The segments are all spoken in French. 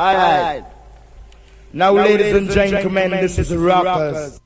Alright. Now, ladies and gentlemen, this is Rockers.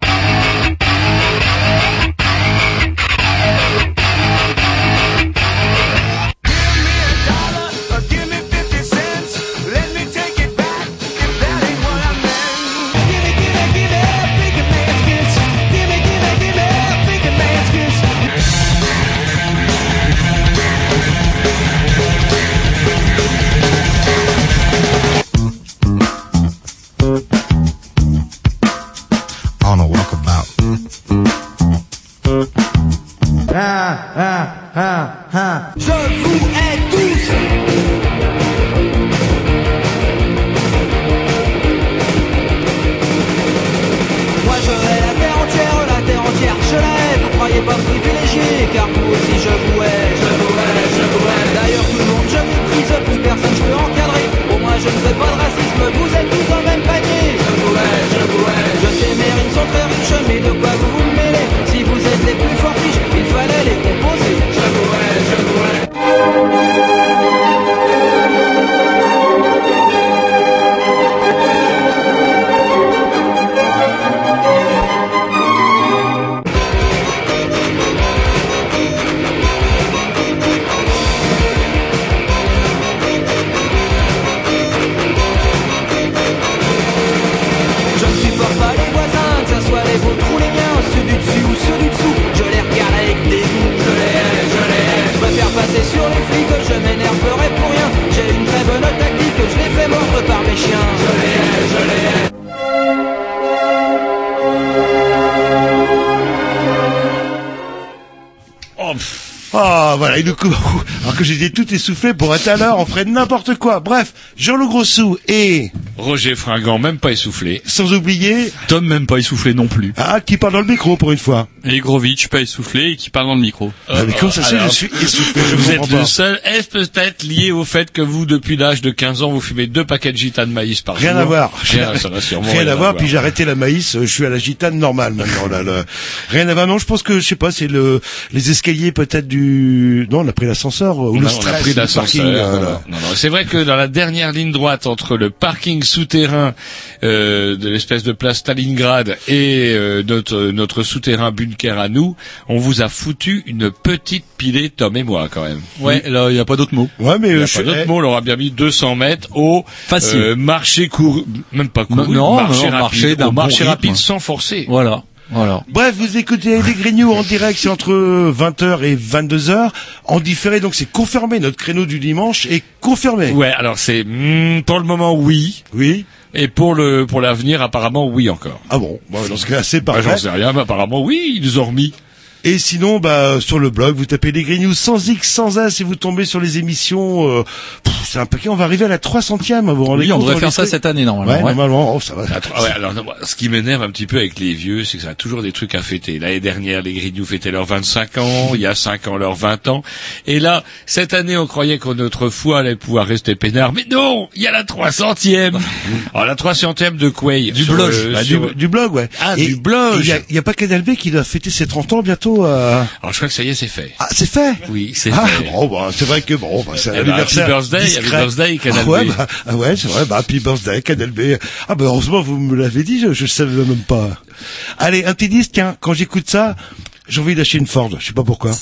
Tout essoufflé pour être à l'heure, on ferait n'importe quoi. Bref, Jean-Loup Grossou et, Roger Fringant, même pas essoufflé. sans oublier, Tom même pas essoufflé non plus. ah, qui parle dans le micro pour une fois. Et Grovitch pas essoufflé et qui parle dans le micro. Ah, mais comment ça se je suis essoufflé, je Vous êtes le seul. Est-ce peut-être lié au fait que vous, depuis l'âge de 15 ans, vous fumez deux paquets de gitane de maïs par Rien jour à voir. Rien, ça va sûrement Rien à voir, puis j'ai arrêté la maïs, euh, je suis à la gitane normale maintenant, là, là. Rien à voir, non, je pense que, je sais pas, c'est le, les escaliers peut-être du, non, on a pris l'ascenseur, ou Non, le on stress a pris l'ascenseur. parking, Non, euh, non, non, non. C'est vrai que dans la dernière ligne droite entre le parking souterrain euh, de l'espèce de place Stalingrad et euh, notre notre souterrain bunker à nous, on vous a foutu une petite pilée, Tom et moi, quand même. Ouais, là il y a pas d'autre mot. Ouais, mais Il y euh, a je pas d'autre eh, mot, on aura bien mis 200 mètres au Facile. euh, marché couru, même pas couru, Non, marché non, rapide, marché d'un au marché bon rapide rythme. sans forcer. Voilà. Voilà. Bref, vous écoutez les Grignoux en direct, c'est entre 20h et 22h. En différé, donc c'est confirmé, notre créneau du dimanche est confirmé. Ouais, alors c'est hmm, pour le moment oui, Oui. et pour le pour l'avenir apparemment oui encore. Ah bon, bon dans ce cas c'est Bah, parfait. J'en sais rien, mais apparemment oui, ils nous ont remis. Et sinon, bah, sur le blog, vous tapez les Grignoux sans X, sans S, et vous tombez sur les émissions. euh, c'est un paquet, on va arriver à la 300e, vous vous rendez Oui, on compte devrait dans faire ça trucs cette année normalement. Ouais, ouais. normalement, oh, ça va. Ah, ouais, alors, ce qui m'énerve un petit peu avec les vieux, c'est que ça a toujours des trucs à fêter. L'année dernière, les Grignoux fêtaient leurs 25 ans, il y a 5 ans, leurs 20 ans. Et là, cette année, on croyait qu'on notre foi allait pouvoir rester peinard. Mais non, il y a la 300e. Alors, la 300e de Quay. Du blog. le- Bah, sur- du, du blog, ouais. Ah, Et- du blog. Il y a, a pas Canal qui doit fêter ses 30 ans bientôt. Euh, Alors, je crois que ça y est, c'est fait. Ah, c'est fait? Oui, c'est Ah, fait. bon, bah, c'est vrai que bon, bah, c'est un Eh ben, anniversaire happy birthday, happy discret. birthday, Canal Ah ouais, B. bah, ah ouais, c'est vrai, bah, happy birthday, Canal B. Ah, bah, heureusement, vous me l'avez dit, je, je savais même pas. Allez, un petit disque, tiens, quand j'écoute ça, j'ai envie d'acheter une Ford, je sais pas pourquoi.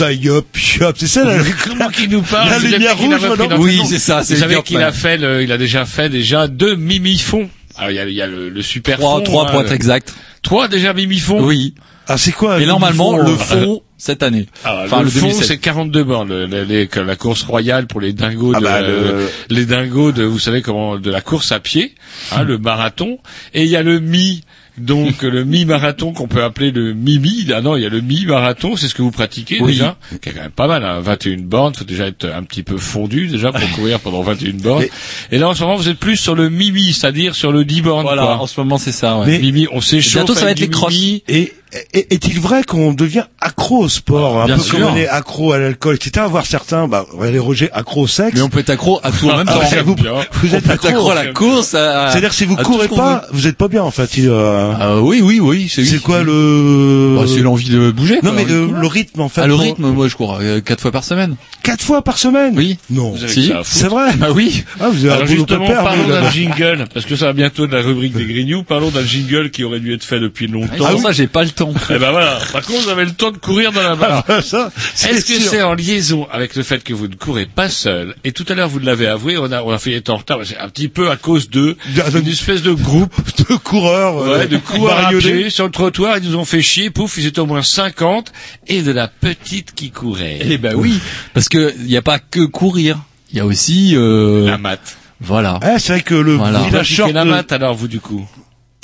Ça, yop, yop, c'est ça la, Comment qu'il nous parle la lumière rouge, maintenant Oui, c'est ça, c'est Vous savez qu'il a fait, le- il a déjà fait déjà deux mimifons. Alors il y a, il y a le, le super Trois, fond, trois hein, pour être exact. Trois déjà mimifons. Oui. Ah, c'est quoi Et le normalement, le fond, cette année. Ah, Enfin, le, le fond, 2007. c'est 42 bornes. Le- le- les- la course royale pour les dingos, Ah de, bah, le- les dingos de, vous savez comment, de la course à pied, hein, le marathon. Et il y a le mi, donc le mi-marathon qu'on peut appeler le mimi. Ah non, il y a le mi-marathon, c'est ce que vous pratiquez Oui. déjà, qui est quand même pas mal. Hein, 21 bornes, faut déjà être un petit peu fondu déjà pour courir pendant 21 bornes. Mais- Et là, en ce moment, vous êtes plus sur le mimi, c'est-à-dire sur le 10 bornes. Voilà, quoi. en ce moment, c'est ça, ouais. Mais- Mimi, on s'échauffe. Bientôt, ça va être les crosses. et- est-il vrai qu'on devient accro au sport, un Bien peu sûr. comme on est accro à l'alcool, etc. Voir certains, bah, regardez Roger, accro au sexe. Mais on peut être accro à tout en même Ah, temps. vous, vous On êtes accro à la course. C'est-à-dire si vous courez pas, vous êtes pas bien en fait. Euh, Ah, oui, oui, oui. C'est oui. quoi le Bah, C'est l'envie de bouger. Non quoi, mais le, rythme en fait. Ah, le rythme, moi, je cours euh, quatre fois par semaine. Quatre fois par semaine? Oui. Non. Si. C'est vrai? Ah oui. Ah vous avez Alors justement, parlons d'un jingle, parce que ça va bientôt de la rubrique des Grignoux, parlons d'un jingle qui aurait dû être fait depuis Ah, longtemps. pour ça, j'ai pas le temps. Eh ben voilà, par contre, vous avez le temps de courir dans la barre. Ah, ça, Est-ce que sûr. c'est en liaison avec le fait que vous ne courez pas seul Et tout à l'heure, vous l'avez avoué, on a, on a fait être en retard, c'est un petit peu à cause de d'une espèce de groupe de coureurs, euh, ouais, de coureurs à pied sur le trottoir, ils nous ont fait chier, pouf, ils étaient au moins 50, et de la petite qui courait. Eh ben oui. Parce que il y a pas que courir. Il y a aussi, euh, La mat. voilà. Ah, c'est vrai que le Voilà. Village short la mat alors, vous, du coup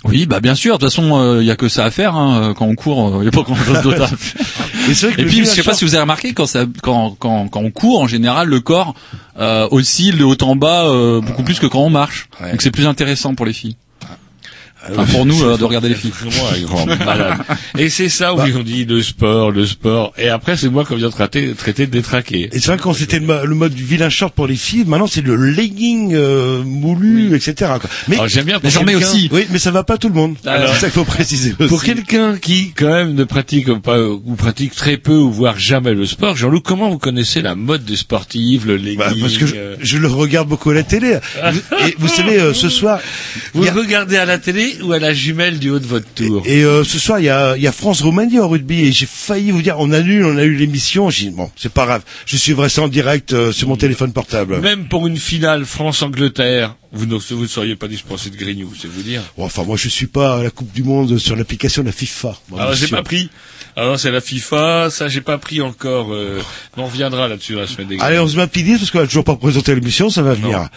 Oui, bah bien sûr. De toute façon, il y a que ça à faire hein. quand on court. Il y a pas grand chose d'autre à. Et Et puis, je sais pas si vous avez remarqué quand ça, quand, quand, quand on court, en général, le corps euh, oscille de haut en bas euh, beaucoup plus que quand on marche. Ouais. Donc c'est plus intéressant pour les filles. Ah, Enfin, pour nous euh, de regarder les filles. Et c'est ça où ils ont dit le sport, le sport. Et après, c'est moi qu'on vient traiter, traiter de détraquer. Et c'est vrai quand c'était le, mo- le mode du vilain short pour les filles, maintenant c'est le legging euh, moulu, etc. quoi. Mais Alors j'aime bien pour Mais j'en mets quelqu'un- aussi. oui, mais ça va pas tout le monde. Alors- c'est ça qu'il faut préciser. Aussi. Pour quelqu'un qui, quand même, ne pratique pas, ou pratique très peu, ou voire jamais le sport, Jean-Loup, comment vous connaissez la mode des sportives, le legging Bah, parce que je, euh, je le regarde beaucoup à la télé. et vous savez, euh, ce soir, Vous a- regardez à la télé ou à la jumelle du haut de votre tour et euh, ce soir, il y a, y a France-Roumanie en rugby et j'ai failli vous dire, on annule, on a eu l'émission. J'ai dit, bon, c'est pas grave, je suivrai ça en direct euh, sur mon téléphone portable. Même pour une finale France-Angleterre, vous ne vous ne seriez pas dispensé de grignou, c'est vous dire. Bon, enfin, moi, je suis pas à la Coupe du Monde sur l'application de la FIFA. Moi, Alors j'ai pas pris. Alors c'est la FIFA, ça j'ai pas pris encore. Euh, mais on reviendra là-dessus la semaine des Allez, on se disque parce qu'on a toujours pas présenté l'émission, ça va venir.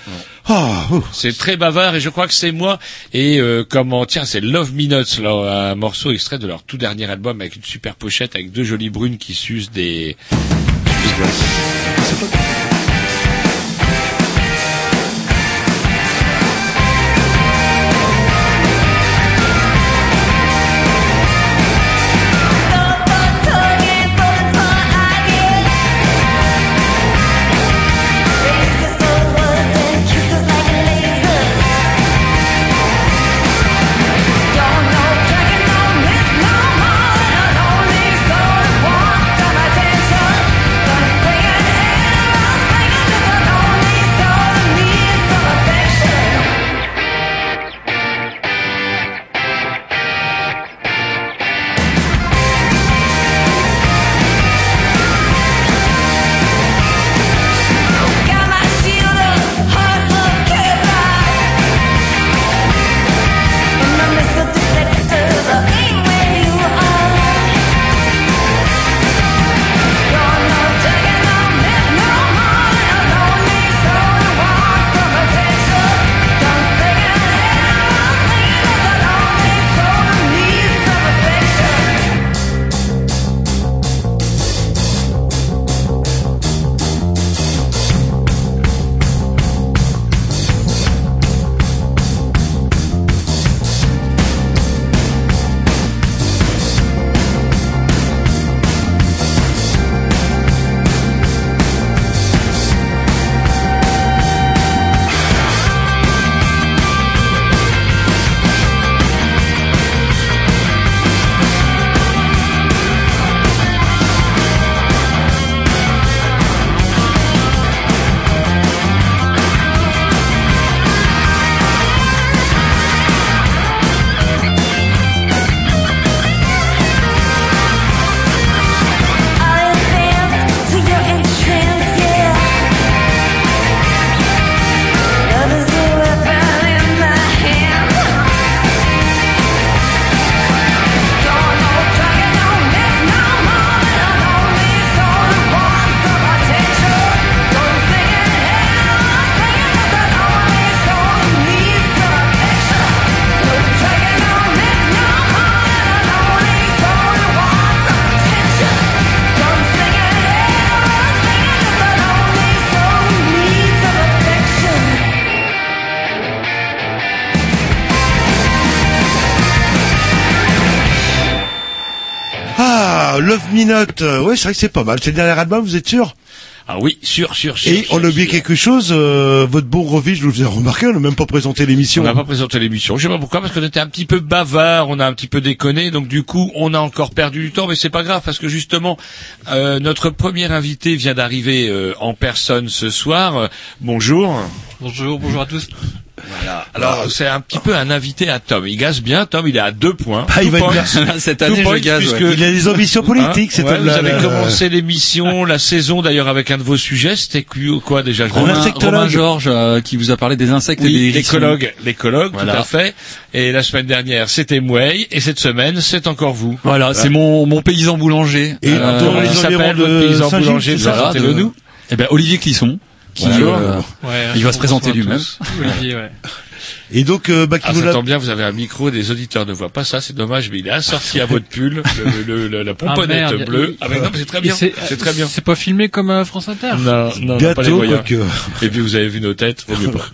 Ah, ouh. C'est très bavard et je crois que c'est moi. Et euh, comment tiens, c'est Love Me Nuts, là, un morceau extrait de leur tout dernier album avec une super pochette avec deux jolies brunes qui sucent des. Love Me Not, euh, ouais, c'est vrai que c'est pas mal. C'est le dernier album, vous êtes sûr Ah oui, sûr, sûr, sûr. Et sûr, on a oublié sûr. quelque chose, euh, votre bon Rovi, je vous ai remarqué, on n'a même pas présenté l'émission. On n'a pas présenté l'émission. Je sais pas pourquoi, parce qu'on était un petit peu bavard, on a un petit peu déconné, donc du coup, on a encore perdu du temps, mais c'est pas grave, parce que justement, euh, notre premier invité vient d'arriver euh, en personne ce soir. Bonjour. Bonjour, bonjour à tous. Voilà. Alors, c'est un petit peu un invité à Tom. Il gaze bien, Tom, il est à deux points. Ah, il Two va être points. bien. Cette année, points, je gaze. ouais. puisque- Il a des ambitions politiques, Hein Ouais, Vous avez commencé l'émission, la saison d'ailleurs avec un de vos sujets. C'était quoi déjà? Romain. Romain, Georges euh, qui vous a parlé des insectes et des Oui, l'écologue, l'écologue, Voilà. tout à fait. Et la semaine dernière, c'était Mouey, et cette semaine, c'est encore vous. Voilà, c'est mon mon paysan boulanger. Et Euh, dans Comment les il s'appelle de votre paysan boulanger Présentez-le nous. Eh ben Olivier Clisson qui Voilà. euh, Ouais, Il va se présenter lui-même. Olivier, ouais. Et donc, euh, bah, qui Ah, vous ça l'a- tombe bien, vous avez un micro, des auditeurs ne voient pas ça, c'est dommage, mais il est assorti à votre pull, le, le- le- la pomponnette merde, bleue. Ah, mais non, mais c'est très bien, c'est très bien. C'est pas filmé comme euh, France Inter. Non, non, on n'a pas les moyens. quoique. Et puis vous avez vu nos têtes, vaut mieux pas.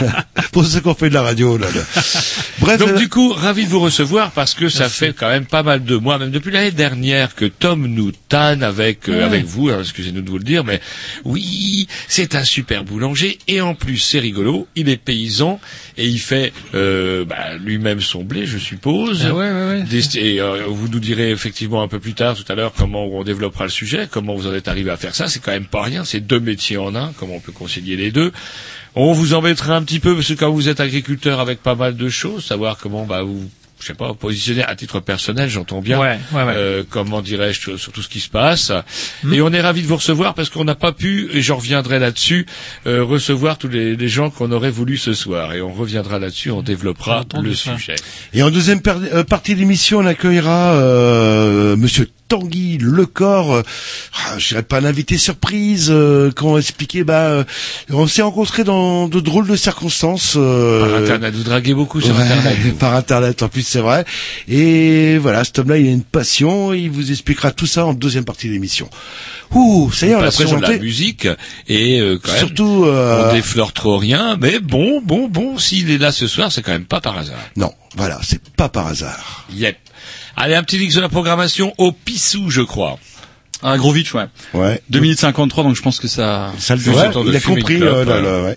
pour ce qu'on fait de la radio, là. là. Bref, Donc euh, du coup, ravi de vous recevoir parce que ça fait quand même pas mal de mois, même depuis l'année dernière, que Tom nous tanne avec euh, avec vous. hein, Excusez-nous de vous le dire, mais oui, c'est un super boulanger et en plus c'est rigolo. Il est paysan et il fait euh, bah, lui-même son blé, je suppose. Ah ouais, ouais, ouais. Et euh, vous nous direz effectivement un peu plus tard, tout à l'heure, comment on développera le sujet, comment vous en êtes arrivé à faire ça. C'est quand même pas rien. C'est deux métiers en un. Comment on peut concilier les deux On vous embêtera un petit peu parce que quand vous êtes agriculteur avec pas mal de choses, savoir comment bah vous je sais pas, positionner à titre personnel, j'entends bien. Ouais, ouais, ouais. Euh, comment dirais-je sur- sur tout ce qui se passe. Et on est ravi de vous recevoir parce qu'on n'a pas pu, et j'en reviendrai là-dessus, euh, recevoir tous les, les gens qu'on aurait voulu ce soir. Et on reviendra là-dessus, on développera J'ai entendu le ça. sujet. Et en deuxième euh, partie de l'émission, on accueillera euh, Monsieur Tanguy Lecor. Euh, ah, je dirais pas un invité surprise. Euh, comment expliquer Bah, euh, on s'est rencontrés dans de drôles de circonstances. euh, Par Internet, vous draguez beaucoup sur ouais, Internet. par internet en plus c'est vrai et voilà cet homme-là il a une passion il vous expliquera tout ça en deuxième partie de l'émission ouh ça y est on l'a de la présenté musique et euh, quand même, surtout euh, on déflore trop rien, mais bon, bon, bon, s'il est là ce soir, c'est quand même pas par hasard. non voilà c'est pas par hasard Yep. Allez, un petit mix de la programmation au Pissou, je crois. Ah, Grovitch, ouais. ouais 2 minutes 53, donc je pense que ça. ça le Faut ouais, il a compris euh, là, là, ouais.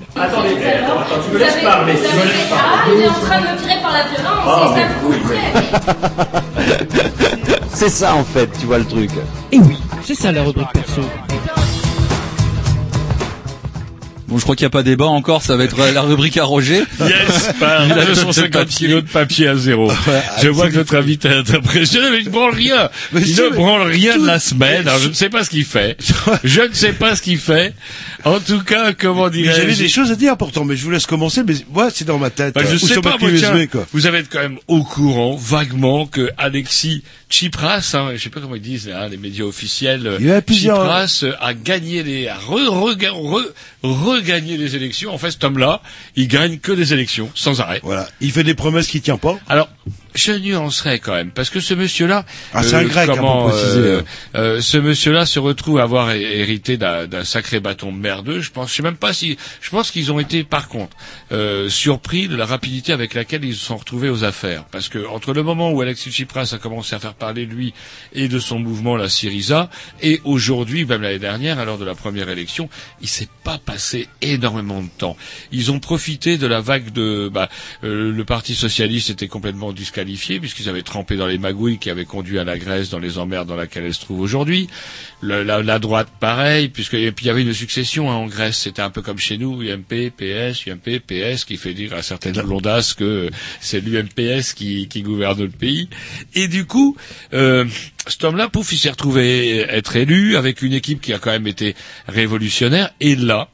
Attendez, attends, attends, tu me laisses parler, tu me laisses Ah, parler. il est en train de me tirer par la violence, et ça vous plaît. C'est ça en fait, tu vois le truc. Et oui, c'est ça la rubrique perso. Bon, je crois qu'il n'y a pas débat encore, ça va être la rubrique à Roger. Yes, par Il a 250 kilos de papier à zéro. Je vois que notre invité est impressionné, mais il ne branle rien. Mais Il ne branle rien de la semaine. Alors, je ne sais pas ce qu'il fait. Je ne sais pas ce qu'il fait. En tout cas, comment Mais J'avais des choses à dire pourtant, mais je vous laisse commencer, mais moi c'est dans ma tête. Bah, je Ou sais pas, moi, tiens, USB, quoi. vous avez quand même au courant, vaguement, que Alexis Tsipras, hein, je sais pas comment ils disent, là, les médias officiels, euh, Il y a plusieurs- Tsipras euh, a gagné les, a re, rega- re- regagné les élections. En fait, cet homme-là, il gagne que des élections, sans arrêt. Voilà, il fait des promesses qu'il tient pas. Alors, je nuancerai quand même, parce que ce monsieur-là, Ah, c'est un grec, hein, comment, pour préciser. euh, euh, ce monsieur-là se retrouve à avoir hé- hérité d'un sacré bâton de merdeux. Je pense, je sais même pas si, je pense qu'ils ont été, par contre, euh, surpris de la rapidité avec laquelle ils se sont retrouvés aux affaires, parce que entre le moment où Alexis Tsipras a commencé à faire parler de lui et de son mouvement, la Syriza, et aujourd'hui, même l'année dernière, à l'heure de la première élection, il s'est pas passé énormément de temps. Ils ont profité de la vague de, bah, euh, le Parti socialiste était complètement disqualifié puisqu'ils avaient trempé dans les magouilles qui avaient conduit à la Grèce dans les emmerdes dans laquelle elle se trouve aujourd'hui. La, la droite, pareil, puisque et puis il y avait une succession hein, en Grèce. C'était un peu comme chez nous, UMP, PS, UMP, PS, qui fait dire à certaines blondasses que c'est l'UMPS qui, qui gouverne le pays. Et du coup, euh, cet homme-là, pouf, il s'est retrouvé être élu avec une équipe qui a quand même été révolutionnaire. Et là,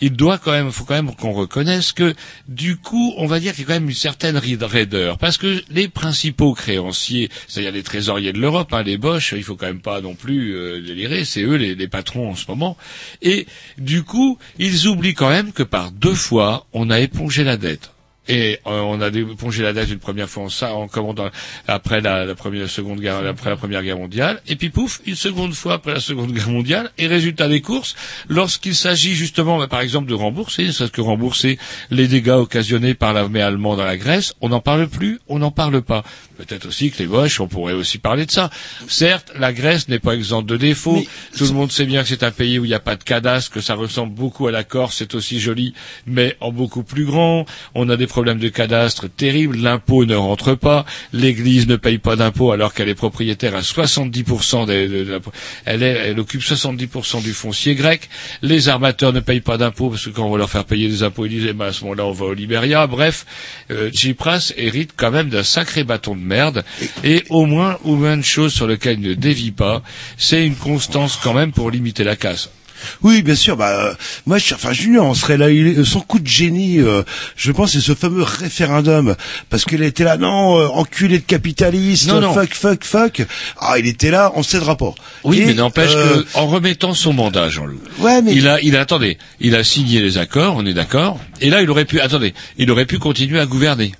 il doit quand même, faut quand même qu'on reconnaisse que, du coup, on va dire qu'il y a quand même une certaine raideur, parce que les principaux créanciers, c'est-à-dire les trésoriers de l'Europe, hein, les Bosch, il faut quand même pas non plus euh, délirer, c'est eux les patrons en ce moment, et du coup, ils oublient quand même que par deux fois, on a épongé la dette. Et euh, on a épongé la dette une première fois en ça, en commandant après la, la première, seconde guerre, après la première guerre mondiale, et puis pouf, une seconde fois après la seconde guerre mondiale. Et résultat des courses, lorsqu'il s'agit justement, bah, par exemple, de rembourser, c'est que rembourser les dégâts occasionnés par l'armée allemande à la Grèce, on n'en parle plus, on n'en parle pas. Peut-être aussi que les Boches, on pourrait aussi parler de ça. Certes, la Grèce n'est pas exempte de défauts. Mais Tout le monde sait bien que c'est un pays où il n'y a pas de cadastre, que ça ressemble beaucoup à la Corse, c'est aussi joli, mais en beaucoup plus grand. On a des problèmes de cadastre terribles. L'impôt ne rentre pas. L'Église ne paye pas d'impôt alors qu'elle est propriétaire à 70% des, de, de la- elle, est, elle occupe 70% du foncier grec. Les armateurs ne payent pas d'impôts parce que quand on va leur faire payer des impôts, ils disent, eh ben, à ce moment-là, on va au Libéria. Bref, euh, Tsipras hérite quand même d'un sacré bâton de merde. Et au moins, au moins une chose sur laquelle il ne dévie pas, c'est une constance quand même pour limiter la casse. Oui, bien sûr. Bah, euh, moi, je, enfin, Junior, on serait là. il- son coup de génie, euh, je pense, c'est ce fameux référendum, parce qu'il était là, non, euh, enculé de capitaliste, Non, non. fuck, fuck, fuck. Ah, il était là, on cédera pas. Oui, Et, mais n'empêche euh, que, en remettant son mandat, Jean-Loup, Ouais, mais il a, il a, attendez, il a signé les accords, on est d'accord, et là, il aurait pu, attendez, il aurait pu continuer à gouverner.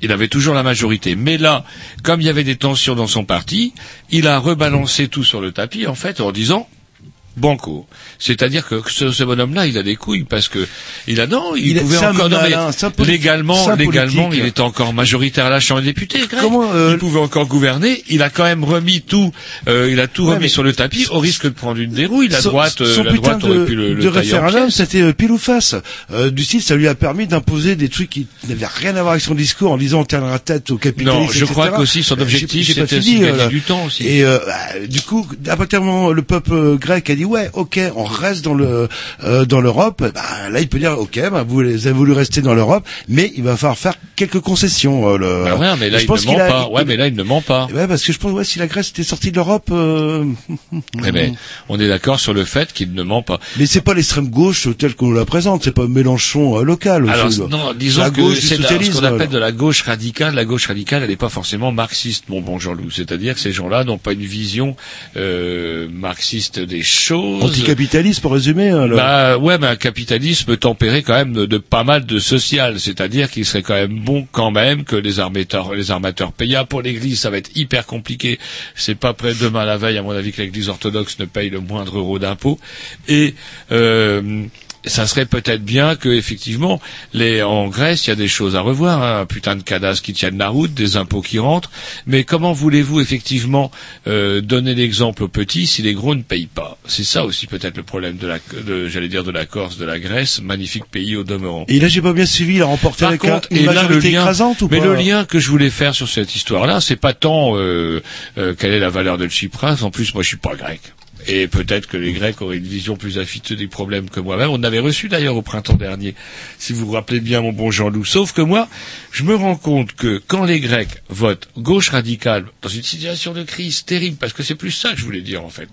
Il avait toujours la majorité. Mais là, comme il y avait des tensions dans son parti, il a rebalancé tout sur le tapis, en fait, en disant, banco. C'est-à-dire que ce, ce bonhomme-là, il a des couilles parce que il a non, il, Il est- pouvait encore non, mais légalement, légalement, il était encore majoritaire à la Chambre des députés. Comment, euh, il pouvait encore gouverner. Il a quand même remis tout, euh, il a tout Ouais, remis sur le tapis au risque de prendre une dérouille. La son- droite, euh, son la aurait de, pu le, de référendum, c'était euh, pile ou face. Euh, du style, ça lui a permis d'imposer des trucs qui n'avaient rien à voir avec son discours en disant on tiendra tête au capitalisme. Non, je crois etc. qu'aussi son objectif c'était de euh, gagner du temps aussi. Et euh, bah, du coup, à partir du moment où le peuple grec a dit ouais, ok, on reste dans le euh, dans l'Europe, bah, là il peut dire ok, bah, vous avez voulu rester dans l'Europe, mais il va falloir faire quelques concessions. euh, le... Bah ouais, mais là je il pense ne ment a- pas. Ouais, mais là il ne ment pas. Ouais, parce que je pense ouais, si la Grèce était sortie de l'Europe, euh... Eh ben, on est d'accord sur le fait qu'il ne ment pas. mais c'est pas l'extrême gauche telle qu'on la présente, c'est pas Mélenchon euh, local. Alors aussi, non, disons la que c'est ce qu'on appelle de la gauche radicale. La gauche radicale, elle n'est pas forcément marxiste, mon bon Jean-Loup. C'est-à-dire que ces gens-là n'ont pas une vision euh, marxiste des chose. Anticapitaliste pour résumer. hein, le- Bah ouais, mais un capitalisme tempéré quand même de, de pas mal de social, c'est-à-dire qu'il serait quand même bon quand même que les armateurs, les armateurs payent. Ah, Pour l'Église, ça va être hyper compliqué. C'est pas près demain la veille, à mon avis, que l'Église orthodoxe ne paye le moindre euro d'impôt. Et euh, ça serait peut-être bien que effectivement, les, en Grèce, il y a des choses à revoir, hein, un putain de cadastre qui tiennent la route, des impôts qui rentrent. Mais comment voulez-vous effectivement euh, donner l'exemple aux petits si les gros ne payent pas? C'est ça aussi peut-être le problème de la, de, j'allais dire de la Corse, de la Grèce, magnifique pays au demeurant. Et là, j'ai pas bien suivi. Il a remporté Par contre, un- une et là, le lien, écrasante ou mais le lien que je voulais faire sur cette histoire-là, c'est pas tant euh, euh, quelle est la valeur de Tsipras. En plus, moi, je suis pas grec. Et peut-être que les Grecs auraient une vision plus affûtée des problèmes que moi-même. On avait reçu d'ailleurs au printemps dernier, si vous vous rappelez bien, mon bon Jean-Loup. Sauf que moi, je me rends compte que quand les Grecs votent gauche radicale dans une situation de crise terrible, parce que c'est plus ça que je voulais dire en fait,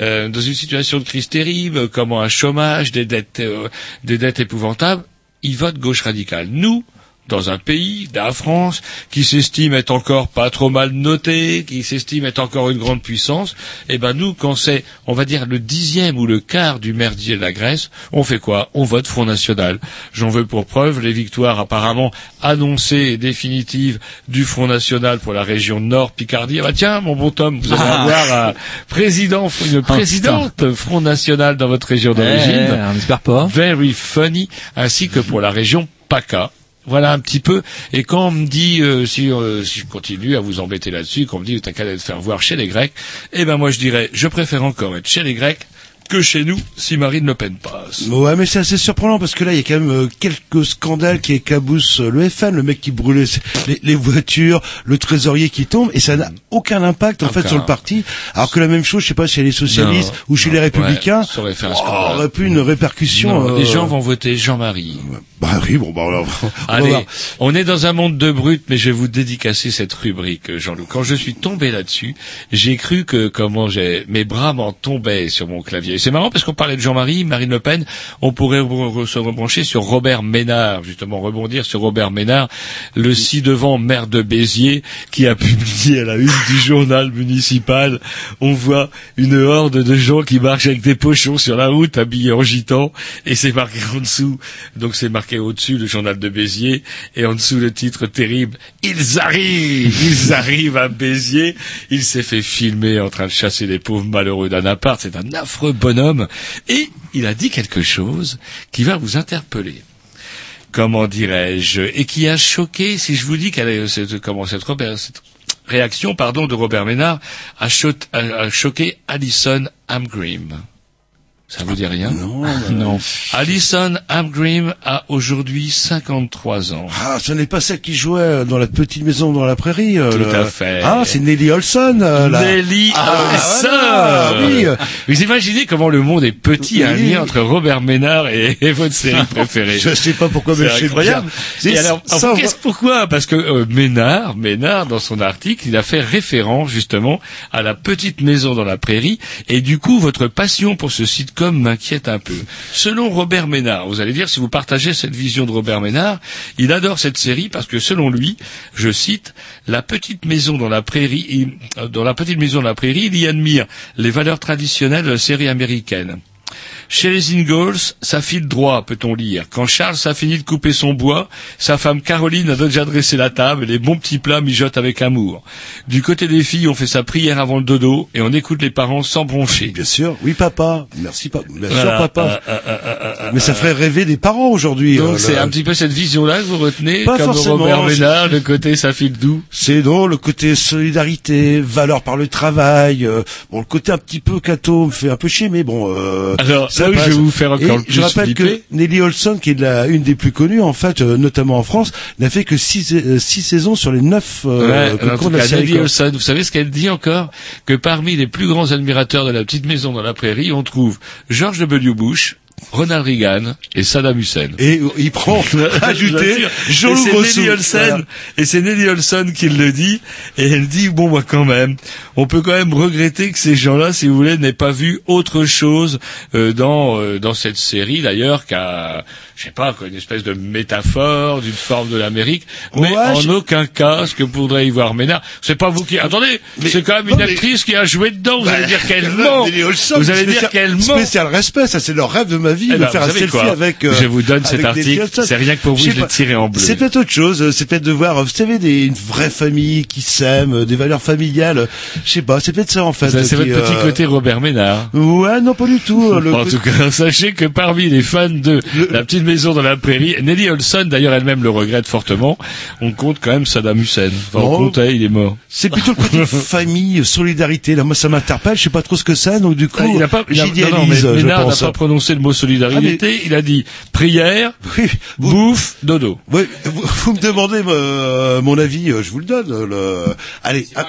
euh, dans une situation de crise terrible, comme un chômage, des dettes, euh, des dettes épouvantables, ils votent gauche radicale. Nous, dans un pays, la France, qui s'estime être encore pas trop mal noté, qui s'estime être encore une grande puissance, eh ben nous, quand c'est, on va dire, le dixième ou le quart du merdier de la Grèce, on fait quoi? On vote Front National. J'en veux pour preuve les victoires apparemment annoncées et définitives du Front National pour la région Nord Picardie. Ah bah tiens, mon bon Tom, vous allez Ah. avoir un président, une présidente Front National dans votre région d'origine. Eh, on espère pas. Very funny, ainsi que pour la région PACA. Voilà un petit peu. Et quand on me dit, euh, si, euh, si je continue à vous embêter là-dessus, qu'on me dit, t'as qu'à te faire voir chez les Grecs, eh ben moi je dirais, je préfère encore être chez les Grecs que chez nous si Marine Le Pen passe. Ouais, mais c'est assez surprenant parce que là, il y a quand même euh, quelques scandales qui écaboussent euh, le FN, le mec qui brûlait les, les voitures, le trésorier qui tombe, et ça n'a aucun impact en fait sur le parti. Alors que la même chose, je sais pas, chez les socialistes Non, ou chez non, les républicains, ouais, ça aurait fait un oh, aurait pu une répercussion. Non, euh, Les gens vont voter Jean-Marie. Bah oui, bon, bah alors, on Allez, on est dans un monde de brutes, mais je vais vous dédicacer cette rubrique, Jean-Loup. Quand je suis tombé là-dessus, j'ai cru que comment j'ai mes bras m'en tombaient sur mon clavier. Et C'est marrant parce qu'on parlait de Jean-Marie, Marine Le Pen, on pourrait se rebrancher sur Robert Ménard, justement rebondir sur Robert Ménard, le ci-devant maire de Béziers, qui a publié à la une du journal municipal. On voit une horde de gens qui marchent avec des pochons sur la route, habillés en gitan, et c'est marqué en dessous. Donc c'est marqué au-dessus le journal de Béziers, et en dessous le titre terrible Ils arrivent, ils arrivent à Béziers. Il s'est fait filmer en train de chasser les pauvres malheureux d'un appart. C'est un affreux bonhomme, et il a dit quelque chose qui va vous interpeller comment dirais-je, et qui a choqué, si je vous dis qu'elle est, cette, comment cette, réaction, pardon, de Robert Ménard a- a choqué Alison Amgrim. Ça vous dit rien Non, Non. Alison Amgrim a aujourd'hui 53 ans. Ah, ce n'est pas celle qui jouait dans la petite maison dans la prairie. euh, Tout le- à fait. Ah, c'est Nelly Olson. euh. Nelly Ah, Olson voilà, oui. Vous imaginez comment le monde est petit, un Oui. lien entre Robert Ménard et, et votre série préférée. Je sais pas pourquoi, mais C'est incroyable. Et alors, alors, qu'est-ce- pourquoi? Parce que euh, Ménard, Ménard, dans son article, il a fait référence justement à la petite maison dans la prairie, et du coup, votre passion pour ce sitcom m'inquiète un peu. Selon Robert Ménard, vous allez dire si vous partagez cette vision de Robert Ménard, il adore cette série parce que selon lui, je cite, la petite maison dans la prairie, euh, dans la petite maison dans la prairie, il y admire les valeurs traditionnelles de la série américaine. Chez les Ingalls, ça file droit, peut-on lire. Quand Charles a fini de couper son bois, sa femme Caroline a déjà dressé la table et les bons petits plats mijotent avec amour. Du côté des filles, on fait sa prière avant le dodo et on écoute les parents sans broncher. Bien sûr, oui papa. Merci papa. Bien sûr papa. euh, euh, euh, euh, Mais ça ferait rêver des parents aujourd'hui. Donc euh, c'est un petit peu cette vision-là que vous retenez, Pas comme forcément, Robert Ménard, le côté ça file doux. C'est non le côté solidarité, valeur par le travail. euh, bon, le côté un petit peu cato me fait un peu chier, mais bon. Euh, Alors, ça je vais vous faire encore Et le plus je rappelle flipper. que Nelly Olson, qui est la, une des plus connues en fait, euh, notamment en France, n'a fait que six, euh, six saisons sur les neuf euh, Ouais, en court tout la série, Nelly. Olson, vous savez ce qu'elle dit encore Que parmi les plus grands admirateurs de la petite maison dans la prairie, on trouve George W. Bush, Ronald Reagan et Saddam Hussein. Et il prend, ajouté, Et Jean-Loup c'est Rousseau. Nelly Olsen, Voilà. et c'est Nelly Olsen qui le dit, et elle dit, bon, moi, quand même, on peut quand même regretter que ces gens-là, si vous voulez, n'aient pas vu autre chose euh, dans euh, dans cette série, d'ailleurs, qu'à, je sais pas, quoi, une espèce de métaphore d'une forme de l'Amérique, mais Ouais, en aucun cas, ce que pourrait y voir Ménard, c'est pas vous qui, attendez, Mais- c'est quand même non, une mais- actrice qui a joué dedans, vous allez Bah, dire qu'elle ment, Nelly Olson, vous allez dire qu'elle ment. Spécial respect, ça c'est leur rêve de ma vie, Eh de ben, faire un selfie quoi avec. euh, Je vous donne cet article, c'est rien que pour vous, Je je l'ai tiré en bleu. C'est peut-être autre chose, euh, c'est peut-être de voir, vous savez, des, une vraie famille qui s'aime, euh, des valeurs familiales, je sais pas, c'est peut-être ça en fait. C'est votre petit euh, côté Robert Ménard. Ouais, non pas du tout. le en tout cas, sachez que parmi les fans de La Petite Maison dans la Prairie, Nelly Olson, d'ailleurs elle-même le regrette fortement, on compte quand même Saddam Hussein. Enfin, on Bon. comptait, il est mort. C'est plutôt le côté famille, solidarité. Là, moi, ça m'interpelle. Je sais pas trop ce que c'est, donc du coup, Ah, il n'a pas, il a- non, non, mais Ménard n'a pas prononcé le mot solidarité, il a dit prière, Oui, vous, bouffe, dodo. oui, vous, vous me demandez euh, mon avis, euh, je vous le donne. Le... Allez, un,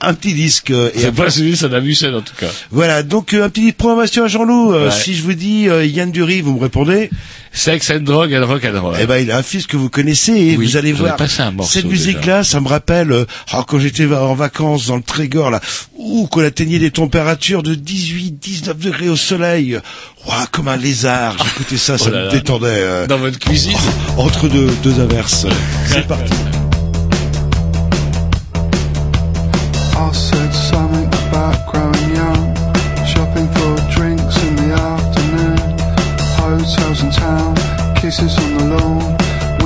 un petit disque. euh, Et C'est après, pas celui de Saddam Hussein en tout cas. voilà, donc euh, un petit programmation à Jean-Loup. Euh, Ouais. Si je vous dis euh, Yann Dury, vous me répondez. Sex and drug and rock and roll. Eh ben, il a un fils que vous connaissez et Oui, vous allez voir. un morceau Cette musique-là, ça me rappelle euh, oh, quand j'étais en vacances dans le Trégor, là, où qu'on atteignait des températures de 18, 19 degrés au soleil. Ouah, comme un lézard. J'écoutais ça, ça Oh là me là. détendait. euh, Dans votre cuisine. entre deux, deux averses. C'est parti. I said something about growing young, shopping for drinks in the afternoon, hotels in town, kisses on the lawn.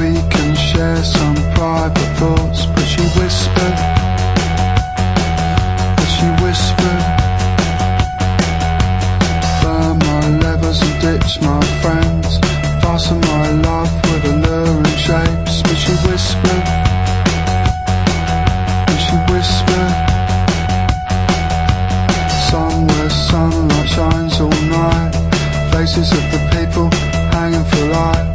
We can share some private thoughts, but she whispered, but she whispered, my levers and ditch my friends, fasten my love with shapes, but she whispered, Faces of the people hanging for light.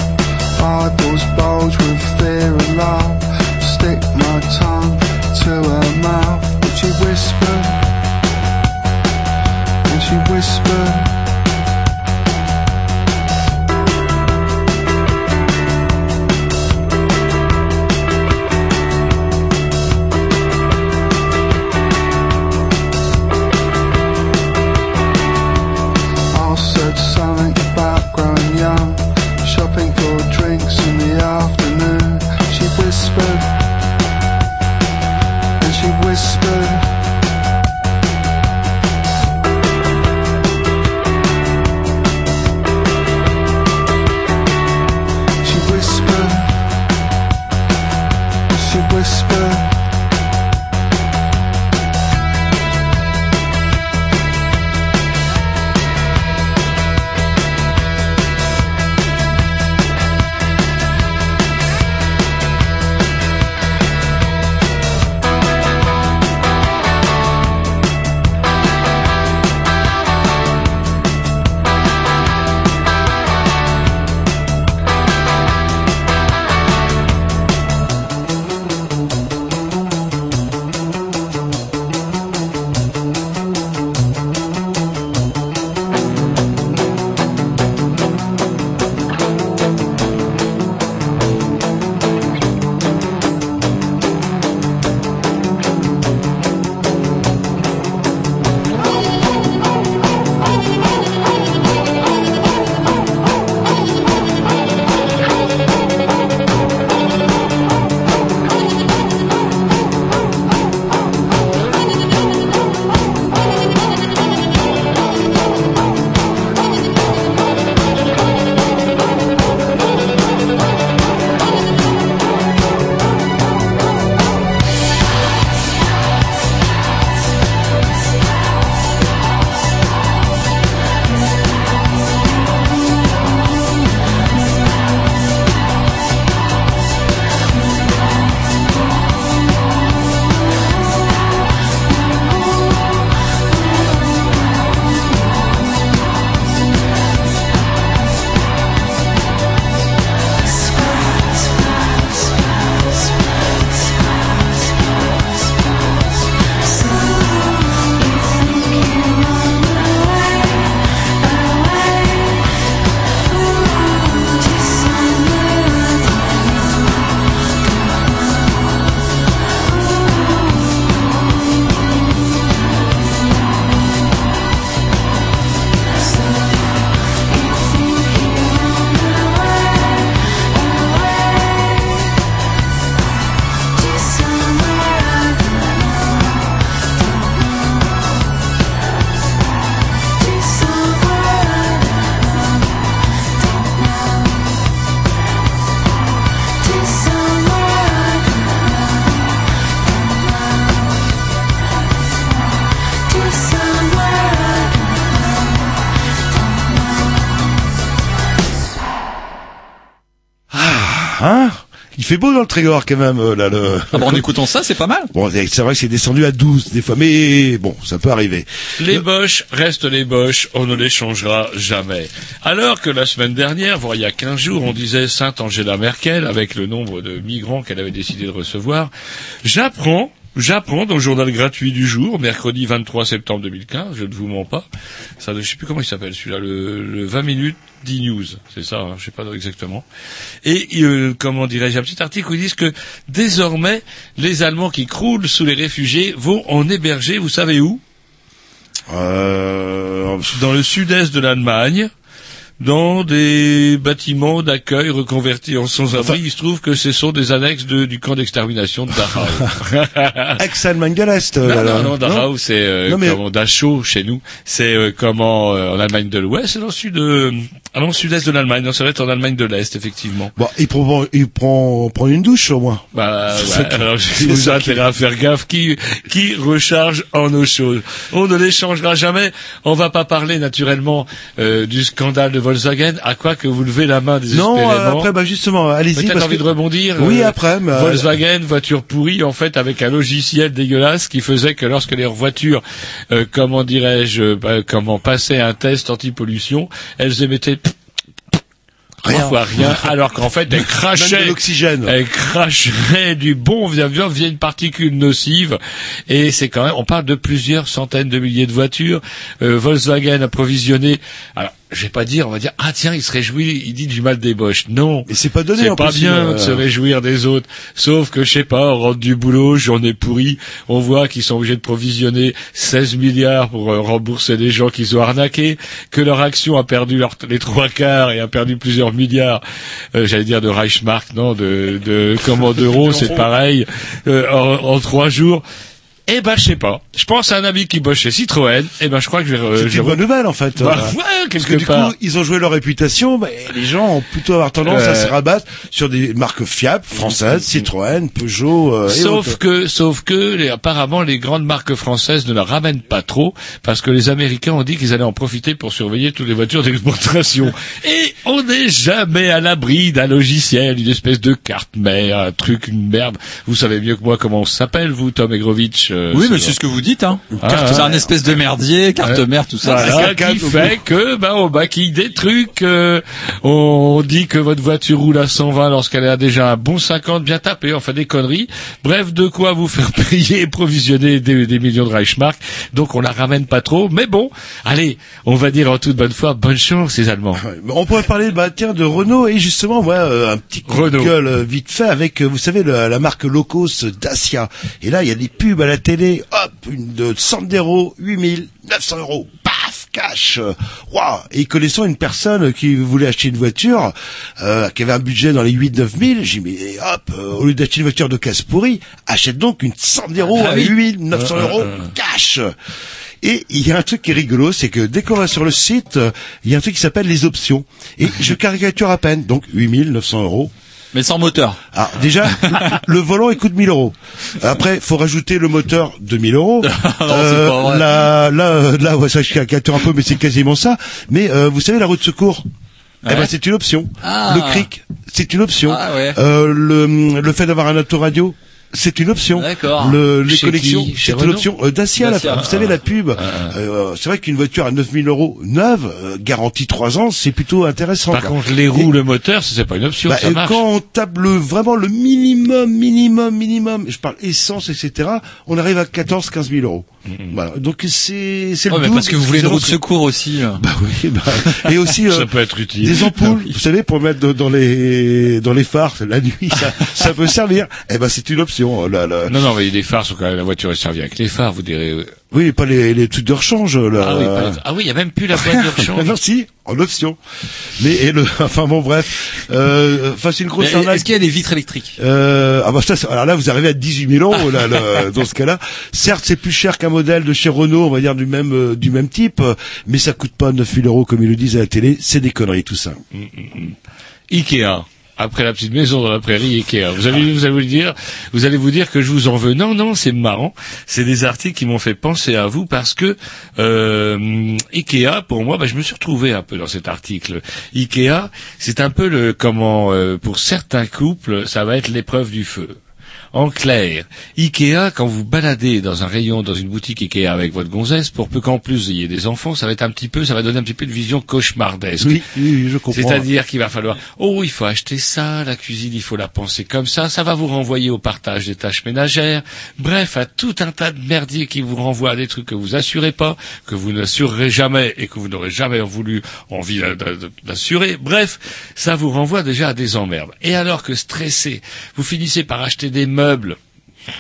Eyeballs bulge with fear and love. Stick my tongue to her mouth. But she whispered. And she whispered. Il fait beau dans le Trégor quand même, euh, là, le... Ah bon, en écoutant ça, c'est pas mal. Bon, c'est vrai que c'est descendu à 12 des fois, mais bon, ça peut arriver. Les Boches restent les Boches, on ne les changera jamais. Alors que la semaine dernière, voire il y a 15 jours, on disait Sainte Angela Merkel, avec le nombre de migrants qu'elle avait décidé de recevoir, j'apprends, j'apprends dans le journal gratuit du jour, mercredi 23 septembre 2015, je ne vous mens pas, ça, je sais plus comment il s'appelle celui-là, le, le 20 minutes d'e-news, c'est ça, hein, je sais pas exactement. Et euh, comment dirais-je, un petit article où ils disent que désormais, les Allemands qui croulent sous les réfugiés vont en héberger, vous savez où? Euh... dans le sud-est de l'Allemagne, dans des bâtiments d'accueil reconvertis en sans-abri. Il se trouve que ce sont des annexes de- du camp d'extermination de Dachau. Ex-Allemagne de l'Est, euh, non, non, non, Dachau, c'est euh, Non, mais- Dachau chez nous. C'est euh, comment euh, en Allemagne de l'Ouest, c'est dans le sud, euh, ah non, sud-est de l'Allemagne. Non, ça va être en Allemagne de l'Est, effectivement. Bon, il prend, il prend, prend une douche au moins. Bah, ouais, alors je vous intérêt à faire gaffe qui, qui recharge en eau chaude? On ne les changera jamais. On va pas parler naturellement euh, du scandale de Volkswagen. À quoi que vous levez la main désespérément. Non, euh, après, bah justement, allez-y. Peut-être envie que- de rebondir. Oui, euh, après, mais, euh, Volkswagen, voiture pourrie, en fait, avec un logiciel dégueulasse qui faisait que lorsque les voitures, euh, comment dirais-je, comment passaient un test anti-pollution, elles émettaient Rien. trois fois rien, alors qu'en fait de l'oxygène. elle cracherait du bon via une particule nocive et c'est quand même on parle de plusieurs centaines de milliers de voitures Euh, Volkswagen approvisionné alors je vais pas dire on va dire ah tiens il se réjouit il dit du mal des Boches. Non. Mais c'est pas donné, c'est en pas plus, bien euh, de se réjouir des autres. Sauf que je sais pas on rentre du boulot journée pourrie on voit qu'ils sont obligés de provisionner 16 milliards pour euh, rembourser les gens qu'ils ont arnaqués que leur action a perdu leur- les trois quarts et a perdu plusieurs milliards. Euh, j'allais dire de Reichsmark non de de comment d'euros c'est pareil. Euh, en, en trois jours eh ben, je sais pas. Je pense à un ami qui bosse chez Citroën. Eh ben, je crois que je vais. euh, C'est je une bonne nouvelle en fait. Bah, Euh, ouais, Parce que du part. coup, ils ont joué leur réputation. bah, les gens ont plutôt avoir tendance à Euh. se rabattre sur des marques fiables, françaises, Citroën, Peugeot. euh, et Sauf que, sauf que, les- apparemment, les grandes marques françaises ne la ramènent pas trop parce que les Américains ont dit qu'ils allaient en profiter pour surveiller toutes les voitures d'exportation. Et on n'est jamais à l'abri d'un logiciel, une espèce de carte mère, un truc, une merde. Vous savez mieux que moi comment on s'appelle, vous, Tom Egrovitch. Euh, Oui, mais ce c'est ce que vous dites, hein. Ah, Carte- c'est ouais. un espèce de merdier, carte Ouais. mère, tout ça. Voilà, C'est ça. qui fait que, bah, on maquille des trucs, euh, on dit que votre voiture roule à 120 lorsqu'elle a déjà un bon 50 bien tapé, enfin des conneries. Bref, de quoi vous faire payer et provisionner des, des millions de Reichsmark. Donc on la ramène pas trop, mais bon, allez, on va dire en toute bonne foi, bonne chance ces Allemands. Mais On pourrait parler bah, tiens, de Renault et justement ouais, euh, un petit coup Renault. de gueule euh, vite fait avec euh, vous savez la, la marque low cost Dacia et là il y a des pubs à la télé hop une de Sandero 8900 euros paf cash waouh et connaissant une personne qui voulait acheter une voiture euh, qui avait un budget dans les 8-9 000 j'ai dit mais hop euh, au lieu d'acheter une voiture de casse pourrie achète donc une Sandero Ah à oui. 8 900 Euh, euros euh, euh. cash et il y a un truc qui est rigolo, c'est que dès qu'on va sur le site, euh, il y a un truc qui s'appelle les options. Et je caricature à peine, donc 8900 euros. Mais sans moteur. Alors déjà, le volant il coûte 1000 euros. Après, faut rajouter le moteur de 1000 euros. pas vrai. là, là, euh, là, ouais, ça je caricature un peu, mais c'est quasiment ça. Mais euh, vous savez la roue de secours eh ben, c'est une option. Ah. Le cric, c'est une option. Ah ouais. Euh, le, le fait d'avoir un autoradio, c'est une option. D'accord. Le, les Chez connexions, c'est une option. Euh, Dacia, la- Dacia, vous savez la pub. Euh, c'est vrai qu'une voiture à 9000 euros neuve, euh, garantie 3 ans, c'est plutôt intéressant. Par quoi. contre, les roues, le moteur, c'est pas une option, Bah, ça marche. quand on tape le, vraiment le minimum, minimum, minimum, je parle essence, etc., on arrive à 14, 15 000 euros. Voilà. Donc c'est, c'est Ouais, le mais double, parce que vous voulez une roue de secours aussi. là. Bah oui, bah, et aussi, Ça euh, peut être utile. des ampoules, vous savez, pour mettre dans les, dans les phares, la nuit, ça, ça peut servir. Eh ben, c'est une option, là, là. Non, non, mais les phares sont quand même, la voiture est servie avec les phares, vous direz. Oui, pas les, les trucs de rechange, là. Ah oui, pas les- ah oui, il y a même plus la boîte de rechange. non, si, en option. Mais, et le, enfin bon, bref, euh, enfin, c'est une grosse Mais arnaque. Est-ce qu'il y a des vitres électriques? Euh, ah bah ça, alors là vous arrivez à 18 000 euros là, là, dans ce cas-là. Certes c'est plus cher qu'un modèle de chez Renault, on va dire du même euh, du même type, mais ça coûte pas 9 000 euros comme ils le disent à la télé. C'est des conneries tout ça. Ikea. Après la petite maison dans la prairie Ikea. Vous allez, vous allez vous dire, vous allez vous dire que je vous en veux. Non, non, c'est marrant. C'est des articles qui m'ont fait penser à vous parce que euh, Ikea, pour moi, bah, je me suis retrouvé un peu dans cet article. Ikea, c'est un peu le comment euh, pour certains couples, ça va être l'épreuve du feu. En clair, Ikea, quand vous baladez dans un rayon, dans une boutique Ikea avec votre gonzesse, pour peu qu'en plus vous ayez des enfants, ça va être un petit peu, ça va donner un petit peu de vision cauchemardesque. Oui, oui, je comprends. C'est-à-dire qu'il va falloir, oh, il faut acheter ça, la cuisine, il faut la penser comme ça, ça va vous renvoyer au partage des tâches ménagères, bref, à tout un tas de merdiers qui vous renvoient à des trucs que vous assurez pas, que vous n'assurerez jamais et que vous n'aurez jamais voulu envie d'a- d'a- d'assurer. Bref, ça vous renvoie déjà à des emmerdes. Et alors que stressé, vous finissez par acheter des meubles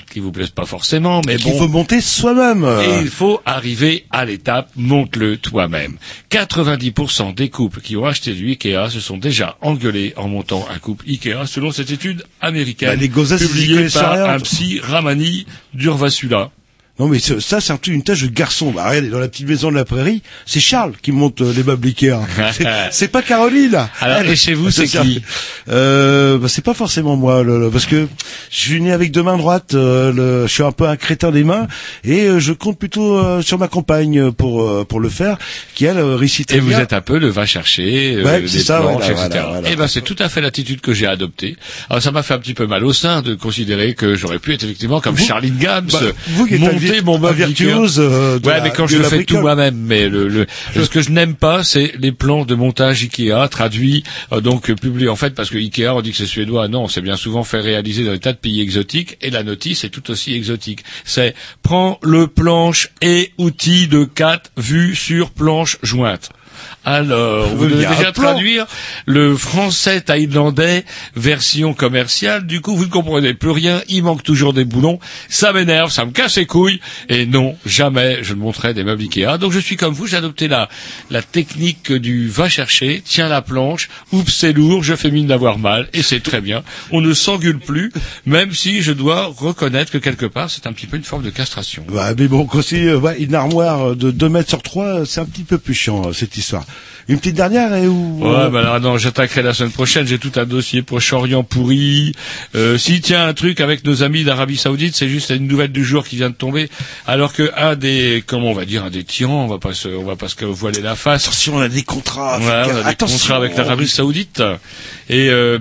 qui vous plaisent pas forcément, mais bon. faut monter soi-même. Et il faut arriver à l'étape monte-le toi-même. 90% des couples qui ont acheté du Ikea se sont déjà engueulés en montant un couple Ikea, selon cette étude américaine Bah, les publiée par un psy Ramani d'Urvasula. Non mais ça c'est un truc- une tâche de garçon. Bah, regardez, dans la petite maison de la prairie, c'est Charles qui monte euh, les meubles Ikea. C'est- c'est pas Caroline. Alors, et chez vous, c'est ça. qui euh, bah, C'est pas forcément moi, le- le- parce que je suis né avec deux mains droites. euh, le- je suis un peu un crétin des mains et euh, je compte plutôt euh, sur ma compagne pour euh, pour le faire, qui elle très Et vous êtes un peu le va chercher, euh, Ouais, c'est ça, planches, voilà, etc. voilà, voilà. Et ben c'est tout à fait l'attitude que j'ai adoptée. Alors ça m'a fait un petit peu mal au sein de considérer que j'aurais pu être effectivement comme Vous- Charlie Gams, bah, vous monter vi- mon un meuble virtuose, Ikea. euh, ouais, la- mais quand je le fais tout moi-même, mais le, le ce que je n'aime pas, c'est les plans de montage Ikea traduits euh, donc euh, publiés en fait parce que Ikea on dit que c'est suédois, non, c'est bien souvent fait réaliser dans des tas de pays exotiques et la notice est tout aussi exotique. C'est prends le planche et outil de 4 vues sur planche jointe. Alors, vous devez déjà traduire le français thaïlandais version commerciale. Du coup, vous ne comprenez plus rien. Il manque toujours des boulons. Ça m'énerve, ça me casse les couilles. Et non, jamais je ne montrerai des meubles Ikea. Donc, je suis comme vous. J'ai adopté la, la technique du va chercher, tiens la planche, oups, c'est lourd, je fais mine d'avoir mal. Et c'est très bien. On ne s'engueule plus, même si je dois reconnaître que quelque part, c'est un petit peu une forme de castration. Bah, mais bon, quand c'est euh, ouais, une armoire de 2 mètres sur 3, c'est un petit peu plus chiant, euh, cette histoire. Une petite dernière et où Ouais, bah alors non, j'attaquerai la semaine prochaine. J'ai tout un dossier Proche-Orient pourri. Euh, si tiens un truc avec nos amis d'Arabie Saoudite, c'est juste une nouvelle du jour qui vient de tomber. Alors que un des, comment on va dire, un des tyrans, on va pas se, on va pas se voiler la face. Attention, on a des contrats. Ouais, on a des Attention. contrats avec l'Arabie Saoudite et euh,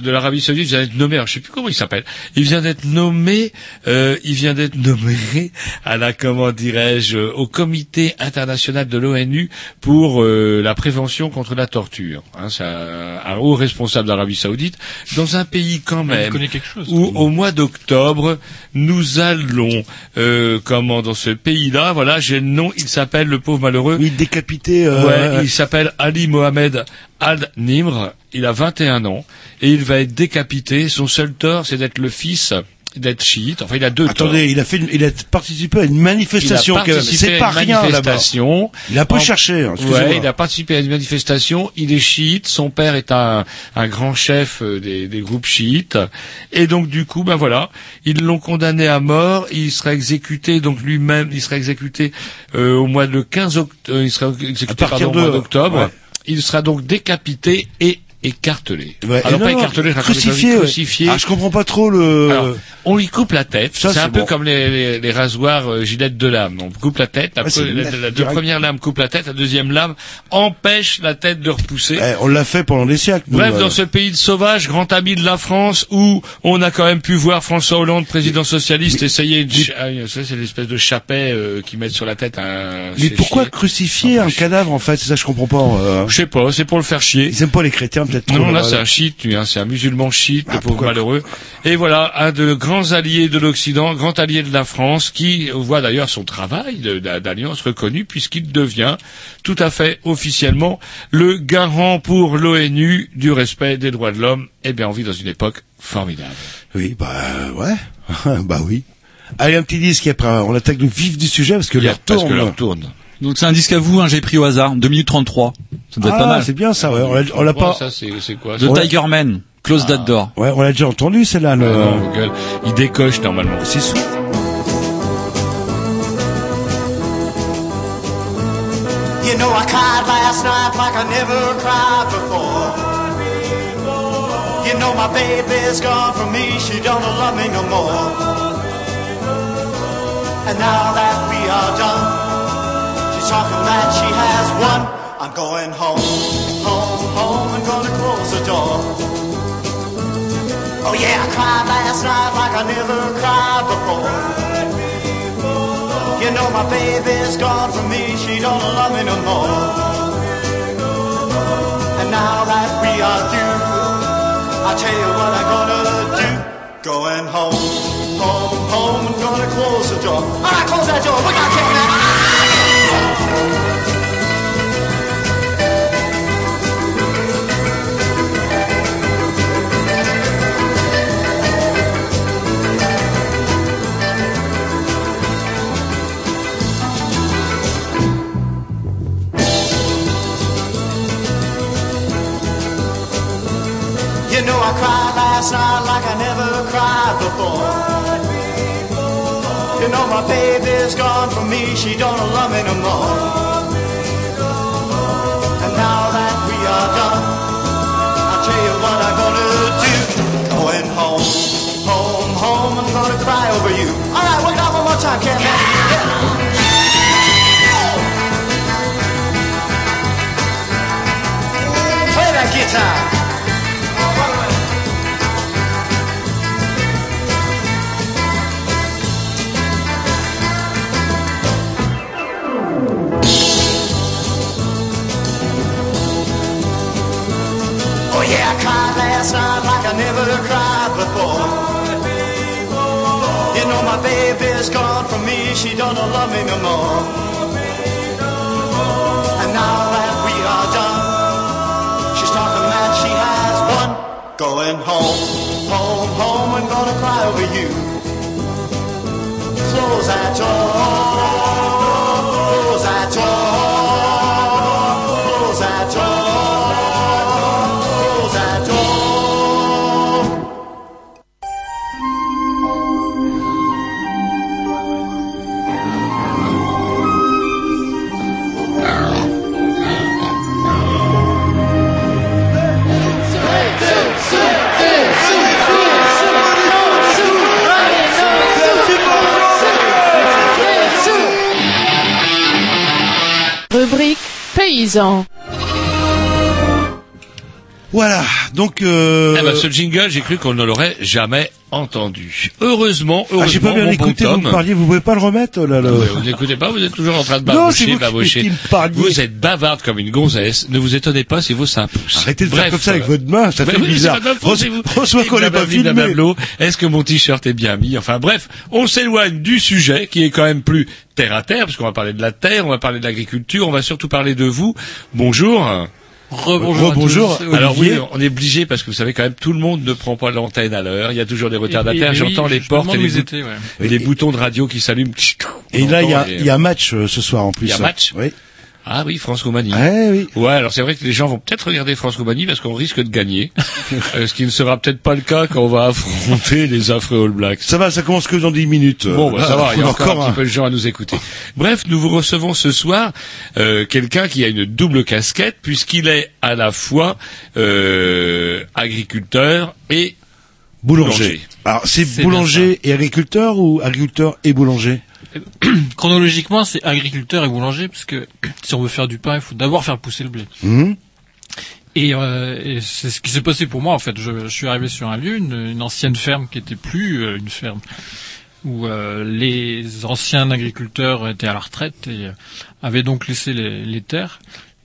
de l'Arabie Saoudite, il vient d'être nommé. Alors, je sais plus comment il s'appelle. Il vient d'être nommé. euh, il vient d'être nommé à la comment dirais-je au Comité international de l'ONU pour euh, la prévention contre la torture. Hein, c'est un, un haut responsable d'Arabie Saoudite dans un pays quand même chose. où au mois d'octobre nous allons euh, comment dans ce pays-là. Voilà, j'ai le nom. Il s'appelle le pauvre malheureux. Oui, décapité. euh, Ouais, il s'appelle Ali Mohamed Al-Nimr, il a 21 ans, et il va être décapité. Son seul tort, c'est d'être le fils d'être chiite. Enfin, il a deux torts. Attendez, il a fait, une- il a participé à une manifestation Il a participé C'est à une rien manifestation. Il a pas En- cherché. hein. Ouais, il a participé à une manifestation. Il est chiite. Son père est un, un grand chef euh, des, des groupes chiites. Et donc du coup, ben voilà, ils l'ont condamné à mort. Il sera exécuté. Donc lui-même, il sera exécuté euh, au mois de 15 octobre. Il sera exécuté pardon, au mois de- d'octobre. ouais. Il sera donc décapité et écartelé. Ouais, Alors pas non, non, écartelé, je raconte, crucifié. ouais. Ah, je comprends pas trop le. Alors, on lui coupe la tête. C'est un peu comme les, les, les rasoirs euh, gilettes de lame. On coupe la tête. La, Ouais, c'est pre- la- net, la- la direct. première lame coupe la tête. La deuxième lame empêche la tête de repousser. Eh, on l'a fait pendant des siècles. Bref, dans ce pays de sauvages, grand ami de la France, où on a quand même pu voir François Hollande, président socialiste, essayer de... ah, c'est l'espèce de chapet euh, qui mettent sur la tête un... Mais pourquoi crucifier un cadavre en fait? C'est ça, je comprends pas. euh. Je sais pas, c'est pour le faire chier. Ils aiment pas les chrétiens peut-être. Non, là, euh, c'est un chiite, lui, hein, c'est un musulman chiite, le Ah, pauvre malheureux. Et voilà, un de grands alliés de l'Occident, grand allié de la France, qui voit d'ailleurs son travail d'alliance reconnu, puisqu'il devient tout à fait officiellement le garant pour l'ONU du respect des droits de l'homme. Eh bien, on vit dans une époque formidable. Oui, bah ouais, bah oui. Allez, un petit disque et après on attaque le vif du sujet parce que l'heure Parce tourne. que l'heure tourne. Donc c'est un disque à vous, hein, j'ai pris au hasard, 2 minutes 33. Ça doit être pas Ah, mal. c'est bien ça. Ouais. On l'a- On l'a pas. Ça, c'est c'est quoi The ça Ouais. Tiger Man, Close That Door. Ouais, on l'a déjà entendu celle-là. Ah le- non, vos gueules. Il décoche normalement. C'est sous. You know I cried last night like I never cried before. You know my baby's gone from me, she don't love me no more. And now that we are done, talking that she has won. I'm going home, home, home, and gonna close the door. Oh yeah, I cried last night like I never cried before. You know my baby's gone from me, she don't love me no more. And now that we are through, I'll tell you what I'm gonna do. Going home, home, home, and gonna close the door. Alright, close that door, we gotta take that. Last night like I never cried before. You know my baby's gone from me, she don't love me no more. And now that we are done, I'll tell you what I'm gonna do. Going home, home, home, I'm gonna cry over you. Alright, work it out one more time, Ken. Play that guitar. Last night like I never cried before. You know my baby's gone from me, she don't love me no more. And now that we are done, she's talking that she has won. Going home, home, home, and gonna cry over you. Close that door, Voilà, donc... Euh... Eh ben, ce jingle, j'ai cru qu'on ne l'aurait jamais entendu. Heureusement, heureusement, Ah, j'ai pas bien écouté, bon vous me parliez, vous pouvez pas le remettre oh là, là. Ah vous n'écoutez pas, vous êtes toujours en train de Non, baboucher, parliez. Vous êtes bavarde comme une gonzesse. Ne vous étonnez pas si vous s'impousse. Arrêtez de faire Bref, comme ça avec votre main, ça bah fait oui, bizarre. c'est pas de ma faute, Reço- c'est vous. reçois qu'on l'ait pas filmé. Est-ce que mon t-shirt est bien mis? Enfin bref, on s'éloigne du sujet qui est quand même plus terre à terre, parce qu'on va parler de la terre, on va parler de l'agriculture, on va surtout parler de vous. Bonjour. Rebonjour. Alors oui, on est obligé parce que vous savez quand même tout le monde ne prend pas l'antenne à l'heure. Il y a toujours des retardataires. Oui, J'entends les portes et les, ils bout- étaient, ouais. et les boutons de radio qui s'allument. Et là, il y a, y a un match euh, ce soir en plus. Il y a un match Oui. Ah oui, France-Roumanie. Ouais, oui. Ouais, alors c'est vrai que les gens vont peut-être regarder France-Roumanie parce qu'on risque de gagner. Euh, ce qui ne sera peut-être pas le cas quand on va affronter les affreux All Blacks. Ça va, ça commence que dans 10 minutes. Bon, bah, ça va, il y a encore, un un- petit peu de gens à nous écouter. Bref, nous vous recevons ce soir euh, quelqu'un qui a une double casquette puisqu'il est à la fois euh, agriculteur et Boulanger. boulanger. Alors, C'est boulanger et agriculteur ou agriculteur et boulanger? Chronologiquement, c'est agriculteur et boulanger, parce que si on veut faire du pain, il faut d'abord faire pousser le blé. Mhm. Et, euh, et c'est ce qui s'est passé pour moi en fait. Je, je suis arrivé sur un lieu, une, une ancienne ferme qui était plus euh, une ferme, où euh, les anciens agriculteurs étaient à la retraite et euh, avaient donc laissé les, les terres.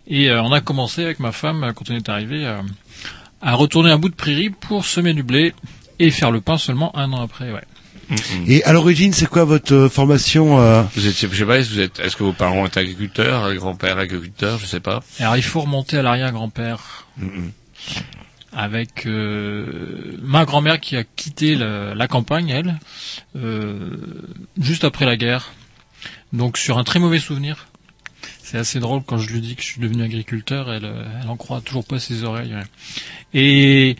Et on a commencé avec ma femme quand on est arrivé à retourner un bout de prairie pour semer du blé et faire le pain seulement un an après. Ouais. Et à l'origine, c'est quoi votre euh, formation euh, Vous êtes, je sais pas, est-ce que vous êtes, est-ce que vos parents étaient agriculteurs, un grand-père agriculteur, je sais pas. Alors il faut remonter à l'arrière-grand-père avec euh, ma grand-mère qui a quitté la, la campagne, elle, euh, juste après la guerre. Donc sur un très mauvais souvenir. C'est assez drôle quand je lui dis que je suis devenu agriculteur, elle, euh, elle en croit toujours pas ses oreilles. ouais. Et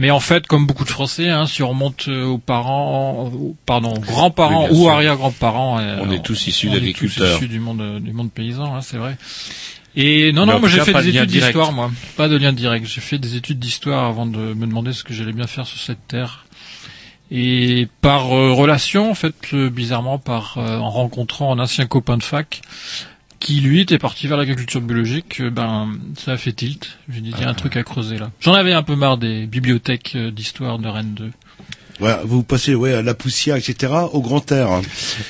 mais en fait, comme beaucoup de Français, hein, si on remonte euh, aux parents, aux- pardon, aux grands-parents Oui, ou arrière-grands-parents, euh, On est tous issus on est tous d'agriculteurs. issus du monde, du monde paysan, hein, c'est vrai. Et non, Mais non, moi j'ai fait des études d'histoire, moi. Pas de lien direct. J'ai fait des études d'histoire avant de me demander ce que j'allais bien faire sur cette terre. Et par euh, relation, en fait, euh, bizarrement, par euh, en rencontrant un ancien copain de fac, qui lui était parti vers l'agriculture biologique, euh, ben ça a fait tilt. J'ai dit il y a un truc à creuser là. J'en avais un peu marre des bibliothèques euh, d'histoire de Rennes 2. Voilà, vous passez ouais à la poussière, etc. au grand air.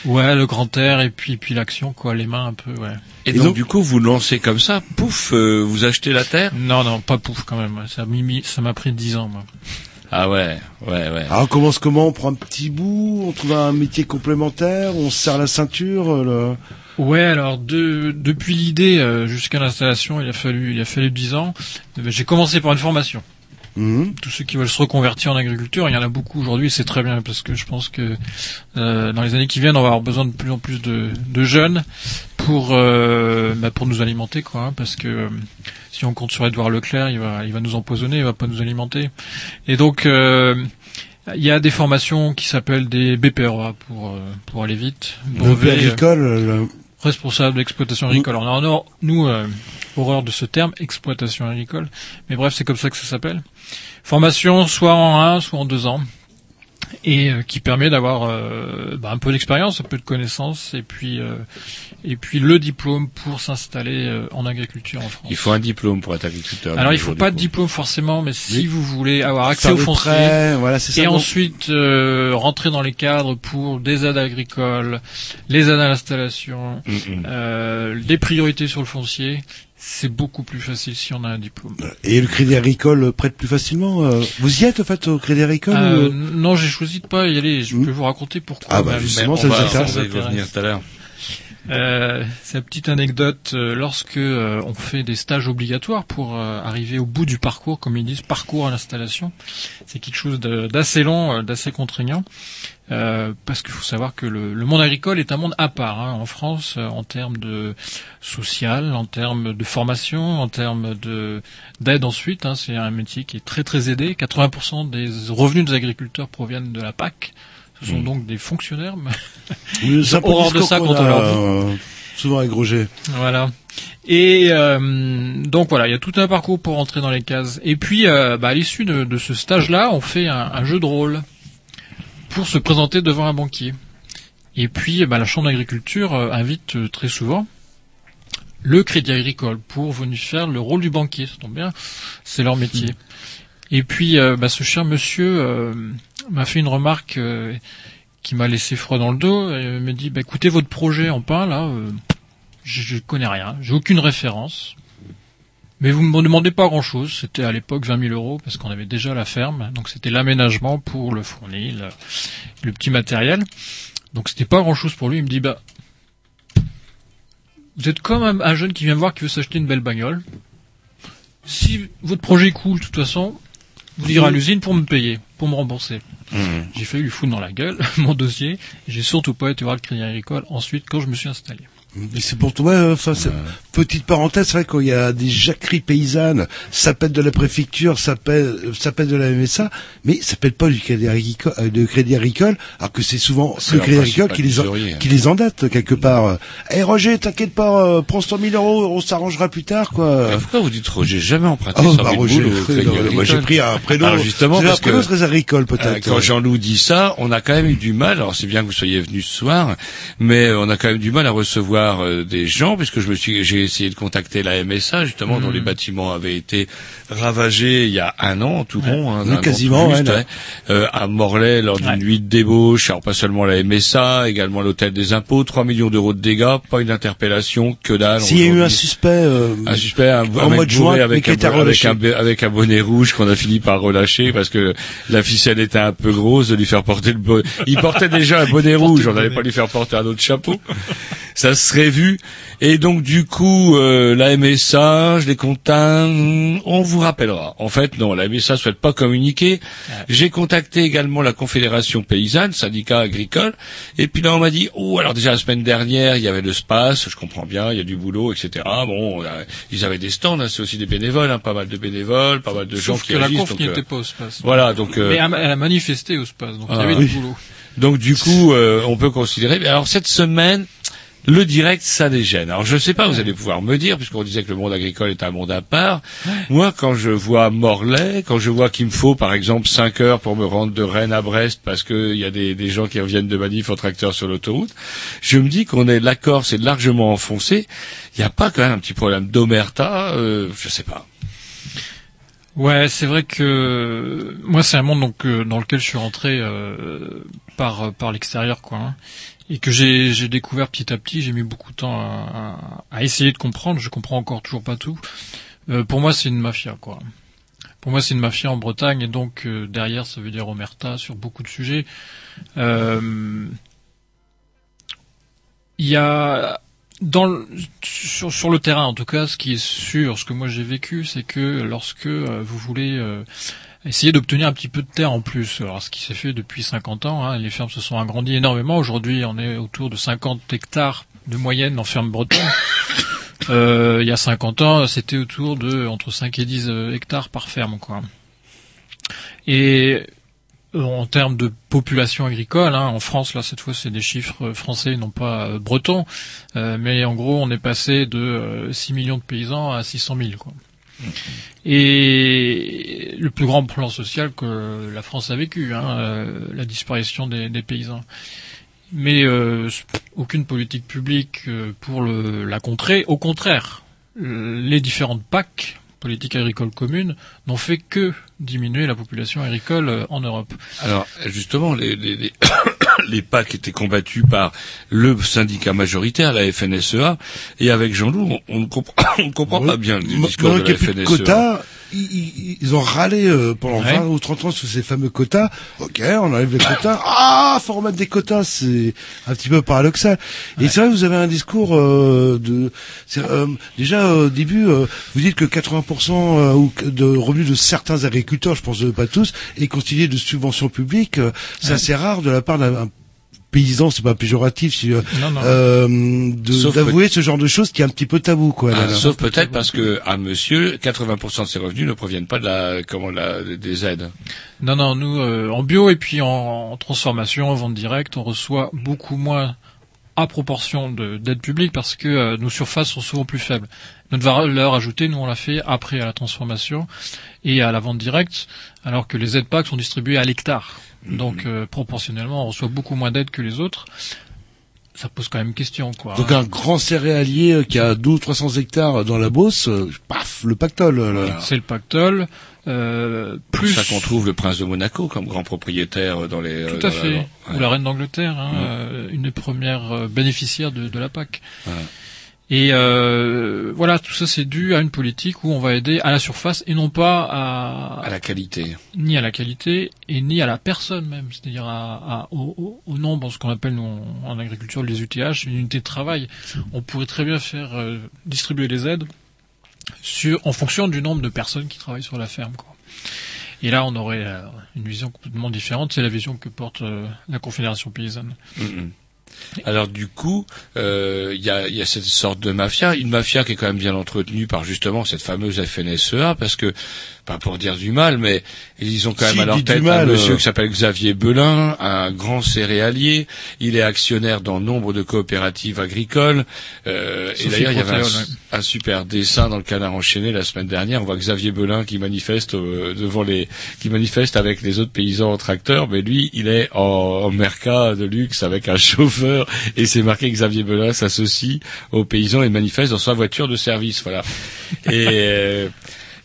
Ouais, le grand air et puis puis l'action quoi, les mains un peu, ouais. Et, donc, du coup, vous lancez comme ça, pouf, euh, vous achetez la terre? Non, non, pas pouf quand même. Ça m'a ça m'a pris dix ans, moi. Ah ouais, ouais, ouais. Alors on commence comment? On prend un petit bout, on trouve un métier complémentaire, on se serre la ceinture. euh, Le... Ouais, alors de, depuis l'idée euh, jusqu'à l'installation, il a fallu il a fallu dix ans. Euh, ben, J'ai commencé par une formation. Mhm. Tous ceux qui veulent se reconvertir en agriculture, il y en a beaucoup aujourd'hui, et c'est très bien parce que je pense que euh, dans les années qui viennent, on va avoir besoin de plus en plus de, de jeunes pour euh, bah, pour nous alimenter, quoi. hein, parce que euh, si on compte sur Edouard Leclerc, il va il va nous empoisonner, il va pas nous alimenter. Et donc euh, il y a des formations qui s'appellent des BPRA pour pour aller vite. Brevet agricole. Le- responsable d'exploitation agricole. Alors, on a, nous, euh, horreur de ce terme, exploitation agricole. Mais bref, c'est comme ça que ça s'appelle. Formation soit en un, soit en deux ans. Et euh, qui permet d'avoir euh, bah, un peu d'expérience, un peu de connaissances, et puis euh, et puis le diplôme pour s'installer euh, en agriculture en France. Il faut un diplôme pour être agriculteur. Alors il faut pas de diplôme forcément, mais si Oui. vous voulez avoir accès Faire au des foncier, prêts, voilà, c'est ça, et bon. ensuite euh, rentrer dans les cadres pour des aides agricoles, les aides à l'installation, Mm, euh, les priorités sur le foncier, c'est beaucoup plus facile si on a un diplôme. Et le crédit agricole prête plus facilement. euh, Vous y êtes en fait au crédit agricole Euh, ou- non, j'ai choisi de pas y aller. Je peux vous raconter pourquoi. Ah bah, même. justement, ça va- ça va venir tout à l'heure. Euh, c'est une petite anecdote. euh, lorsque euh, on fait des stages obligatoires pour euh, arriver au bout du parcours, comme ils disent, parcours à l'installation, c'est quelque chose de- d'assez long, euh, d'assez contraignant, euh, parce qu'il faut savoir que le, le monde agricole est un monde à part hein, en France euh, en termes de social, en termes de formation, en termes de d'aide ensuite. hein, c'est un métier qui est très très aidé. 80% des revenus des agriculteurs proviennent de la PAC. Ce sont Mm. donc des fonctionnaires. mais Oui, c'est horreur de ça quand on a, leur dit. euh, Souvent Roger. Voilà. Et euh, donc voilà, il y a tout un parcours pour entrer dans les cases. Et puis, euh, bah, à l'issue de, de ce stage-là, on fait un, un jeu de rôle pour se présenter devant un banquier. Et puis, bah, la Chambre d'agriculture euh, invite euh, très souvent le Crédit Agricole pour venir faire le rôle du banquier. Ça tombe bien, c'est leur métier. Et puis, euh, bah, ce cher monsieur m'a fait une remarque qui m'a laissé froid dans le dos. Et me dit, bah, écoutez, votre projet en pain, là, je, je connais rien, j'ai aucune référence. Mais vous me demandez pas grand chose. C'était à l'époque 20 000 euros parce qu'on avait déjà la ferme. Donc c'était l'aménagement pour le fournir, le, le petit matériel. Donc c'était pas grand chose pour lui. Il me dit, bah, vous êtes comme un, un jeune qui vient me voir qui veut s'acheter une belle bagnole. Si votre projet coule, de toute façon, vous irez à l'usine pour me payer, pour me rembourser. Mhm. J'ai failli lui foutre dans la gueule mon dossier. J'ai surtout pas été voir le Crédit Agricole ensuite quand je me suis installé. Mais c'est pour toi, enfin, c'est- petite parenthèse, c'est vrai qu'il y a des jacqueries paysannes, ça pète de la préfecture, ça pète, ça pète de la MSA, mais ça pète pas du crédit agricole, euh, de crédit agricole, alors que c'est souvent le crédit agricole qui les, en- hein. qui les endette quelque part. Eh Roger, t'inquiète pas, euh, prends 100 000 euros, on s'arrangera plus tard, quoi. Mais Pourquoi vous dites Roger jamais emprunté Oh, 100 bah, 000 Roger, non, moi, j'ai pris un prénom. Alors justement, un parce que prénom très agricole, euh, peut-être. quand Jean-Loup dit ça, on a quand même eu du mal. Alors c'est bien que vous soyez venu ce soir, mais on a quand même du mal à recevoir euh, des gens, puisque je me suis, j'ai essayé de contacter la MSA justement, dont Mhm. les bâtiments avaient été ravagés il y a un an, tout rond, hein, Oui, quasiment, juste, ouais, ouais. Euh, à Morlaix lors d'une nuit de débauche. Alors pas seulement la MSA, également l'hôtel des impôts, 3 millions d'euros de dégâts, pas une interpellation, que dalle. S'il y a eu un suspect, euh, Un suspect, un, en mois de juin, avec un, avec, un, avec un bonnet rouge qu'on a fini par relâcher parce que la ficelle était un peu grosse de lui faire porter le bonnet. Il portait déjà un bonnet rouge, on n'allait pas lui faire porter un autre chapeau. Ça serait vu. Et donc du coup, euh, la MSA, je les contacte, on vous rappellera. En fait, non, la MSA souhaite pas communiquer. J'ai contacté également la Confédération paysanne, syndicat agricole, et puis là on m'a dit, oh alors déjà la semaine dernière il y avait le SPAS, je comprends bien, il y a du boulot, etc. Bon, euh, ils avaient des stands, hein, c'est aussi des bénévoles, hein, pas mal de bénévoles, pas mal de gens Sauf qui que la conf n'y euh, était pas au space. Voilà, donc. euh, Mais elle a- manifesté au space, donc il y ah, avait oui. du boulot. donc du coup, euh, on peut considérer. Alors cette semaine, le direct, ça les gêne. Alors je sais pas, vous allez pouvoir me dire, puisqu'on disait que le monde agricole est un monde à part. Moi, quand je vois Morlaix, quand je vois qu'il me faut, par exemple, 5 heures pour me rendre de Rennes à Brest, parce qu'il y a des, des gens qui reviennent de manif en tracteur sur l'autoroute, je me dis qu'on est, la Corse est largement enfoncée. Il n'y a pas quand même un petit problème d'omerta, euh, je sais pas. Ouais, c'est vrai que moi c'est un monde donc euh, dans lequel je suis rentré euh, par par l'extérieur quoi, hein, et que j'ai découvert petit à petit. J'ai mis beaucoup de temps à, à, à essayer de comprendre. Je comprends encore toujours pas tout. Euh, pour moi, c'est une mafia quoi. Pour moi, c'est une mafia en Bretagne et donc euh, derrière, ça veut dire omerta sur beaucoup de sujets. Euh, Il y a dans le- sur, sur le terrain, en tout cas, ce qui est sûr, ce que moi j'ai vécu, c'est que lorsque euh, vous voulez euh, essayer d'obtenir un petit peu de terre en plus, alors ce qui s'est fait depuis 50 ans, hein, les fermes se sont agrandies énormément. Aujourd'hui, on est autour de 50 hectares de moyenne en ferme bretonne. Euh, il y a 50 ans, c'était autour de entre 5 et 10 euh, hectares par ferme, quoi. Et euh, en termes de population agricole, hein, en France, là, cette fois, c'est des chiffres euh, français, non pas bretons, euh, mais en gros, on est passé de euh, 6 millions de paysans à 600 000, quoi. Et le plus grand plan social que la France a vécu, hein, euh, la disparition des, paysans. Mais euh, aucune politique publique euh, pour la contrer. Au contraire, les différentes PAC, politiques agricoles communes, n'ont fait que diminuer la population agricole euh, en Europe. Alors justement, les, les, les, les PAC étaient combattus par le syndicat majoritaire, la FNSEA, et avec Jean-Loup, on, on ne comprend, on pas bien le discours de la FNSEA. Ils, ils- ont râlé euh, pendant Ouais. 20 ou 30 ans sur ces fameux quotas. Ok, on enlève les quotas. Ah, faut remettre des quotas, c'est un petit peu paradoxal. Et c'est vrai, vous avez un discours euh, de... euh, déjà, au début, euh, vous dites que 80% euh, de revenus de certains agriculteurs, je pense pas tous, est constitué de subventions publiques. Euh, C'est Ouais. assez rare de la part d'un un paysan, c'est pas péjoratif, si, euh, Non, non. euh, d'avouer ce genre de choses qui est un petit peu tabou, quoi. Ah, là, là. sauf peut-être parce que à monsieur, 80% de ses revenus ne proviennent pas de la, comment, la, des aides. Non, non, nous, euh, en bio et puis en, en transformation, en vente directe, on reçoit beaucoup moins à proportion de- d'aide publique parce que euh, nos surfaces sont souvent plus faibles. Notre valeur ajoutée, nous, on l'a fait après à la transformation et à la vente directe, alors que les aides PAC sont distribuées à l'hectare. Donc, euh, proportionnellement, on reçoit beaucoup moins d'aides que les autres. Ça pose quand même question, quoi. Donc un grand céréalier euh, qui a 12 ou 300 hectares dans la Beauce, euh, paf, le pactole. euh, là. C'est le pactole. Euh, plus ça qu'on trouve le prince de Monaco comme grand propriétaire dans les. euh, Tout à dans la- fait. ouais. Ou la reine d'Angleterre, hein, Ouais. euh, une des premières euh, bénéficiaires de, de la PAC. Ouais. Et euh, voilà, tout ça c'est dû à une politique où on va aider à la surface et non pas à, À la qualité. ni à la qualité et ni à la personne même, c'est-à-dire à, à- au, au- nombre, ce qu'on appelle nous, en, agriculture les UTH, une unité de travail. On pourrait très bien faire euh, distribuer les aides sur en fonction du nombre de personnes qui travaillent sur la ferme. Quoi. Et là, on aurait euh, une vision complètement différente. C'est la vision que porte euh, la Confédération paysanne. Alors du coup, euh, il y, a, il y a cette sorte de mafia, une mafia qui est quand même bien entretenue par justement cette fameuse FNSEA, parce que, pas pour dire du mal, mais ils ont quand Si, même à leur tête mal, un monsieur euh. qui s'appelle Xavier Belin, un grand céréalier, il est actionnaire dans nombre de coopératives agricoles, euh, et d'ailleurs il y avait un. Un super dessin dans le canard enchaîné la semaine dernière, on voit Xavier Belin qui manifeste euh, devant les, qui manifeste avec les autres paysans en tracteur, mais lui il est en, en merca de luxe avec un chauffeur et c'est marqué Xavier Belin s'associe aux paysans et manifeste dans sa voiture de service, voilà. Et euh,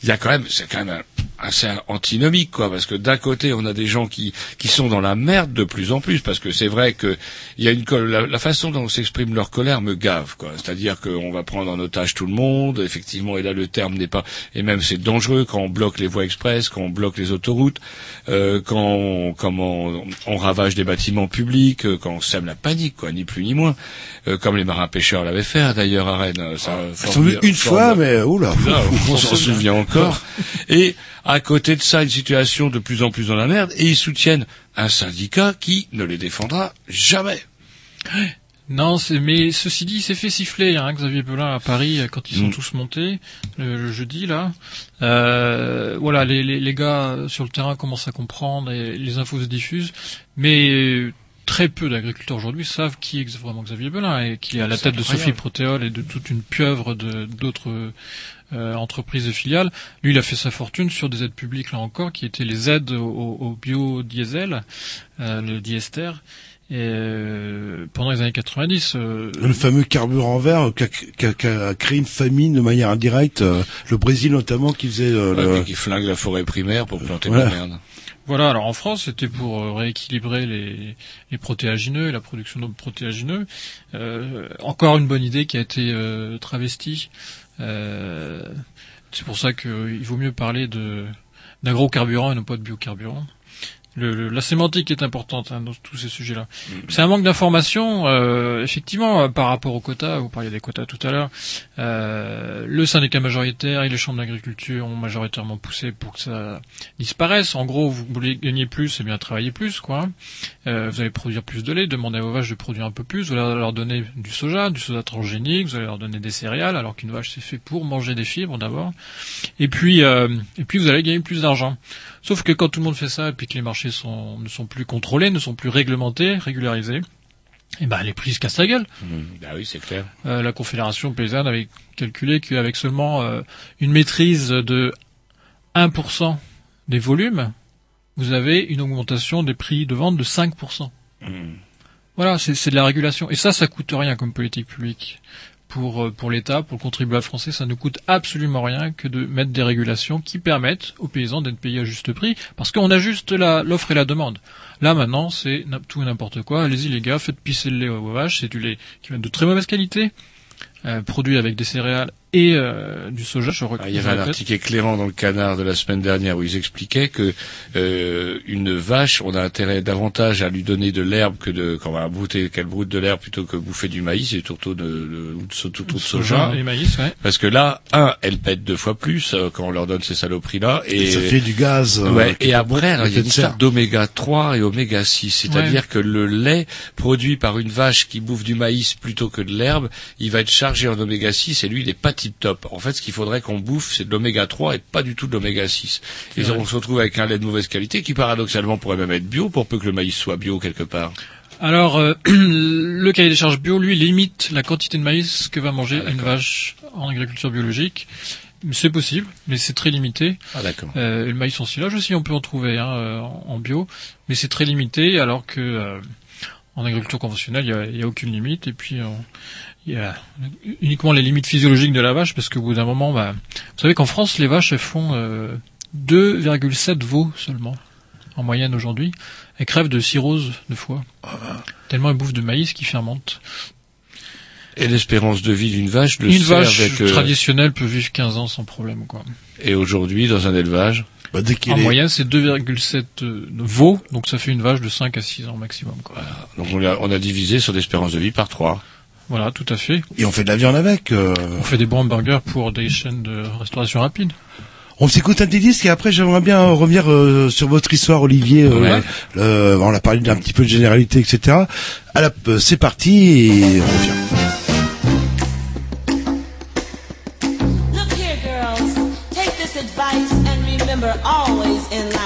il y a quand même, c'est quand même un- assez antinomique, quoi, parce que d'un côté, on a des gens qui qui sont dans la merde de plus en plus, parce que c'est vrai que il y a une col- la, la façon dont s'exprime leur colère me gave, quoi. C'est-à-dire qu'on va prendre en otage tout le monde, effectivement, et là le terme n'est pas, et même c'est dangereux quand on bloque les voies express, quand on bloque les autoroutes, euh, quand on, comment on, on ravage des bâtiments publics, euh, quand on sème la panique, quoi, ni plus ni moins, Euh, comme les marins pêcheurs l'avaient fait d'ailleurs à Rennes. Ça, Ils sont venus une fois, mais oula, Là, fou, on s'en souvient encore. Et à côté de ça, une situation de plus en plus dans la merde, et ils soutiennent un syndicat qui ne les défendra jamais. Non, c'est mais ceci dit, il s'est fait siffler hein, Xavier Belin à Paris quand ils sont Mm. tous montés le, le jeudi là. Euh, voilà, les, les, les gars euh, sur le terrain commencent à comprendre et les infos se diffusent, mais euh, très peu d'agriculteurs aujourd'hui savent qui est vraiment Xavier Belin et qui est à la tête de. Sophie Protéol et de toute une pieuvre de d'autres euh, entreprises et filiales. Lui, il a fait sa fortune sur des aides publiques là encore, qui étaient les aides au, au- au biodiesel, euh, le diester. Et euh, pendant les années 90, euh, Le fameux carburant vert qui a, qui a- qui a créé une famine de manière indirecte, euh, le Brésil notamment qui faisait euh, Ouais, le- qui flingue la forêt primaire pour planter Voilà. de la merde. Voilà, alors en France, c'était pour euh, rééquilibrer les, les protéagineux et la production de protéagineux. Euh, encore une bonne idée qui a été euh, travestie. Euh, c'est pour ça qu'il vaut mieux parler de d'agrocarburant et non pas de biocarburant. Le, le- la sémantique est importante hein, dans tous ces sujets-là. C'est un manque d'information, euh, effectivement, euh, par rapport aux quotas. Vous parliez des quotas tout à l'heure. Euh, le syndicat majoritaire et les chambres d'agriculture ont majoritairement poussé pour que ça disparaisse. En gros, vous voulez gagner plus, c'est bien travailler plus, quoi. Euh, vous allez produire plus de lait, demandez à vos vaches de produire un peu plus. Vous allez leur donner du soja, du soja transgénique. Vous allez leur donner des céréales, alors qu'une vache c'est fait pour manger des fibres d'abord. Et puis, euh, et puis vous allez gagner plus d'argent. Sauf que quand tout le monde fait ça et puis que les marchés sont, ne sont plus contrôlés, ne sont plus réglementés, régularisés, et ben les prix se cassent la gueule. Bah oui, c'est clair. Euh, la Confédération paysanne avait calculé qu'avec seulement euh, une maîtrise de 1% des volumes, vous avez une augmentation des prix de vente de 5%. Voilà, c'est c'est de la régulation. Et ça, ça coûte rien comme politique publique. Pour, euh, pour l'État, pour le contribuable français, ça ne coûte absolument rien que de mettre des régulations qui permettent aux paysans d'être payés à juste prix, parce qu'on ajuste l'offre et la demande. Là, maintenant, c'est tout et n'importe quoi. Allez-y, les gars, faites pisser le lait aux vaches. C'est du lait qui va de très mauvaise qualité, euh, produit avec des céréales et euh, du soja. Je rec- Ah, il y avait un article éclairant dans le canard de la semaine dernière où ils expliquaient que euh, une vache, on a intérêt davantage à lui donner de l'herbe que de quand on va brouter qu'elle broute de l'herbe plutôt que bouffer du maïs et surtout de, de, ou de, de soja. et maïs, ouais. Parce que là, un, elle pète deux fois plus euh, quand on leur donne ces saloperies là et, Et ça fait du gaz, euh, ouais, et après, il y a une serre. d'oméga 3 et oméga 6, c'est-à-dire Ouais. que le lait produit par une vache qui bouffe du maïs plutôt que de l'herbe, il va être chargé en oméga 6 et lui il est pas tip top. En fait, ce qu'il faudrait qu'on bouffe, c'est de l'oméga 3 et pas du tout de l'oméga 6. Et vrai. on se retrouve avec un lait de mauvaise qualité qui paradoxalement pourrait même être bio pour peu que le maïs soit bio quelque part. Alors, euh, le cahier des charges bio, lui, limite la quantité de maïs que va manger Ah, une vache en agriculture biologique. C'est possible, mais c'est très limité. Ah d'accord. Euh, le maïs en silage aussi, on peut en trouver hein, euh, en bio, mais c'est très limité, alors que euh, en agriculture conventionnelle, il y a, a aucune limite. Et puis, euh, il y a uniquement les limites physiologiques de la vache, parce qu'au bout d'un moment, bah, vous savez qu'en France, les vaches elles font euh, 2,7 veaux seulement en moyenne aujourd'hui. Elles crèvent de cirrhose de foie, tellement elles bouffent de maïs qui fermente. Et l'espérance de vie d'une vache le Une vache avec, euh, traditionnelle peut vivre 15 ans sans problème, quoi. et aujourd'hui dans un élevage. Bah, dès En est- moyenne, c'est 2,7 euh, veaux, donc ça fait une vache de 5 à 6 ans maximum. Quoi. Donc on a, on a divisé son espérance de vie par 3. Voilà, tout à fait. Et on fait de la viande avec. euh. On fait des bons hamburgers pour des chaînes de restauration rapide. On s'écoute un petit disque et après j'aimerais bien euh, revenir euh, sur votre histoire Olivier. euh, Ouais. on a parlé d'un petit peu de généralité, etc. Euh, c'est parti et on revient. Look here, girls. Take this advice and remember always in life.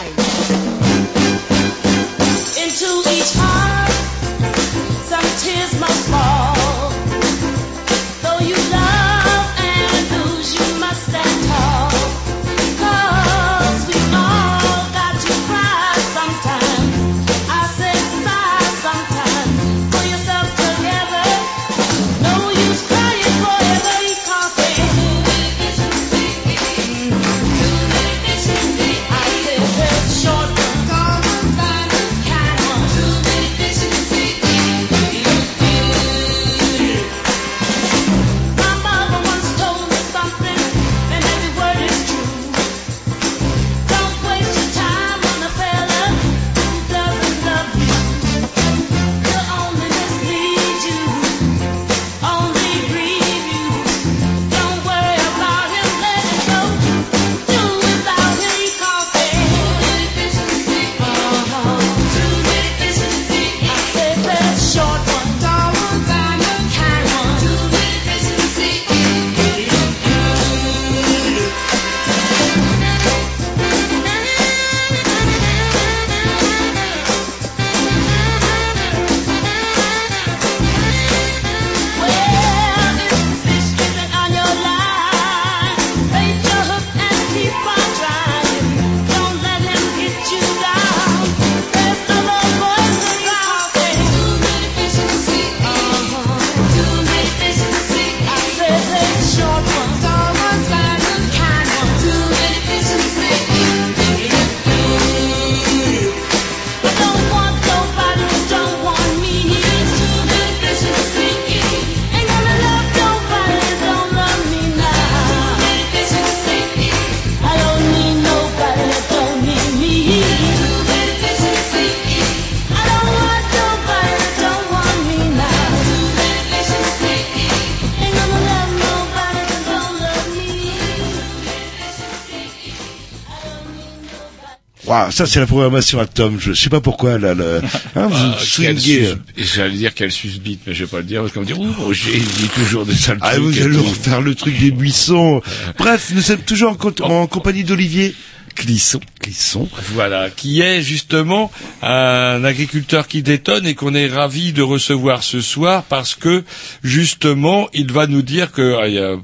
Waouh, ça c'est la programmation à Tom. Je sais pas pourquoi là. là hein, vous Ah, sus- et J'allais dire qu'elle susbite, mais je vais pas le dire parce qu'on me dit, oh, Roger, il dit toujours des sales Ah, trucs vous et allez refaire le truc des buissons. Bref, nous sommes toujours en, co- en compagnie d'Olivier Clisson. Clisson. Voilà, qui est justement un agriculteur qui détonne et qu'on est ravi de recevoir ce soir parce que justement il va nous dire que,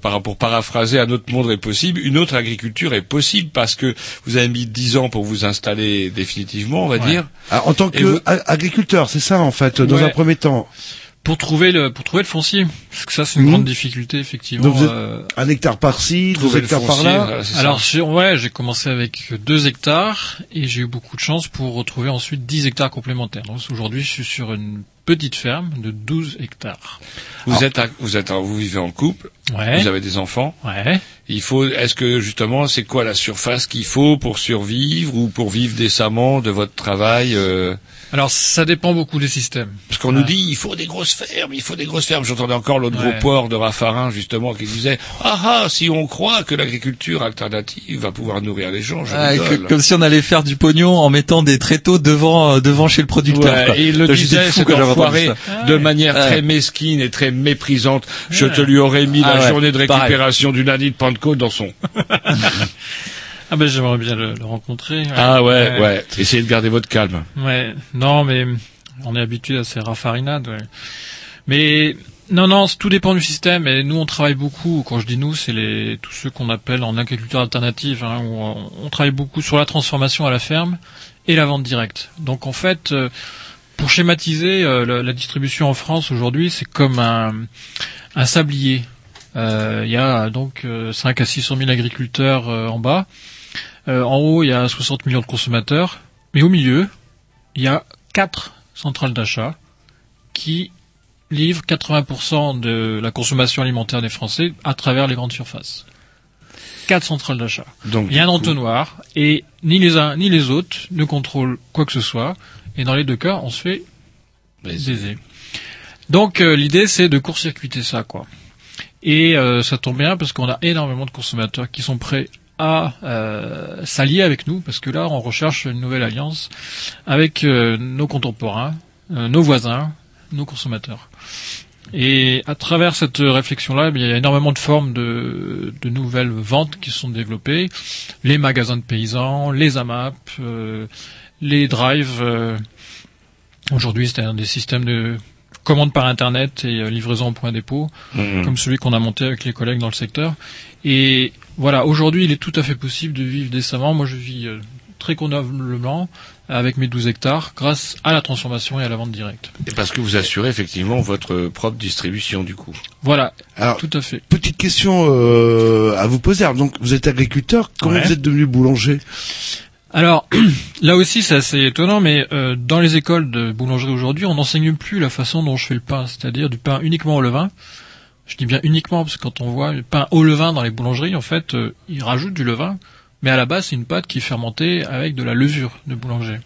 ah, pour paraphraser un autre monde est possible, une autre agriculture est possible parce que vous avez mis dix ans pour vous installer définitivement, on va Ouais. dire. Ah, en tant vous- qu'agriculteur, c'est ça en fait, dans Ouais. un premier temps. Pour trouver le pour trouver le foncier, parce que ça c'est une Mhm. grande difficulté effectivement. Donc vous êtes euh, un hectare par-ci, deux hectares foncier, voilà, c'est Alors ça. j'ai- ouais, j'ai commencé avec deux hectares et j'ai eu beaucoup de chance pour retrouver ensuite 10 hectares complémentaires. Donc aujourd'hui, je suis sur une petite ferme de 12 hectares. Vous êtes, à- vous êtes, vous vivez en couple, Ouais. vous avez des enfants. Ouais. Il faut, est-ce que justement, c'est quoi la surface qu'il faut pour survivre ou pour vivre décemment de votre travail euh, Alors ça dépend beaucoup des systèmes. Parce qu'on nous dit, il faut des grosses fermes, il faut des grosses fermes. J'entendais encore l'autre Ouais. gros porc de Raffarin, justement, qui disait, ah ah, si on croit que l'agriculture alternative va pouvoir nourrir les gens, je Ah, que- comme si on allait faire du pognon en mettant des tréteaux devant euh, devant chez le producteur. Ouais, quoi. et il le disait, cet enfoiré, ça. de manière Ouais. très mesquine et très méprisante. Je te lui aurais mis Ah la ouais, journée de pareil. récupération du lundi de Pentecôte dans son. Ah ben j'aimerais bien le, le rencontrer. Ah ouais, ouais. Essayez de garder votre calme. Ouais, non, mais on est habitué à ces raffarinades. Ouais. Mais non, non, tout dépend du système. Et nous, on travaille beaucoup. Quand je dis nous, c'est les tous ceux qu'on appelle en agriculture alternative. Hein, où on, on travaille beaucoup sur la transformation à la ferme et la vente directe. Donc en fait, euh, pour schématiser, euh, la, la distribution en France aujourd'hui, c'est comme un, un sablier. Euh, Il y a donc euh, 5 à 600 000 agriculteurs en bas. Euh, en haut, il y a 60 millions de consommateurs. Mais au milieu, il y a quatre centrales d'achat qui livrent 80% de la consommation alimentaire des Français à travers les grandes surfaces. Quatre centrales d'achat. Donc, Il y a un entonnoir et ni les uns ni les autres ne contrôlent quoi que ce soit. Et dans les deux cas, on se fait baiser. Donc euh, l'idée c'est de court-circuiter ça quoi. Et euh, ça tombe bien parce qu'on a énormément de consommateurs qui sont prêts à euh, s'allier avec nous parce que là on recherche une nouvelle alliance avec euh, nos contemporains, euh, nos voisins, nos consommateurs. Et à travers cette réflexion-là, eh il y a énormément de formes de, de nouvelles ventes qui sont développées. Les magasins de paysans, les AMAP, euh, les drives. euh, Aujourd'hui, c'est un des systèmes de commande par Internet et euh, livraison au point dépôt, Mhm. comme celui qu'on a monté avec les collègues dans le secteur. Et voilà, aujourd'hui, il est tout à fait possible de vivre décemment. Moi, je vis euh, très convenablement avec mes 12 hectares grâce à la transformation et à la vente directe. Et parce que vous assurez effectivement votre propre distribution, du coup. Voilà, Alors, tout à fait. petite question euh, à vous poser. Alors, donc, vous êtes agriculteur. Comment Ouais. vous êtes devenu boulanger? Alors, là aussi, c'est assez étonnant, mais euh, dans les écoles de boulangerie aujourd'hui, on n'enseigne plus la façon dont je fais le pain, c'est-à-dire du pain uniquement au levain. Je dis bien uniquement parce que quand on voit le pain au levain dans les boulangeries, en fait, euh, ils rajoutent du levain, mais à la base, c'est une pâte qui est fermentée avec de la levure de boulanger.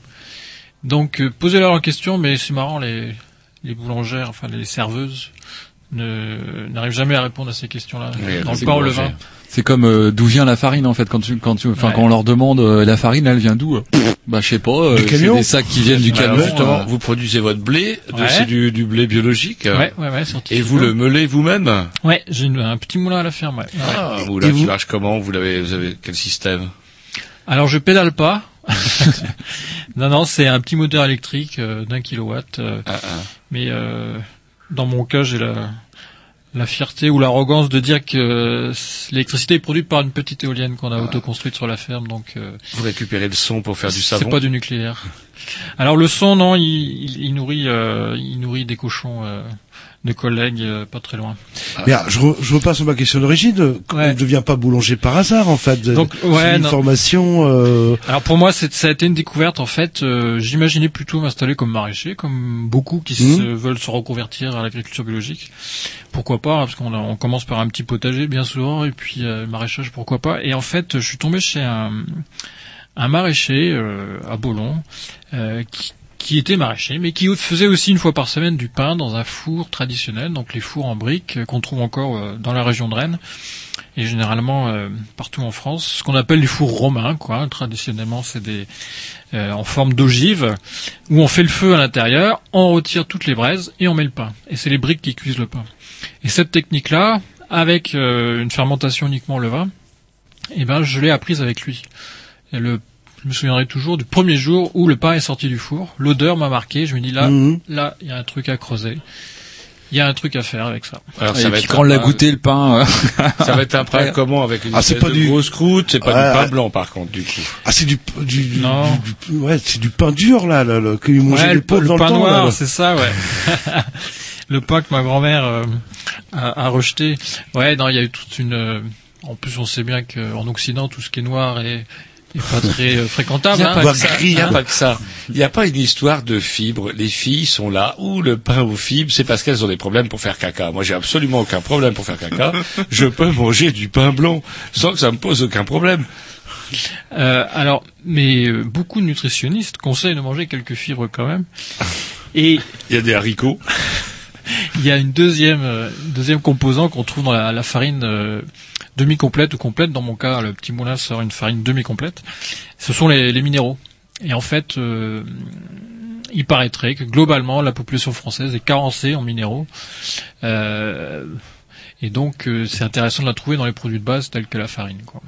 Donc, euh, posez-leur la question, mais c'est marrant, les, les boulangères, enfin les serveuses, ne n'arrivent jamais à répondre à ces questions-là. Oui, dans le c'est pain au boulanger. levain. C'est comme euh, d'où vient la farine en fait quand tu quand tu enfin Ouais. quand on leur demande euh, la farine elle vient d'où euh, Bah je sais pas, euh, Du c'est camion des sacs qui viennent du Alors, camion. justement, euh. vous produisez votre blé, Ouais. c'est du, du blé biologique. Ouais, ouais, Et vous le meulez vous-même Ouais, j'ai un petit moulin à la ferme, ouais. Ah, Ouais. vous Et là, vous tu marches comment Vous l'avez, vous avez quel système? Alors je pédale pas. non, non, c'est un petit moteur électrique euh, d'un kilowatt. euh, Ah, Mais euh, dans mon cas, j'ai la, la fierté ou l'arrogance de dire que l'électricité est produite par une petite éolienne qu'on a autoconstruite sur la ferme. Donc euh, Vous récupérez le son pour faire du c'est savon pas du nucléaire. Alors le son, non, il, il, il nourrit, euh, il nourrit des cochons euh, de collègues euh, pas très loin. Mais alors, je, re- je repasse sur ma question d'origine. On ne devient pas boulanger par hasard, en fait. Donc, ouais, une non. formation. Euh... Alors pour moi, c'est- ça a été une découverte. En fait, euh, j'imaginais plutôt m'installer comme maraîcher, comme beaucoup qui se, veulent se reconvertir à l'agriculture biologique. Pourquoi pas Parce qu'on a- on commence par un petit potager, bien souvent, et puis euh, maraîchage, pourquoi pas Et en fait, je suis tombé chez un, un maraîcher euh, à Bolon euh, qui, qui était maraîcher, mais qui faisait aussi une fois par semaine du pain dans un four traditionnel, donc les fours en briques euh, qu'on trouve encore euh, dans la région de Rennes. et généralement euh, partout en France, ce qu'on appelle les fours romains. Quoi. Traditionnellement, c'est des euh, en forme d'ogive où on fait le feu à l'intérieur, on retire toutes les braises et on met le pain. Et c'est les briques qui cuisent le pain. Et cette technique-là, avec une fermentation uniquement au levain, eh ben je l'ai apprise avec lui. Je me souviendrai toujours du premier jour où le pain est sorti du four. L'odeur m'a marqué. Je me dis là, Mhm. là, il y a un truc à creuser. Il y a un truc à faire avec ça. Alors, Et ça va puis être quand on l'a goûté le pain, euh, Ça va être un pain comment avec une Ah, c'est espèce pas de du- grosse croûte, c'est pas Ouais, du pain blanc par contre du coup. Ah, c'est du, du, du- Non. du- du- ouais, c'est du pain dur, là, là, là, que lui mangeait Ouais, le, dans pain le temps, noir, c'est ça, ouais. le pain que ma grand-mère euh, a, a rejeté. Ouais, non, il y a eu toute une. euh, en plus, on sait bien qu'en Occident, tout ce qui est noir est, est pas très euh, Il fréquentable. n'y a, hein. Il a hein. pas que ça. Il n'y a pas une histoire de fibres. Les filles sont là où le pain aux fibres, c'est parce qu'elles ont des problèmes pour faire caca. Moi, j'ai absolument aucun problème pour faire caca. Je peux manger du pain blanc sans que ça me pose aucun problème. Euh, alors, mais euh, beaucoup de nutritionnistes conseillent de manger quelques fibres quand même. Et Il y a des haricots. il y a une deuxième, euh, deuxième composant qu'on trouve dans la, farine euh, demi-complète ou complète. Dans mon cas, le petit moulin sort une farine demi-complète. Ce sont les, les minéraux. Et en fait, euh, il paraîtrait que globalement, la population française est carencée en minéraux. Euh, et donc, euh, c'est intéressant de la trouver dans les produits de base tels que la farine. Quoi.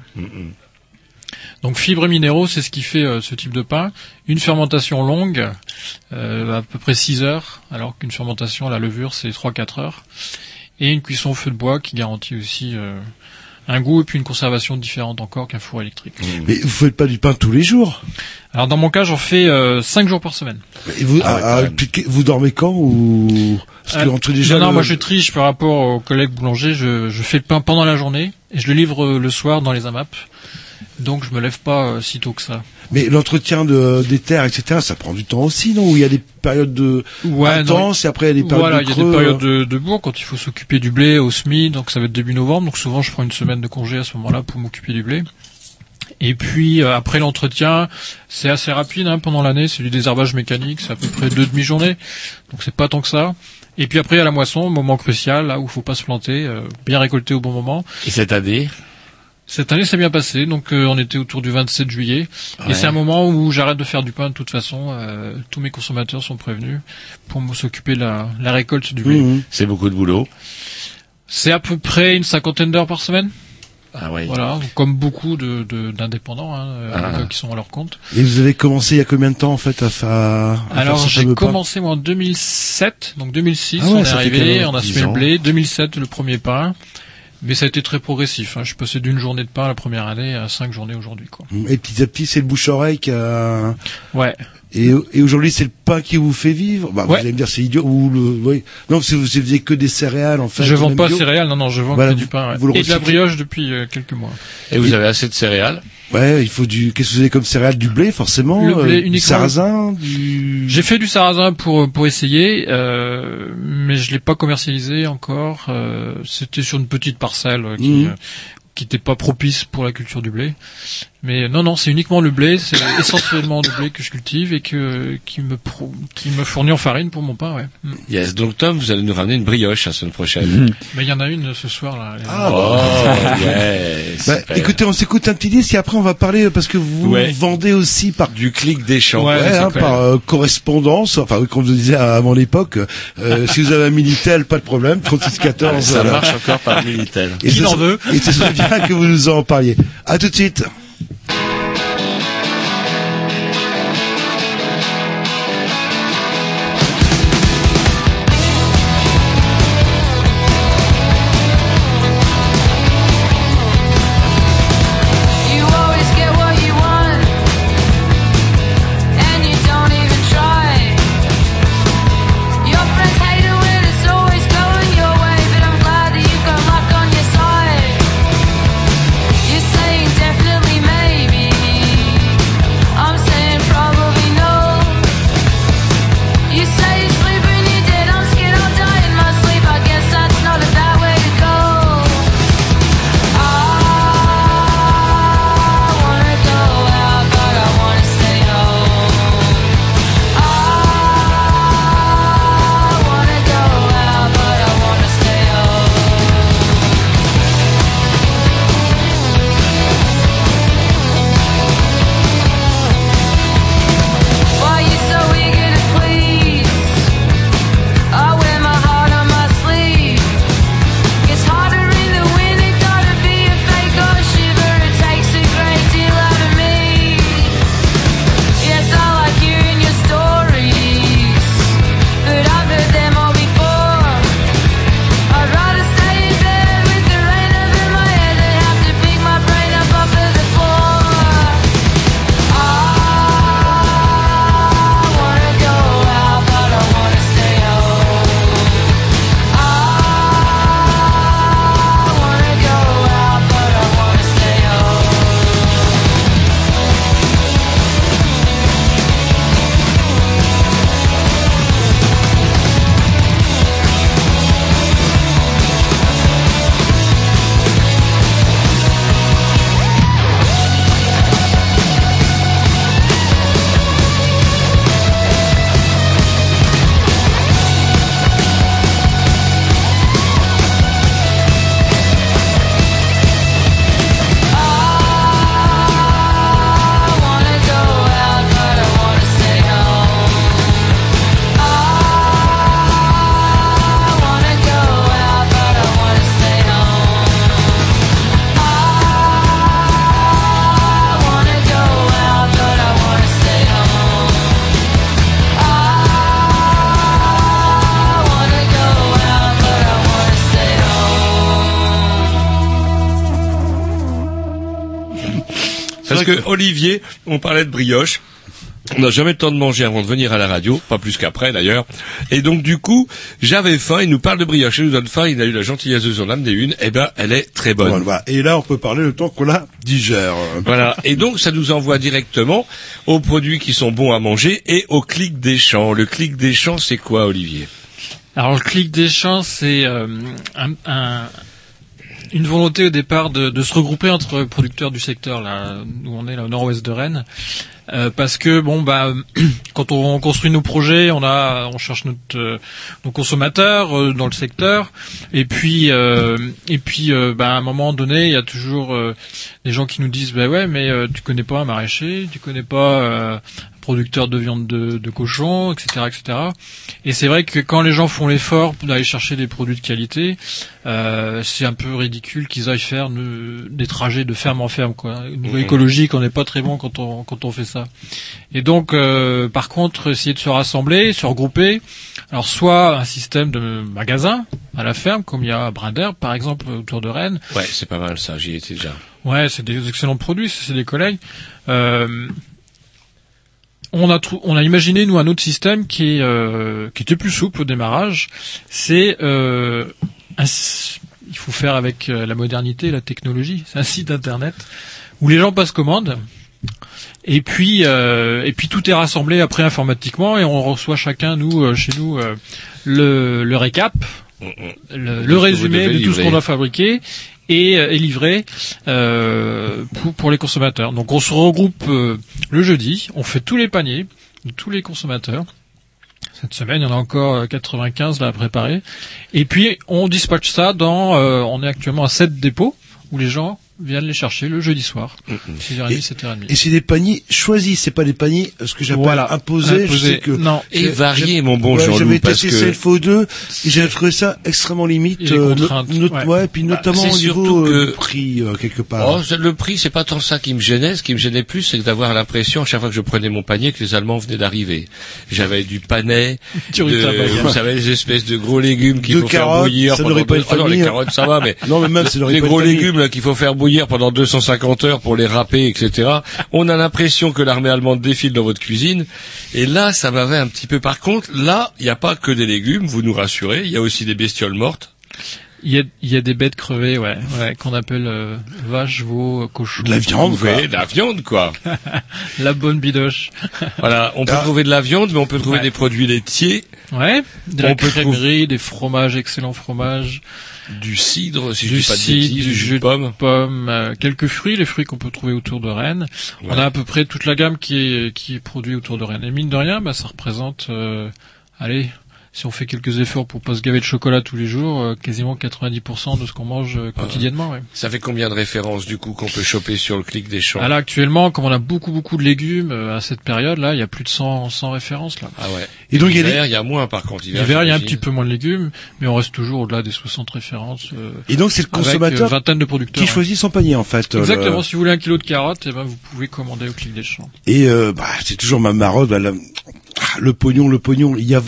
Donc fibres et minéraux, c'est ce qui fait euh, ce type de pain. Une fermentation longue, euh, à peu près 6 heures, alors qu'une fermentation à la levure, c'est 3-4 heures. Et une cuisson au feu de bois qui garantit aussi euh, un goût et puis une conservation différente encore qu'un four électrique. Mais vous faites pas du pain tous les jours? Alors dans mon cas, j'en fais 5 jours par semaine. Et vous, Ah ouais, ah, vous dormez quand ou parce que Euh, entre déjà non, le- moi je triche par rapport aux collègues boulangers. Je, je fais le pain pendant la journée et je le livre euh, le soir dans les AMAP. Donc je me lève pas euh, si tôt que ça. Mais l'entretien de, des terres, etc., ça prend du temps aussi, non? Où il y a des périodes de Ouais, intenses et après il y a des périodes Voilà, de il y a creux, des périodes euh. de, de bourg quand il faut s'occuper du blé au SMI, donc ça va être début novembre, donc souvent je prends une semaine de congé à ce moment-là pour m'occuper du blé. Et puis euh, après l'entretien, c'est assez rapide hein, pendant l'année, c'est du désherbage mécanique, c'est à peu près deux demi-journées, donc c'est pas tant que ça. Et puis après à la moisson, moment crucial, là où faut pas se planter, euh, bien récolter au bon moment. Et cette année? Cette année, c'est bien passé. Donc, euh, on était autour du 27 juillet. Ouais. Et c'est un moment où j'arrête de faire du pain de toute façon. Euh, tous mes consommateurs sont prévenus pour s'occuper de la, la récolte du blé. Mhm. C'est beaucoup de boulot. C'est à peu près une cinquantaine d'heures par semaine. Ah oui. Voilà, comme beaucoup de, de- d'indépendants hein, euh, Ah. qui sont à leur compte. Et vous avez commencé il y a combien de temps en fait à faire à faire Alors j'ai commencé moi en 2007, donc 2006 Ah ouais, on est arrivé, on a 10 semé le blé, 2007 le premier pain, mais ça a été très progressif. Hein. Je suis passé d'une journée de pain la première année à cinq journées aujourd'hui. quoi. Et petit à petit, c'est le bouche-oreille qui a... Ouais. Et, et aujourd'hui, c'est le pain qui vous fait vivre? Bah, Vous Ouais. allez me dire, c'est idiot. Ou le, oui. Non, parce que vous faisiez que des céréales, en fait. je vends pas bio. céréales, non non, je vends Voilà, que du pain ouais. vous le et de la brioche depuis euh, quelques mois. Et vous avez assez de céréales? Ouais, il faut du. Qu'est-ce que vous avez comme céréales Du blé, forcément. Le blé euh, du sarrasin, du. J'ai fait du sarrasin pour pour essayer, euh, mais je l'ai pas commercialisé encore. Euh, C'était sur une petite parcelle euh, qui Mhm. Euh, qui n'était pas propice pour la culture du blé. Mais non non, c'est uniquement le blé, c'est essentiellement du blé que je cultive et que qui me pro- qui me fournit en farine pour mon pain, ouais. Mm. Yes. Donc Tom, vous allez nous ramener une brioche la semaine prochaine. Mais il y en a une ce soir là. Ah, oh, yes. Bah, écoutez, on s'écoute un petit disque et après on va parler euh, parce que vous Ouais. vendez aussi par du clic des champs. Ouais, hein, par euh, correspondance, enfin comme je vous disais à mon époque, euh, si vous avez un Minitel, pas de problème, 3614. Ça voilà. marche encore par Minitel. Et Qui en veut Et que vous nous en parliez. À tout de suite. Parce que Olivier, on parlait de brioche. On n'a jamais le temps de manger avant de venir à la radio, pas plus qu'après d'ailleurs. Et donc du coup, j'avais faim, il nous parle de brioche, il nous donne faim, il a eu la gentillesse de s'en amener une, et ben elle est très bonne. Voilà, voilà. Et là, on peut parler le temps qu'on la digère. Voilà. Et donc, ça nous envoie directement aux produits qui sont bons à manger et au clic des champs. Le clic des champs, c'est quoi, Olivier? Alors le clic des champs, c'est euh, un, un- une volonté au départ de, se regrouper entre producteurs du secteur là où on est là au nord-ouest de Rennes. Euh, parce que bon bah quand on construit nos projets, on a on cherche notre euh, nos consommateurs euh, dans le secteur et puis euh, et puis bah, à un moment donné, il y a toujours des gens qui nous disent bah ouais mais tu connais pas un maraîcher, tu connais pas euh, un producteur de viande de, de cochon, etc., etc. Et c'est vrai que quand les gens font l'effort d'aller chercher des produits de qualité, euh, c'est un peu ridicule qu'ils aillent faire ne- des trajets de ferme en ferme. Quoi. Au niveau Mhm. écologique, on n'est pas très bon quand on quand on fait ça. Et donc, euh, par contre, essayer de se rassembler, se regrouper. Alors, soit un système de magasin à la ferme, comme il y a à par exemple, autour de Rennes. Ouais, c'est pas mal ça, j'y étais déjà. Ouais, c'est des excellents produits, c'est des collègues. Euh, on a trou- on a imaginé nous un autre système qui est euh, qui était plus souple au démarrage. C'est euh, un il faut faire avec euh, la modernité, la technologie. C'est un site internet où les gens passent commande. Et puis euh, et puis tout est rassemblé après informatiquement et on reçoit chacun nous euh, chez nous euh, le, le récap, le, le Tout ce que vous résumé de tout ce qu'on doit fabriquer et euh, est livré euh, pour, pour les consommateurs. Donc on se regroupe euh, le jeudi, on fait tous les paniers de tous les consommateurs. Cette semaine, il y en a encore euh, 95 là à préparer. Et puis on dispatche ça dans, on est actuellement à 7 dépôts où les gens viennent les chercher le jeudi soir, 6h30, Et- 7h30. Et c'est des paniers choisis, c'est pas des paniers, euh, ce que j'appelle Voilà. imposés. Imposés. Je sais que Non. Et j'ai- variés, j'ai- mon bon ouais, Jean-Loup, J'avais testé que- CFO2 et j'avais trouvé ça extrêmement limite. Euh, no- ouais. ouais, puis Bah, notamment c'est au niveau surtout euh, que- prix euh, quelque part. Oh, le prix, c'est pas tant ça qui me gênait. Ce qui me gênait plus, c'est d'avoir l'impression, à chaque fois que je prenais mon panier, que les Allemands venaient d'arriver. J'avais du panais, Du de, vous savez, les espèces de gros légumes qu'il faut faire carottes, bouillir ça pendant n'aurait pas une Oh non, les famille. carottes, ça va, mais Non, mais même, les pas gros famille. légumes là qu'il faut faire bouillir pendant 250 heures pour les râper, etc. On a l'impression que l'armée allemande défile dans votre cuisine. Et là, ça m'avait un petit peu. Par contre, là, il n'y a pas que des légumes, vous nous rassurez. Il y a aussi des bestioles mortes. Il y a, il y a des bêtes crevées, ouais, ouais qu'on appelle euh, vaches, veaux, cochons. De la viande, quoi. Ouais, de la viande, quoi. La bonne bidoche. Voilà, on peut Ah. trouver de la viande, mais on peut trouver Ouais. des produits laitiers, Ouais, de On la peut crèmerie, des fromages, excellents fromages, du cidre, si je du dis pas de cidre, bêtises, du jus de pomme. pommes, euh, quelques fruits, les fruits qu'on peut trouver autour de Rennes. Ouais. On a à peu près toute la gamme qui est qui est produite autour de Rennes. Et mine de rien, bah, ça représente, euh, allez, si on fait quelques efforts pour pas se gaver de chocolat tous les jours, euh, quasiment 90% de ce qu'on mange euh, quotidiennement. ouais. Ça fait combien de références, du coup, qu'on peut choper sur le clic des champs Ah là, actuellement, comme on a beaucoup beaucoup de légumes euh, à cette période, là, il y a plus de 100, 100 références là. Ah ouais. Et donc, il y a des- L'hiver, il y a moins, par contre. L'hiver, il y a un petit peu moins de légumes, mais on reste toujours au-delà des 60 références. euh, Et donc, c'est le avec, euh, consommateur vingtaine de producteurs. qui choisit son panier, en fait. Exactement. le- Si vous voulez un kilo de carottes, eh ben, vous pouvez commander au clic des champs. Et euh, bah, c'est toujours ma marotte. bah, la- ah, le pognon, le pognon. Il y a,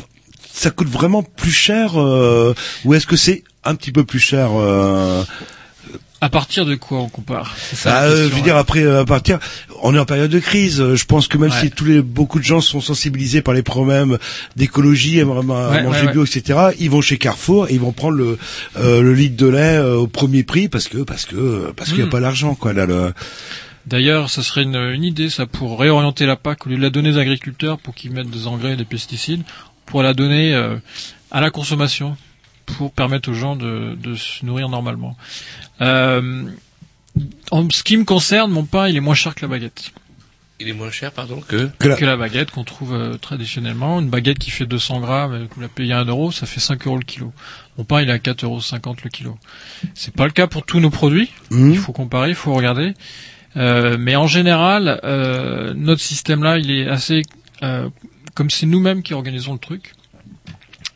ça coûte vraiment plus cher euh, ou est-ce que c'est un petit peu plus cher euh, À partir de quoi on compare ça, bah, euh, question, Je veux dire après euh, à partir, on est en période de crise. euh, Je pense que même Ouais. si tous les beaucoup de gens sont sensibilisés par les problèmes d'écologie, à, Ouais, manger ouais, bio, etc. Ils vont chez Carrefour, et ils vont prendre le euh, le litre de lait euh, au premier prix parce que parce que parce qu'il y a Mm. pas l'argent quoi là. Le... D'ailleurs, ça serait une, une idée, ça, pour réorienter la PAC, au lieu de la donner aux agriculteurs pour qu'ils mettent des engrais et des pesticides, pour la donner euh, à la consommation, pour permettre aux gens de, de se nourrir normalement. Euh, en ce qui me concerne, mon pain, il est moins cher que la baguette. Il est moins cher, pardon, que... Que la- que la baguette qu'on trouve euh, traditionnellement. Une baguette qui fait 200 grammes, euh, vous la payez à 1 euro, ça fait 5 euros le kilo. Mon pain, il est à 4,50 euros le kilo. C'est pas le cas pour tous nos produits. Mhm. Il faut comparer, il faut regarder. Euh, mais en général, euh, notre système-là, il est assez... comme c'est nous-mêmes qui organisons le truc,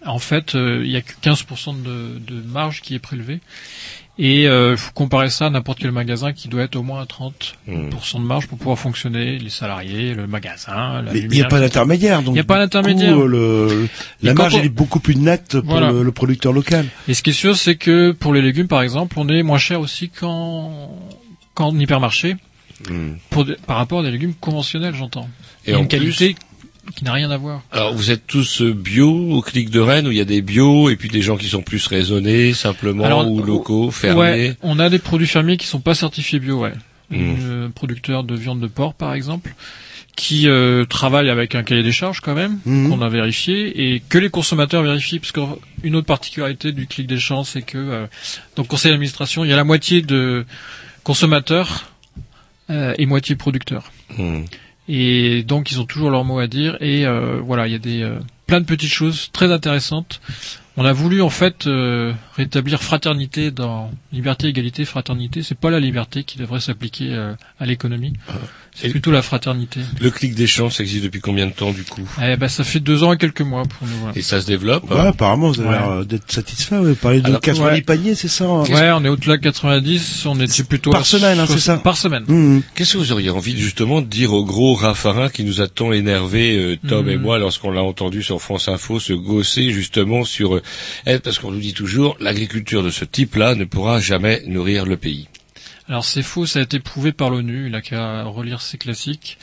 en fait, euh, il y a que 15% de, de marge qui est prélevée. Et il euh, faut comparer ça à n'importe quel magasin qui doit être au moins à 30% de marge pour pouvoir fonctionner, les salariés, le magasin, la Mais il n'y a pas d'intermédiaire. donc Il n'y a pas d'intermédiaire. la marge on- elle est beaucoup plus nette pour Voilà. le, le producteur local. Et ce qui est sûr, c'est que pour les légumes, par exemple, on est moins cher aussi qu'en qu'en hypermarché. Hmm. Pour des- par rapport à des légumes conventionnels, j'entends. Et Et en une plus- qualité qui n'a rien à voir. Alors vous êtes tous euh, bio au clic de Rennes où il y a des bio et puis des gens qui sont plus raisonnés simplement Alors, ou locaux, fermés. Ouais, on a des produits fermiers qui sont pas certifiés bio, ouais. Mm. Euh, producteurs de viande de porc, par exemple, qui euh, travaillent avec un cahier des charges quand même, Mhm. qu'on a vérifié et que les consommateurs vérifient, parce qu'une autre particularité du clic des champs, c'est que euh, dans le conseil d'administration, il y a la moitié de consommateurs euh, et moitié producteurs. Hmm. Et donc ils ont toujours leur mot à dire et euh, voilà, il y a des euh, plein de petites choses très intéressantes. On a voulu en fait euh, rétablir fraternité dans liberté, égalité, fraternité. C'est pas la liberté qui devrait s'appliquer euh, à l'économie. C'est Et- plutôt la fraternité. Le clic des champs, ça existe depuis combien de temps du coup? Eh ben ça fait deux ans et quelques mois pour nous. voilà. Et ça se développe Ouais, hein apparemment, vous avez Ouais. l'air euh, d'être satisfait. Vous parlez de Alors, 90 ouais. paniers, c'est ça hein? Ouais, on est au-delà de 90, on était plutôt Par semaine, hein, c'est ça? Par semaine. Mhm. Qu'est-ce que vous auriez envie justement de dire au gros Raffarin qui nous a tant énervé, euh, Tom Mhm. et moi, lorsqu'on l'a entendu sur France Info se gausser justement sur... eh, parce qu'on nous dit toujours, l'agriculture de ce type-là ne pourra jamais nourrir le pays. Alors c'est faux, ça a été prouvé par l'ONU, il a qu'à relire ses classiques.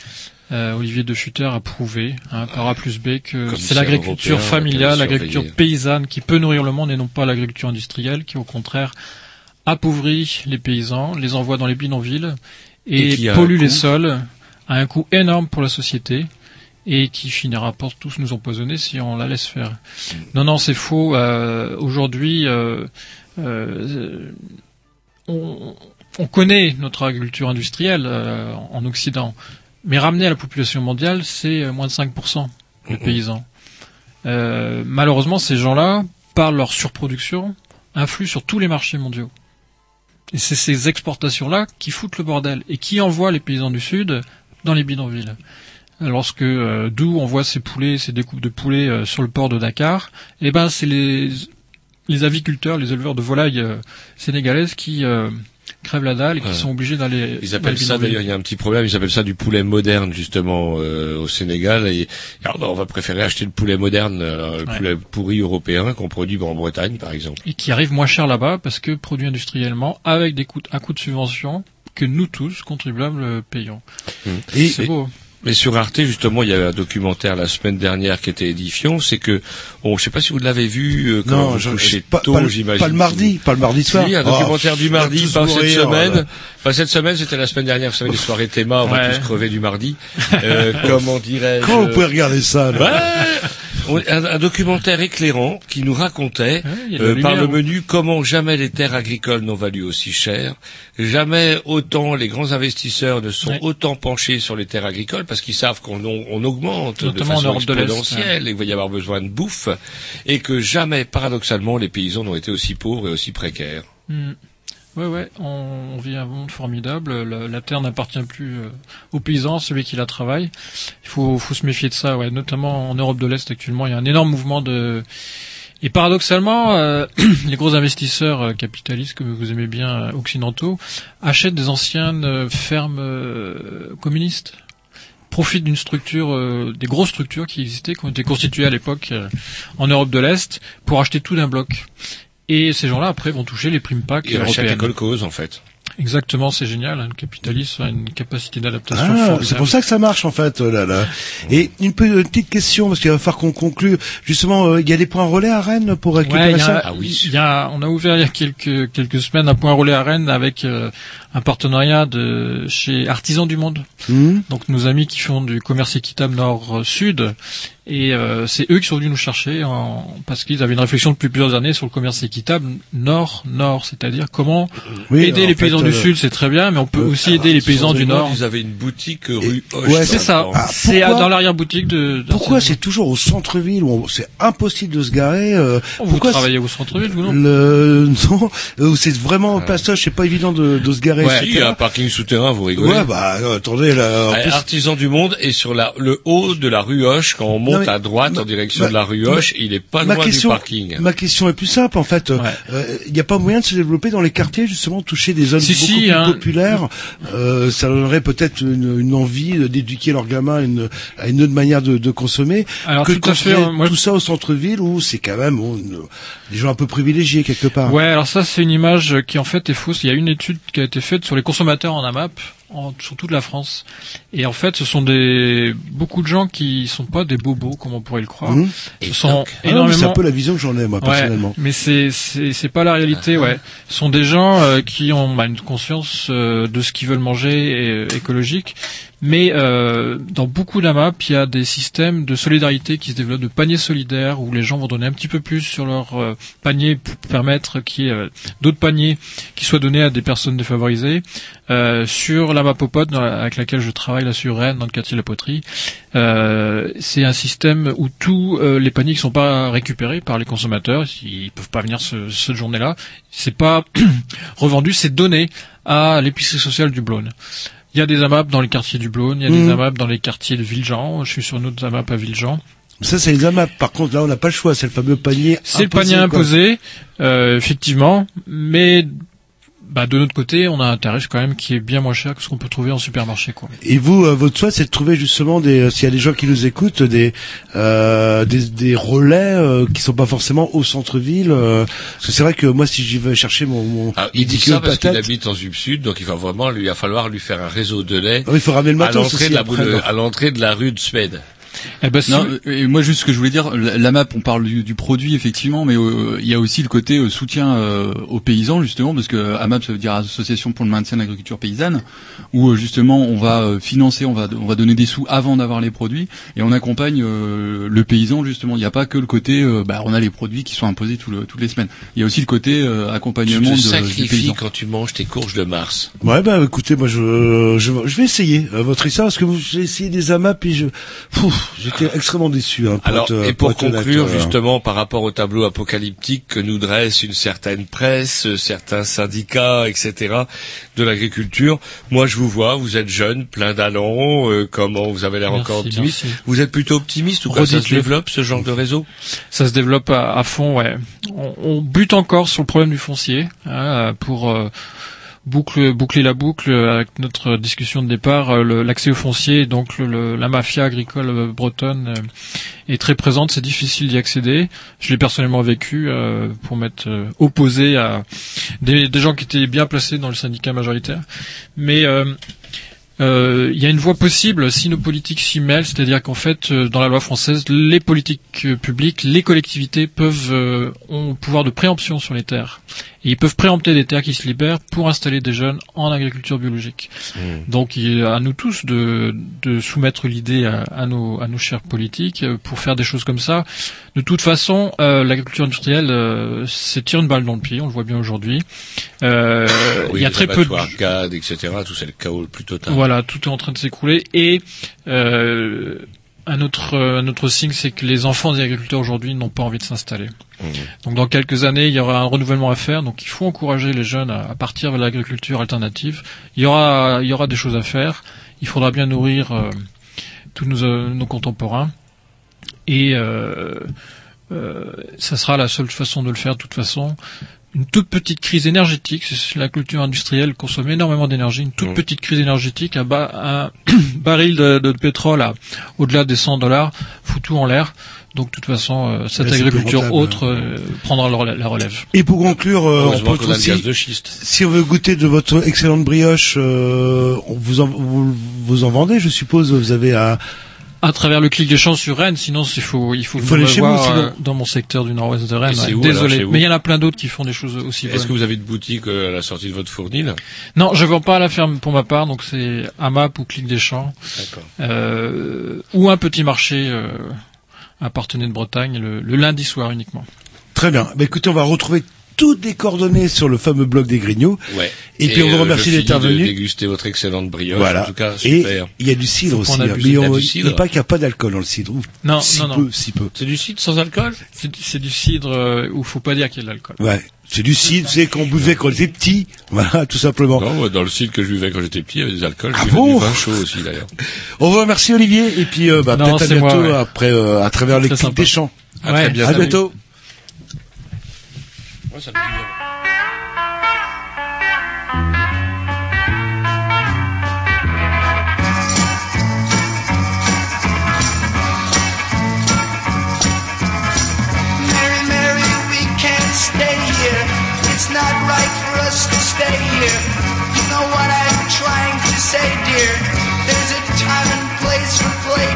Euh, Olivier de Schutter a prouvé, hein, par A plus B, que c'est l'agriculture familiale, l'agriculture paysanne qui peut nourrir le monde et non pas l'agriculture industrielle qui au contraire appauvrit les paysans, les envoie dans les bidonvilles Et pollue les coût. sols à un coût énorme pour la société et qui finira par tous nous empoisonner si on la laisse faire. Non, non, c'est faux. Euh, Aujourd'hui, euh, euh, on, on connaît notre agriculture industrielle euh, en Occident, mais ramener à la population mondiale, c'est moins de 5% de paysans. Euh, malheureusement, ces gens-là, par leur surproduction, influent sur tous les marchés mondiaux. Et c'est ces exportations-là qui foutent le bordel et qui envoient les paysans du Sud dans les bidonvilles. Lorsque euh, d'où on voit ces poulets, ces découpes de poulets euh, sur le port de Dakar, eh ben c'est les les aviculteurs, les éleveurs de volailles euh, sénégalaises qui euh, crèvent la dalle et qui sont obligés d'aller. Ils appellent ça d'ailleurs, il y a un petit problème, ils appellent ça du poulet moderne justement euh, au Sénégal. Et alors, on va préférer acheter le poulet moderne, euh, le Ouais. poulet pourri européen qu'on produit en Bretagne par exemple. et qui arrive moins cher là-bas parce que produit industriellement avec des coûts à coût de subvention que nous tous contribuables euh, payons. Et- c'est beau. Mais sur Arte, justement, il y avait un documentaire la semaine dernière qui était édifiant. C'est que, bon, je sais pas si vous l'avez vu euh, quand Non, vous je- couchez pas, tôt, pas j'imagine. pas le mardi, pas le mardi soir. Si, un Oh, documentaire du va mardi, pas cette mourir, semaine. là. Pas cette semaine, c'était la semaine dernière. Vous savez, les soirées théma, on va tous crever du mardi. Euh, comment dirais-je Quand vous pouvez regarder ça là Ouais. Un, un documentaire éclairant qui nous racontait Ouais, il y a de la euh, par le lumière. menu comment jamais les terres agricoles n'ont valu aussi cher, jamais autant les grands investisseurs ne sont Ouais. autant penchés sur les terres agricoles parce qu'ils savent qu'on on, on augmente de Notamment façon de exponentielle et qu'il va y avoir besoin de bouffe et que jamais paradoxalement les paysans n'ont été aussi pauvres et aussi précaires. Hmm. Ouais, ouais, on, vit un monde formidable. La, terre n'appartient plus euh, aux paysans, celui qui la travaille. Il faut, se méfier de ça, ouais. Notamment en Europe de l'Est actuellement, il y a un énorme mouvement de. Et paradoxalement, euh, les gros investisseurs euh, capitalistes que vous aimez bien euh, occidentaux achètent des anciennes fermes communistes profitent d'une structure, des grosses structures qui existaient, qui ont été constituées à l'époque en Europe de l'Est, pour acheter tout d'un bloc. Et ces gens-là, après, vont toucher les primes PAC Ils les européennes. colcos en fait. Exactement, c'est génial. hein, Le capitalisme a une capacité d'adaptation Ah, c'est pour ça que ça marche en fait oh là là. Et une pe- petite question parce qu'il va falloir qu'on conclue. Justement, euh, il y a des points relais à Rennes pour récupérer Ouais, ça? a, il y a- on a ouvert il y a quelques quelques semaines un point relais à Rennes avec euh, un partenariat de chez Artisans du Monde. Mhm. Donc nos amis qui font du commerce équitable nord-sud et euh, c'est eux qui sont venus nous chercher en, parce qu'ils avaient une réflexion depuis plusieurs années sur le commerce équitable nord-nord, c'est-à-dire comment Oui, aider en les fait, paysans du euh, sud, c'est très bien, mais on peut aussi aider les paysans du nord. Ils avaient une boutique rue Hoche. ouais, C'est ça. Ah, c'est dans l'arrière-boutique de. Pourquoi c'est toujours au centre-ville où c'est impossible de se garer euh, Vous Pourquoi travaillez au centre-ville, vous non le non euh, où c'est vraiment plastoche, c'est pas évident de, de se garer. Ouais, un parking souterrain, vous rigolez. Ouais, bah euh, attendez là. en Ouais, plus- Artisan du monde est sur la, le haut de la rue Hoche. Quand on monte Non, mais- à droite ma- en direction ma- de la rue ma- Hoche, il est pas ma loin question, du parking. ma question est plus simple en fait. Ouais. Il n'y a pas moyen de se développer dans les quartiers justement, toucher des zones Si, beaucoup si, plus hein. populaires? Euh, ça donnerait peut-être une, une envie d'éduquer leurs gamins à une, à une autre manière de, de consommer. Alors que tout à fait. Moi, tout ça au centre-ville où c'est quand même une- des gens un peu privilégiés quelque part. Ouais, alors ça c'est une image qui en fait est fausse. Il y a une étude qui a été faite sur les consommateurs en AMAP en, sur toute la France. Et en fait, ce sont des beaucoup de gens qui sont pas des bobos comme on pourrait le croire. Mhm. Ce Et sont donc- Ah c'est un peu la vision que j'en ai, moi, Ouais, personnellement. mais c'est c'est c'est pas la réalité, ouais. Ce sont des gens euh, qui ont bah, une conscience euh, de ce qu'ils veulent manger et, euh, écologique. Mais euh, dans beaucoup d'AMAP, il y a des systèmes de solidarité qui se développent, de paniers solidaires où les gens vont donner un petit peu plus sur leur euh, panier pour permettre qu'il y ait euh, d'autres paniers qui soient donnés à des personnes défavorisées. Euh, sur la Mapopod dans la- avec laquelle je travaille là sur Rennes dans le quartier de la Poterie, euh, c'est un système où tous euh, les paniers qui sont pas récupérés par les consommateurs, ils peuvent pas venir ce, cette journée-là, c'est pas revendu, c'est donné à l'épicerie sociale du Blône. Il y a des AMAP dans les quartiers du Blône, il y a des Mhm. AMAP dans les quartiers de Villejean, je suis sur une autre AMAP à Villejean. Ça, c'est les AMAP. Par contre, là, on n'a pas le choix. C'est le fameux panier C'est le panier quoi. imposé, euh, effectivement, mais bah, de notre côté, on a un tarif quand même qui est bien moins cher que ce qu'on peut trouver en supermarché. Quoi. Et vous, euh, votre souhait, c'est de trouver justement des, euh, s'il y a des gens qui nous écoutent, des euh, des, des relais euh, qui sont pas forcément au centre-ville. euh, parce que c'est vrai que moi, si j'y vais chercher mon, mon Ah, il dit ça de parce qu'il habite en Sud donc il va vraiment lui, il va falloir lui faire un réseau de lait. Ah oui, il faut ramener le à matos l'entrée aussi de la après, boule- donc. à l'entrée de la rue de Suède. Eh ben, si Non, vous- euh, et moi juste ce que je voulais dire, la, map, on parle du, du produit effectivement, mais euh, il y a aussi le côté euh, soutien euh, aux paysans justement, parce que euh, AMAP ça veut dire Association pour le maintien de l'agriculture paysanne, où euh, justement on va euh, financer, on va on va donner des sous avant d'avoir les produits, et on accompagne euh, le paysan justement. Il n'y a pas que le côté, euh, bah, on a les produits qui sont imposés tout le- toutes les semaines. Il y a aussi le côté euh, Tu accompagnement te de, sacrifies quand tu manges tes courges de Mars. Ouais, bah écoutez, moi je je, je vais essayer euh, votre histoire parce que vous- j'ai essayé des AMAP et je, Pouf, j'étais extrêmement déçu. Hein, pour Alors, être, et pour conclure, euh, justement, par rapport au tableau apocalyptique que nous dresse une certaine presse, certains syndicats, etc., de l'agriculture, moi je vous vois, vous êtes jeune, plein d'allants, euh, comment vous avez l'air encore optimiste. merci. Vous êtes plutôt optimiste ou quoi ça se développe, ce genre de réseau? Ça se développe à, à fond, ouais. On, on bute encore sur le problème du foncier hein, pour euh, boucle, boucler la boucle avec notre discussion de départ. euh, L'accès au foncier, donc le- la mafia agricole euh, bretonne euh, est très présente. C'est difficile d'y accéder. Je l'ai personnellement vécu pour m'être opposé à des, gens qui étaient bien placés dans le syndicat majoritaire. Mais il y a une voie possible si nos politiques s'y mêlent, c'est-à-dire qu'en fait, dans la loi française, les politiques publiques, les collectivités peuvent ont pouvoir de préemption sur les terres. Et ils peuvent préempter des terres qui se libèrent pour installer des jeunes en agriculture biologique. Donc, il est à nous tous de, de soumettre l'idée à, à nos, à nos chers politiques euh, pour faire des choses comme ça. De toute façon, euh, l'agriculture industrielle, euh, c'est tire une balle dans le pied, on le voit bien aujourd'hui. Euh, Oui, il y a très peu de GAD, etc., tout c'est le chaos le plus total. voilà, tout est en train de s'écrouler. Et euh, un autre euh, un autre signe, c'est que les enfants des agriculteurs aujourd'hui n'ont pas envie de s'installer. Donc dans quelques années, il y aura un renouvellement à faire. Donc il faut encourager les jeunes à, à partir vers l'agriculture alternative. Il y aura il y aura des choses à faire. Il faudra bien nourrir euh, tous nos, euh, nos contemporains. Et euh, euh, ça sera la seule façon de le faire de toute façon. Une toute petite crise énergétique, c'est la culture industrielle consomme énormément d'énergie. Une toute petite crise énergétique, un, ba- un baril de, de pétrole à au-delà des 100 dollars fout tout en l'air. Donc de toute façon, euh, cette agriculture autre euh, prendra la relève. Et pour conclure, euh, on peut aussi, de schiste. si on veut goûter de votre excellente brioche, euh, on vous en vous, vous en vendez, je suppose. Vous avez à À travers le clic des champs sur Rennes, sinon il faut il faut, Il faut venir aller me chez voir, vous, sinon. euh, dans mon secteur du nord-ouest de Rennes. Ouais. où, Désolé, mais il y en a plein d'autres qui font des choses aussi Est-ce que vous avez une boutique euh, à la sortie de votre fournil? Non, je vends pas à la ferme pour ma part, donc c'est AMAP ou Clic des Champs, D'accord. euh, ou un petit marché euh, de Bretagne le, le lundi soir uniquement. Très bien. Bah, écoutez, on va retrouver toutes les coordonnées sur le fameux blog des Grignoux. Ouais. Et, puis on vous euh, remercie d'être finis de venu. déguster votre excellente brioche. Voilà. En tout cas, Et il y a du cidre aussi. hein. Mais Il y a on du il cidre. n'est pas qu'il n'y a pas d'alcool dans le cidre. Non, si non, peu, non. si peu. C'est du cidre sans alcool? C'est du cidre euh, où faut pas dire qu'il y a de l'alcool. Ouais. C'est du cidre, c'est qu'on buvait quand on était petit. Voilà, tout simplement. Non, dans le cidre que je buvais quand j'étais petit, il y avait des alcools. Ah bon du vin chaud aussi, d'ailleurs. On vous remercie Olivier et puis euh, bah, peut-être à moi, bientôt ouais. après euh, à travers les clics des champs. À Ouais, très bientôt. À bientôt. Can't stay here. It's not right for us to stay here. You know what I'm trying to say, dear, there's a time and place for play,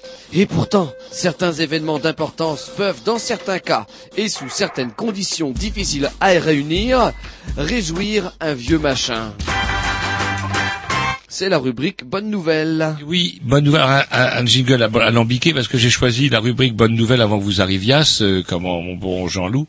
et pourtant, certains événements d'importance peuvent, dans certains cas et sous certaines conditions difficiles à réunir, réjouir un vieux machin. C'est la rubrique Bonne Nouvelle. Oui, bonne nouvelle, un, un- un jingle à- alambiqué parce que j'ai choisi la rubrique Bonne Nouvelle avant que vous arriviez, euh, comme mon bon Jean-Loup.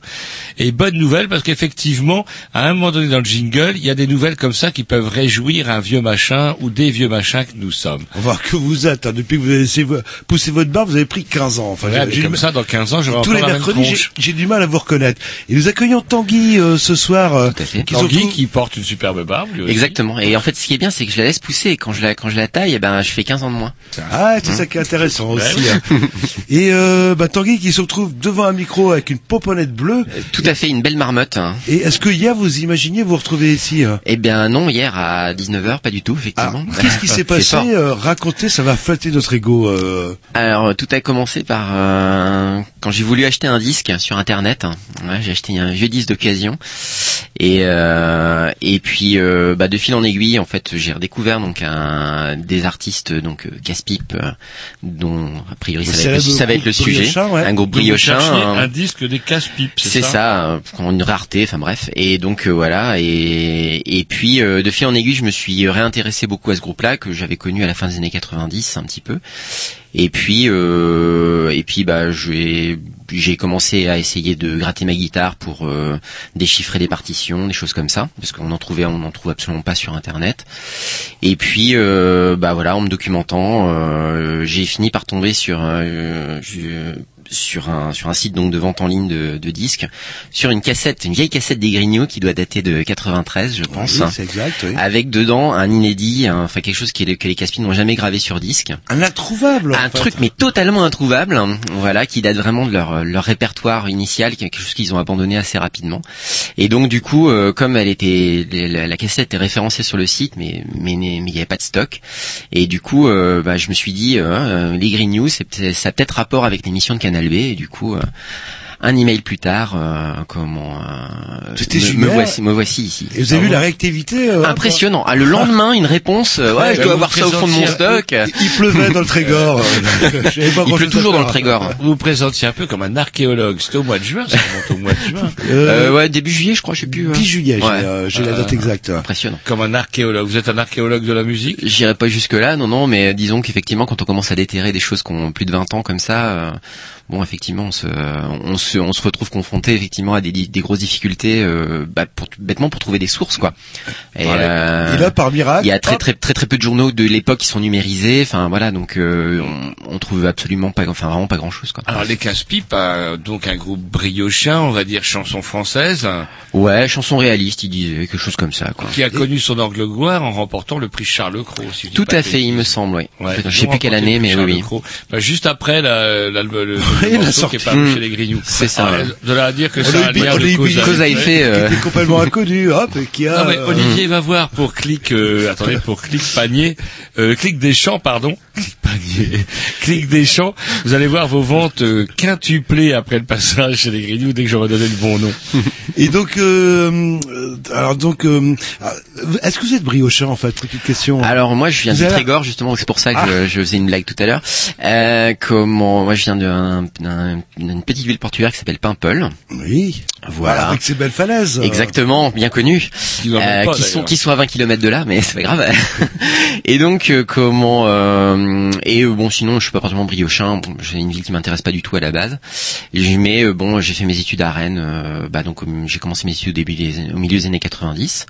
Et Bonne Nouvelle parce qu'effectivement, à un moment donné dans le jingle, il y a des nouvelles comme ça qui peuvent réjouir un vieux machin ou des vieux machins que nous sommes. On va voir que vous êtes, hein, depuis que vous avez laissé pousser votre barbe, vous avez pris 15 ans. Enfin, Ouais, j'ai- comme du- ça, dans 15 ans, j'aurai Tous les la même mercredis, j'ai- tronche. j'ai du mal à vous reconnaître. Et nous accueillons Tanguy euh, ce soir. euh, qui se Tanguy retrouve- qui porte une superbe barbe, lui aussi. Exactement. Et en fait, ce qui est bien, c'est que je la laisse pousser. Et quand je la, quand je la taille, eh ben, je fais 15 ans de moins. Ah, c'est ça qui est intéressant Ouais. aussi. hein. Et euh, bah, Tanguy qui se retrouve devant un micro avec une poponnette bleue. Tout à fait, une belle marmotte. hein. Et est-ce que hier vous imaginiez vous retrouver ici hein? Eh bien, non, hier à 19h, pas du tout, effectivement. Qu'est-ce qui s'est C'est passé fort. euh, Racontez, ça va flatter notre ego. euh. Alors tout a commencé par euh, quand j'ai voulu acheter un disque sur internet. hein. Ouais, j'ai acheté un vieux disque d'occasion et euh, et puis euh, bah, de fil en aiguille en fait j'ai redécouvert donc un des artistes donc euh, Casse-Pipe euh, dont a priori ça va, être, le- célèbre ça va être le groupe sujet ouais. un groupe briochin cherchiez un- un disque des casse-pipes, c'est c'est ça ça, euh, une rareté, enfin bref. Et donc euh, voilà, et, et puis euh, de fil en aiguille, je me suis réintéressé beaucoup à ce groupe-là que j'avais connu à la fin des années 90 un petit peu. Et puis euh, et puis bah j'ai j'ai commencé à essayer de gratter ma guitare pour euh, déchiffrer des partitions, des choses comme ça, parce qu'on en trouvait, on en trouve absolument pas sur internet. Et puis euh, bah voilà, en me documentant, euh, j'ai fini par tomber sur euh, sur un sur un site donc de vente en ligne de, de disques sur une cassette, une vieille cassette des Grignoux qui doit dater de 93, je pense. Oui, c'est exact, oui. Avec dedans un inédit, un- enfin quelque chose qui est- que les Caspis n'ont jamais gravé sur disque. Un introuvable. Un fait. truc mais totalement introuvable, hein, voilà, qui date vraiment de leur leur répertoire initial, quelque chose qu'ils ont abandonné assez rapidement. Et donc du coup, euh, comme elle était, la, la cassette était référencée sur le site, mais mais mais il n'y avait pas de stock. Et du coup, euh, bah, je me suis dit, euh, euh, les peut- ça a peut-être rapport avec l'émission de Canal Et du coup. euh, un email plus tard, euh, comment euh, C'était me, me voici, me voici ici. Et vous avez vu la réactivité euh, Impressionnant. Ah, le lendemain, une réponse. euh, ouais, Ouais, je dois avoir ça au fond de mon stock. Il pleuvait dans le Trégor. pas Il pleut toujours dans le. Trégor. Vous vous présentiez un peu comme un archéologue. C'était au mois de juin, ça remonte au mois de juin. Euh, ouais, début juillet, je crois, je sais plus. 10 juillet, j'ai Ouais. euh, j'ai la date exacte. Impressionnant. Comme un archéologue. Vous êtes un archéologue de la musique? J'irai pas jusque là, non, non, mais disons qu'effectivement, quand on commence à déterrer des choses qui ont plus de 20 ans comme ça, euh, bon, effectivement, on se, on se, on se retrouve confronté effectivement à des, des grosses difficultés, euh, bah, pour, bêtement pour trouver des sources, quoi. Et, Ouais. euh, Et là, par miracle, il y a très très très très peu de journaux de l'époque qui sont numérisés. Enfin voilà, donc euh, on, on trouve absolument pas, enfin vraiment pas grand chose, quoi. Alors les casse-pipes, euh, donc un groupe briochin, on va dire chanson française, Ouais, chanson réaliste, il disait quelque chose comme ça, quoi. qui a connu son angle gloire en remportant le prix Charles Cros. si Tout à fait, il me semble, oui. Ouais, je sais plus quelle année, mais oui, Charles oui. Cros. Bah, juste après la, la- le, Il a morceau sorti. qui est paru Mm. chez les Grignoux. C'est ça, Alors, ouais. De là à dire que c'est a a de cause Cause à effet, qui euh, était complètement inconnu, hop, et qui a... Non mais euh, Olivier va voir pour clic euh, attendez pour clic panier euh, clic des champs pardon clic panier clic des champs vous allez voir vos ventes euh, quintuplées après le passage chez les Grignoux dès que j'aurai donné le bon nom Et donc, euh, alors donc, euh, est-ce que vous êtes briochin en fait Petite question? Alors moi je viens Vous avez- Trégor justement, c'est pour ça que Ah. je, je faisais une blague tout à l'heure. Euh, comment moi je viens d'un- d'un- d'une petite ville portuaire qui s'appelle Paimpol. Oui. Voilà. Avec ces belles falaises. Exactement, bien connu, Qui Euh, pas, qui sont qui sont à 20 km de là, mais c'est pas grave. et donc euh, comment euh, et euh, bon sinon je suis pas particulièrement briochin, bon, j'ai une ville qui m'intéresse pas du tout à la base. Mais euh, bon j'ai fait mes études à Rennes, bah donc j'ai commencé mes études au début des au milieu des années 90.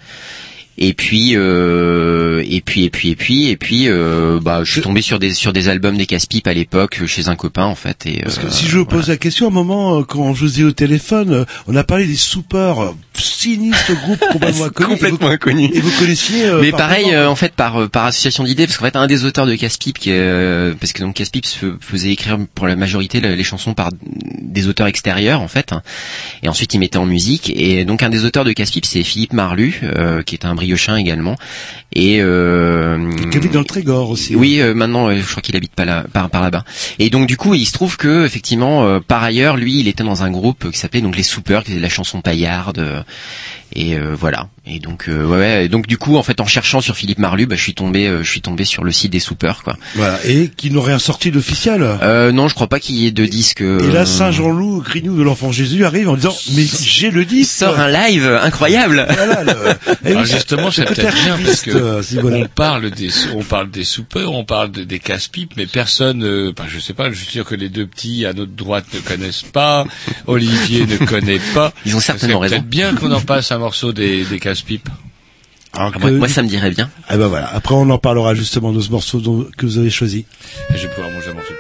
Et puis euh, et puis et puis et puis et puis euh, bah je suis tombé sur des sur des albums des casse-pipes à l'époque euh, chez un copain en fait et Parce que euh, si je vous pose la question, à un moment, euh, quand je vous ai au téléphone, on a parlé des soupers, euh, sinistre groupe complètement inconnu. complètement inconnu. Et vous connaissiez euh, mais par pareil euh, en fait par par association d'idées parce qu'en fait un des auteurs de Casse-Pipe qui euh, parce que donc Casse-Pipe se faisait écrire pour la majorité le- les chansons par des auteurs extérieurs en fait hein. et ensuite il mettait en musique et donc un des auteurs de Casse-Pipe c'est Philippe Marlu euh, qui est un briochin également et euh, habite dans le Trégor aussi. oui, euh, maintenant, euh, je crois qu'il habite pas là, par, par là-bas. Et donc, du coup, il se trouve que, effectivement, par ailleurs, lui, il était dans un groupe qui s'appelait donc les Soupers, qui faisait de la chanson paillarde. Euh, et euh, voilà. Et donc, euh, ouais, ouais. Et donc, du coup, en fait, en cherchant sur Philippe Marlu, bah, je suis tombé, euh, je suis tombé sur le site des Soupers, quoi. Voilà. Et qui n'ont rien sorti d'officiel? Euh, non, je crois pas qu'il y ait de disque. euh, Et là, Saint Jean-Loup, Grignou de l'Enfant Jésus arrive en disant, mais j'ai le disque. sort un live incroyable. Voilà, le- Alors oui, justement, ce c'est peut-être bien parce que euh, si voilà. on parle des on parle des soupeurs, on parle de- des casse-pipes, mais personne, euh, bah, je sais pas, je suis sûr que les deux petits à notre droite ne connaissent pas, Olivier ne connaît pas. Ils ont certainement raison. peut-être bien qu'on en passe un morceau des, des casse-pipes. Ah, moi, que- moi, ça me dirait bien. Eh ben voilà. Après, on en parlera justement de ce morceau que vous avez choisi. Et je vais pouvoir manger un morceau.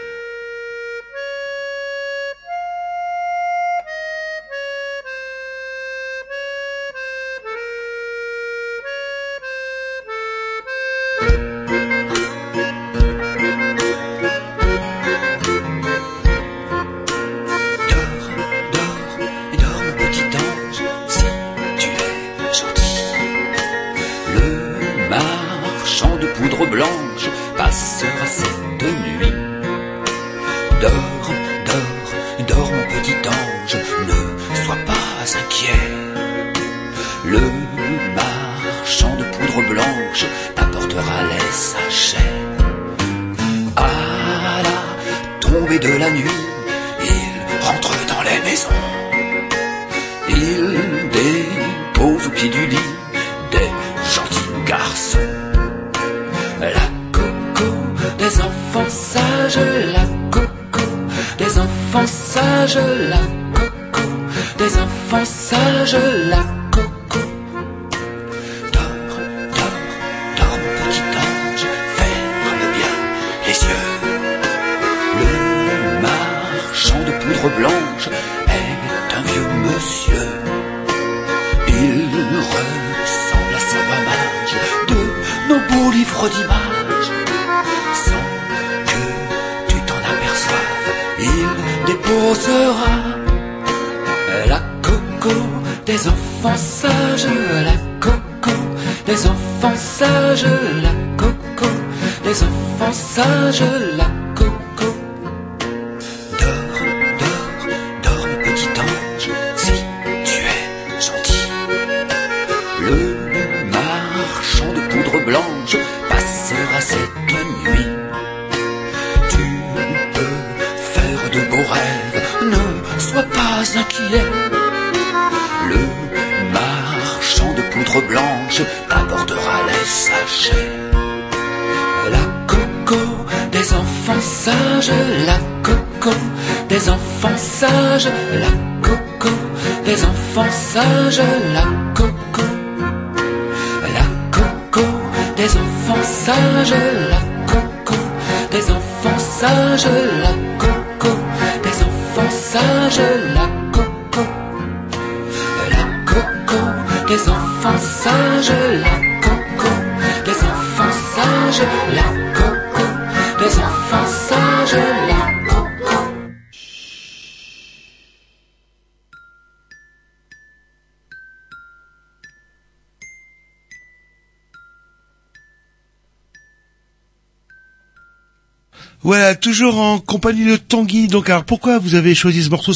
Voilà, toujours en compagnie de Tanguy. Donc, alors pourquoi vous avez choisi ce morceau?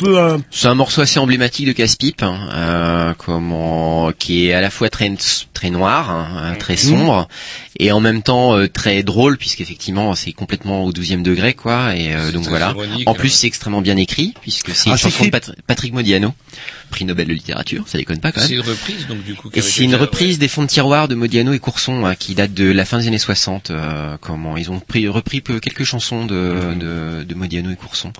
Peu un... C'est un morceau assez emblématique de Casse-Pipe, hein, euh, comment, qui est à la fois très très noir, hein, très sombre, et en même temps euh, très drôle, puisqu'effectivement c'est complètement au 12e degré, quoi. Et euh, donc voilà. ironique, En plus, c'est extrêmement bien écrit, puisque c'est Ah, une chanson de Pat- Patrick Modiano, prix Nobel de littérature. Ça déconne pas quand même. C'est une reprise, donc du coup. c'est une reprise des fonds de tiroir de Modiano et Courson hein, qui date de la fin des années 60. euh, comment ils ont pris, repris quelques chansons de, de, de Modiano et Courson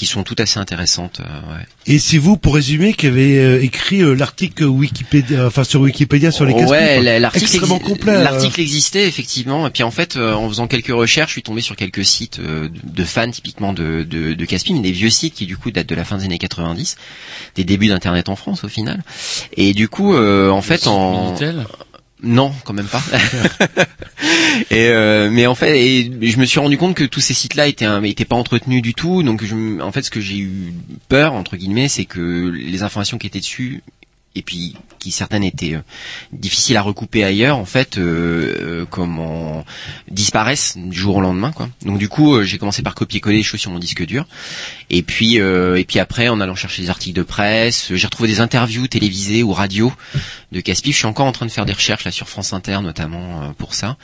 qui sont tout assez intéressantes. euh, ouais. Et c'est vous, pour résumer, qui avez euh, écrit euh, l'article Wikipédia, enfin sur Wikipédia sur les casse Ouais, la- l'article extrêmement complet. L'article existait effectivement, et puis en fait, euh, en faisant quelques recherches, je suis tombé sur quelques sites euh, de- fans typiquement de de, de des vieux sites qui du coup datent de la fin des années 90, des débuts d'Internet en France au final. Et du coup, euh, en fait, en Minitel non, quand même pas. et euh, mais en fait, et je me suis rendu compte que tous ces sites-là étaient un- étaient pas entretenus du tout. Donc, je, en fait, ce que j'ai eu peur entre guillemets, c'est que les informations qui étaient dessus et puis qui certaines étaient euh, difficiles à recouper ailleurs, en fait, euh, euh, comment disparaissent du jour au lendemain, quoi. Donc du coup, j'ai commencé par copier-coller les choses sur mon disque dur, et puis et puis après, en allant chercher des articles de presse, j'ai retrouvé des interviews télévisées ou radio de Caspif. Je suis encore en train de faire des recherches là sur France Inter notamment pour ça,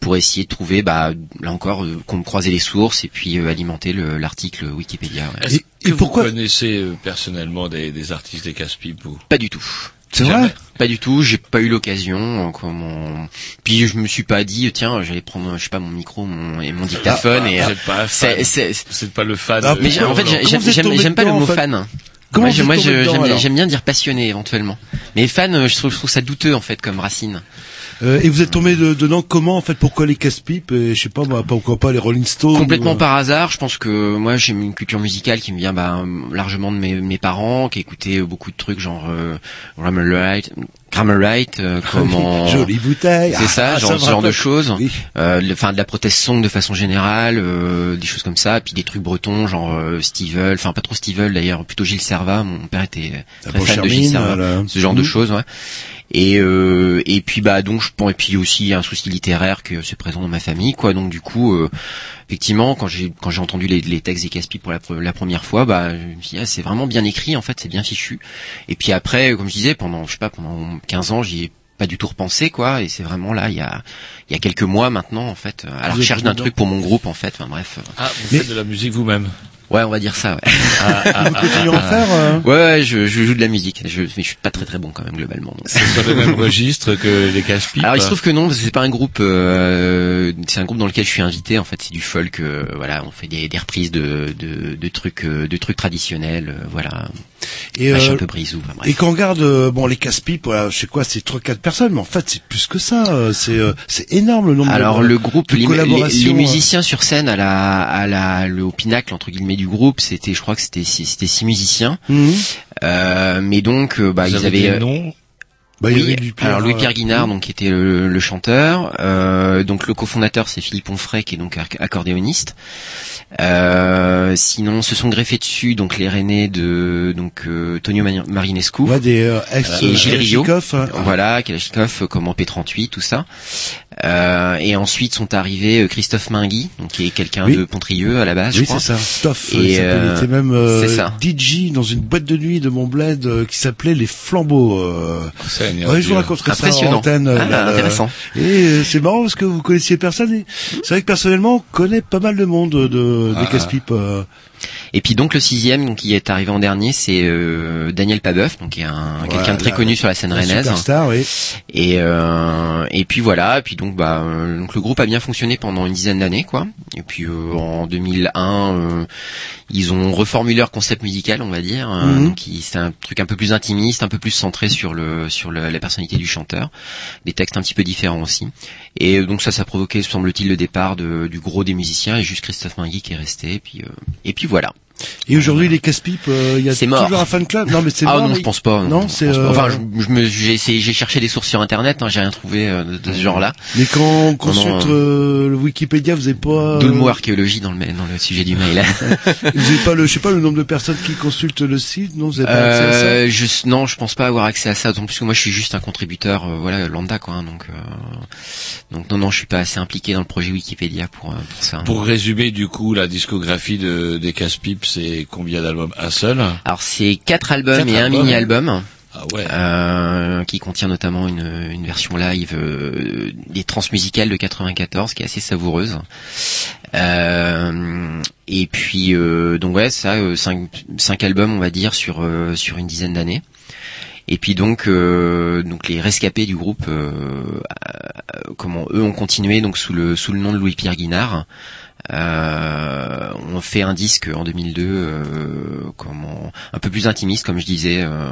pour essayer de trouver, bah là encore, qu'on me les sources et puis alimenter le- l'article Wikipédia. Que vous connaissez euh, personnellement des, des artistes des casse-pipes vous? Pas du tout. C'est vrai Pas du tout, j'ai pas eu l'occasion. euh, Comment... Puis je me suis pas dit, tiens, j'allais prendre, je sais pas, mon micro mon, et mon dictaphone. Ah, et vous euh, pas c'est- êtes pas le fan. Ah, mais en fait, j'aime pas le mot fan. Comment moi, j'aime bien dire passionné éventuellement. Mais fan, euh, je trouve, je trouve ça douteux en fait comme racine. Euh, et vous êtes tombé de- dedans comment en fait Pourquoi les casse-pipes et je sais pas moi, pourquoi pas les Rolling Stones Complètement ou, euh, par hasard, je pense que moi j'ai une culture musicale qui me vient bah, largement de mes, mes parents, qui écoutaient beaucoup de trucs genre euh, Grammar Right, Grammar Right, euh, comment Jolie bouteille. C'est ça, Ah, genre, ça ce genre de choses. Oui. Euh, enfin de la protest song de façon générale, euh, des choses comme ça, puis des trucs bretons genre euh, Stevel, enfin pas trop Stevel d'ailleurs, plutôt Gilles Serva. Mon père était très fan de Gilles Charmine, Serva, voilà. ce genre de Mhm. choses, ouais. Et euh, et puis bah donc je pense et puis aussi un souci littéraire que c'est présent dans ma famille quoi. Donc du coup euh, effectivement quand j'ai quand j'ai entendu les, les textes des Caspi pour la, la première fois, bah je me suis dit, ah, c'est vraiment bien écrit en fait, c'est bien fichu. Et puis après comme je disais pendant je sais pas pendant 15 ans, j'y ai pas du tout repensé quoi et c'est vraiment là il y a il y a quelques mois maintenant en fait à la recherche d'un truc pour mon groupe en fait enfin bref Ah, vous faites de la musique vous-même. Ouais on va dire ça ouais Ah, ah, Vous continuez à en faire euh ouais, ouais je, je joue de la musique je mais je suis pas très très bon quand même globalement. C'est sur le même registre que les casse-pipes. Alors il se trouve que non, parce que c'est pas un groupe. euh, c'est un groupe dans lequel je suis invité. En fait, c'est du folk. euh, voilà, on fait des, des reprises de, de, de trucs, euh, de trucs traditionnels. euh, voilà, Et, euh, un peu brisou. enfin, bref. Et quand on regarde bon les casse-pipes, voilà, je sais quoi, c'est trois quatre personnes, mais en fait c'est plus que ça. C'est euh, c'est énorme le nombre. Alors de, le groupe, de les, les- musiciens sur scène à la, à la, le, au pinacle entre guillemets du groupe, c'était, je crois que c'était six- c'était six musiciens. Mhm. Euh, mais donc, euh, bah, Vous ils avaient des euh, noms Bah, il y oui, avait Louis-Pierre, alors Louis-Pierre euh, Guinard, donc qui était le, le chanteur, euh, donc le cofondateur c'est Philippe Onfray qui est donc ac- accordéoniste. Euh, sinon, se sont greffés dessus donc les Rennais de donc euh, Tonio Marinescu Ouais, des euh, ex et Gilles Rio, hein. voilà, Kalachnikov euh, comme en P38, tout ça. Euh, et ensuite sont arrivés euh, Christophe Mingui, donc qui est quelqu'un Oui. de Pontrieux à la base, je Oui, crois. c'est ça. Stoff. Et, il euh, il était même euh, c'est ça. DJ dans une boîte de nuit de mon bled euh, qui s'appelait les Flambeaux. Euh... Seigneur Ouais, je vous Dieu. raconterai ça en antenne. Ah, là, là. intéressant. Et euh, c'est marrant parce que vous connaissiez personne. et C'est vrai que personnellement, on connaît pas mal de monde de, de Ah. des casse-pipes. Et puis donc le sixième, donc qui est arrivé en dernier, c'est euh, Daniel Pabeuf, donc qui est un quelqu'un de très la- connu sur la scène rennaise. superstar, oui. Et euh, et puis voilà, et puis donc bah donc le groupe a bien fonctionné pendant une dizaine d'années quoi. Et puis euh, en 2001, euh, ils ont reformulé leur concept musical, on va dire. euh, Mhm. donc c'est un truc un peu plus intimiste, un peu plus centré sur le sur le- la personnalité du chanteur, des textes un petit peu différents aussi. Et euh, donc ça, ça a provoqué, semble-t-il, le départ de, du gros des musiciens et juste Christophe Mingui qui est resté. Et puis euh, et puis voilà. Et aujourd'hui, les casse-pipes, euh, il y a toujours mort. un fan club. Non, mais c'est ah mort. non, oui. je pense pas. Non, c'est. pense pas. euh, Enfin, je, je me, j'ai essayé, j'ai cherché des sources sur internet, hein, j'ai rien trouvé euh, de, de ce genre-là. Mais quand on consulte non. euh, le Wikipédia, vous avez pas. D'où le mot archéologie dans le, dans le sujet du mail. vous avez pas le, je sais pas le nombre de personnes qui consultent le site. Non, vous avez pas accès à ça. Euh, je, non, je pense pas avoir accès à ça, plus que moi je suis juste un contributeur, euh, voilà, lambda quoi. hein, donc, euh, donc non, non, je suis pas assez impliqué dans le projet Wikipédia pour, euh, pour ça. Pour résumer, du coup, la discographie de, des Casse-Pipes, c'est combien d'albums? Un seul? Alors c'est quatre albums Quatre et un mini-album. Ah ouais. euh, qui contient notamment une, une version live euh, des transmusicales de 94 qui est assez savoureuse. Euh, et puis euh, donc ouais ça euh, cinq, cinq albums on va dire sur euh, sur une dizaine d'années. Et puis donc euh, donc les rescapés du groupe euh, euh, comment eux ont continué donc sous le sous le nom de Louis Pierre Guinard. Euh, on fait un disque en 2002 euh, comment un peu plus intimiste comme je disais euh,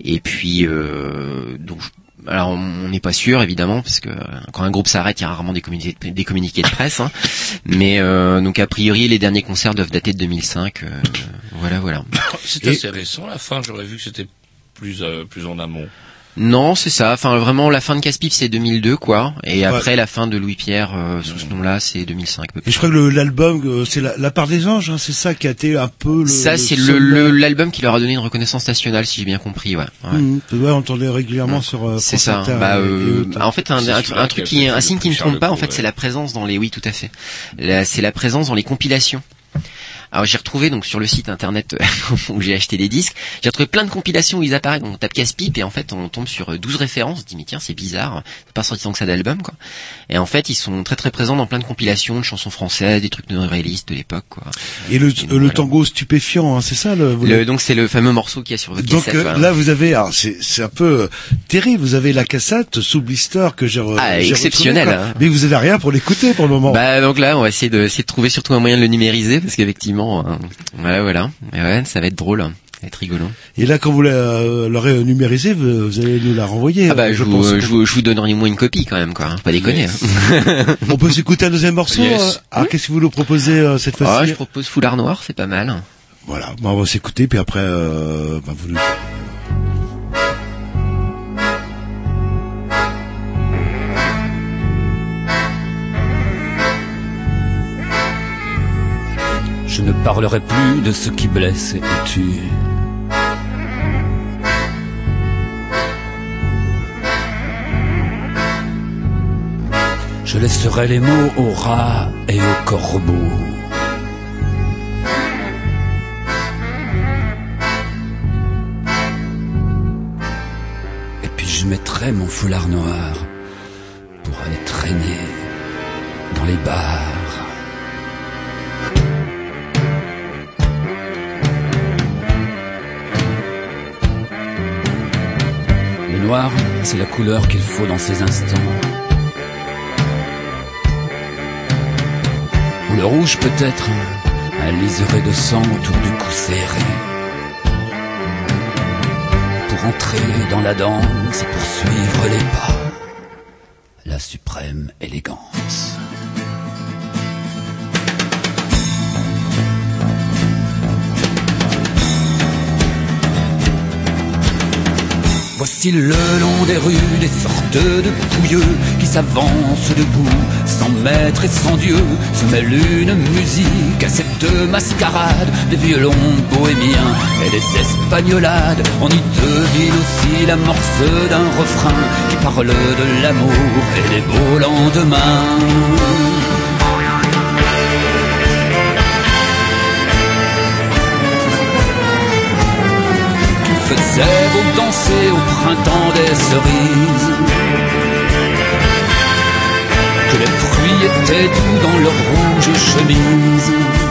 et puis euh, donc alors on n'est pas sûr évidemment parce que quand un groupe s'arrête il y a rarement des communiqués des communiqués de presse hein. mais euh, donc a priori les derniers concerts doivent dater de 2005 euh, voilà voilà C'est assez récent, la fin. J'aurais vu que c'était plus, euh, plus en amont. Non c'est ça enfin vraiment la fin de Caspif c'est 2002 quoi et après la fin de Louis Pierre euh, sous ce nom là c'est 2005 à peu près. Et je crois que l'album, euh, c'est la, la part des anges, hein, c'est ça qui a été un peu le. ça c'est le sommet. le- l'album qui leur a donné une reconnaissance nationale si j'ai bien compris ouais, ouais. Ouais, on entendait régulièrement sur. euh, C'est ça. Inter Bah, euh, en fait, un, truc qui un signe qui ne trompe pas, en fait, ouais. c'est la présence dans les. Oui, tout à fait. C'est la présence dans les compilations. Alors j'ai retrouvé donc sur le site internet où j'ai acheté des disques, j'ai retrouvé plein de compilations où ils apparaissent. Donc on tape casse-pipe et en fait on tombe sur euh, 12 références. On se dit mais tiens c'est bizarre, c'est pas sorti tant que ça d'album quoi. Et en fait ils sont très très présents dans plein de compilations de chansons françaises, des trucs de réalistes de l'époque quoi. Et le, euh, le tango stupéfiant, hein, c'est ça le. vous Le- donc c'est le fameux morceau qu'il y a sur votre Donc cassette. euh, là vous avez, alors c'est c'est un peu euh, terrible. Vous avez la cassette sous blister que j'ai. Ah, exceptionnel, hein. Mais vous avez rien pour l'écouter pour le moment. Bah donc là on va essayer de, essayer de trouver surtout un moyen de le numériser parce qu'effectivement voilà voilà Mais ouais ça va être drôle, va être rigolo. Et là quand vous la- l'aurez numérisée, vous, vous allez nous la renvoyer. Ah bah je, vous, pense. je, vous, je vous donnerai au moins une copie quand même quoi, hein, pas déconner. Yes. hein. On peut s'écouter un deuxième morceau. Yes. Alors qu'est-ce que vous nous proposez euh, cette fois-ci Ah, je propose Foulard Noir, c'est pas mal. Voilà, bah, on va s'écouter puis après euh, bah, vous nous. Je ne parlerai plus de ce qui blesse et tue. Je laisserai les mots aux rats et aux corbeaux. Et puis je mettrai mon foulard noir pour aller traîner dans les bars. Noir, c'est la couleur qu'il faut dans ces instants. Ou le rouge peut-être, un liseré de sang autour du cou serré. Pour entrer dans la danse et pour suivre les pas, la suprême élégance. Voici le long des rues des sortes de pouilleux qui s'avancent debout, sans maître et sans Dieu, se mêle une musique à cette mascarade des violons bohémiens et des espagnolades. On y devine aussi l'amorce d'un refrain qui parle de l'amour et des beaux lendemains. Faisait vous danser au printemps des cerises. Que les fruits étaient doux dans leurs rouges chemises.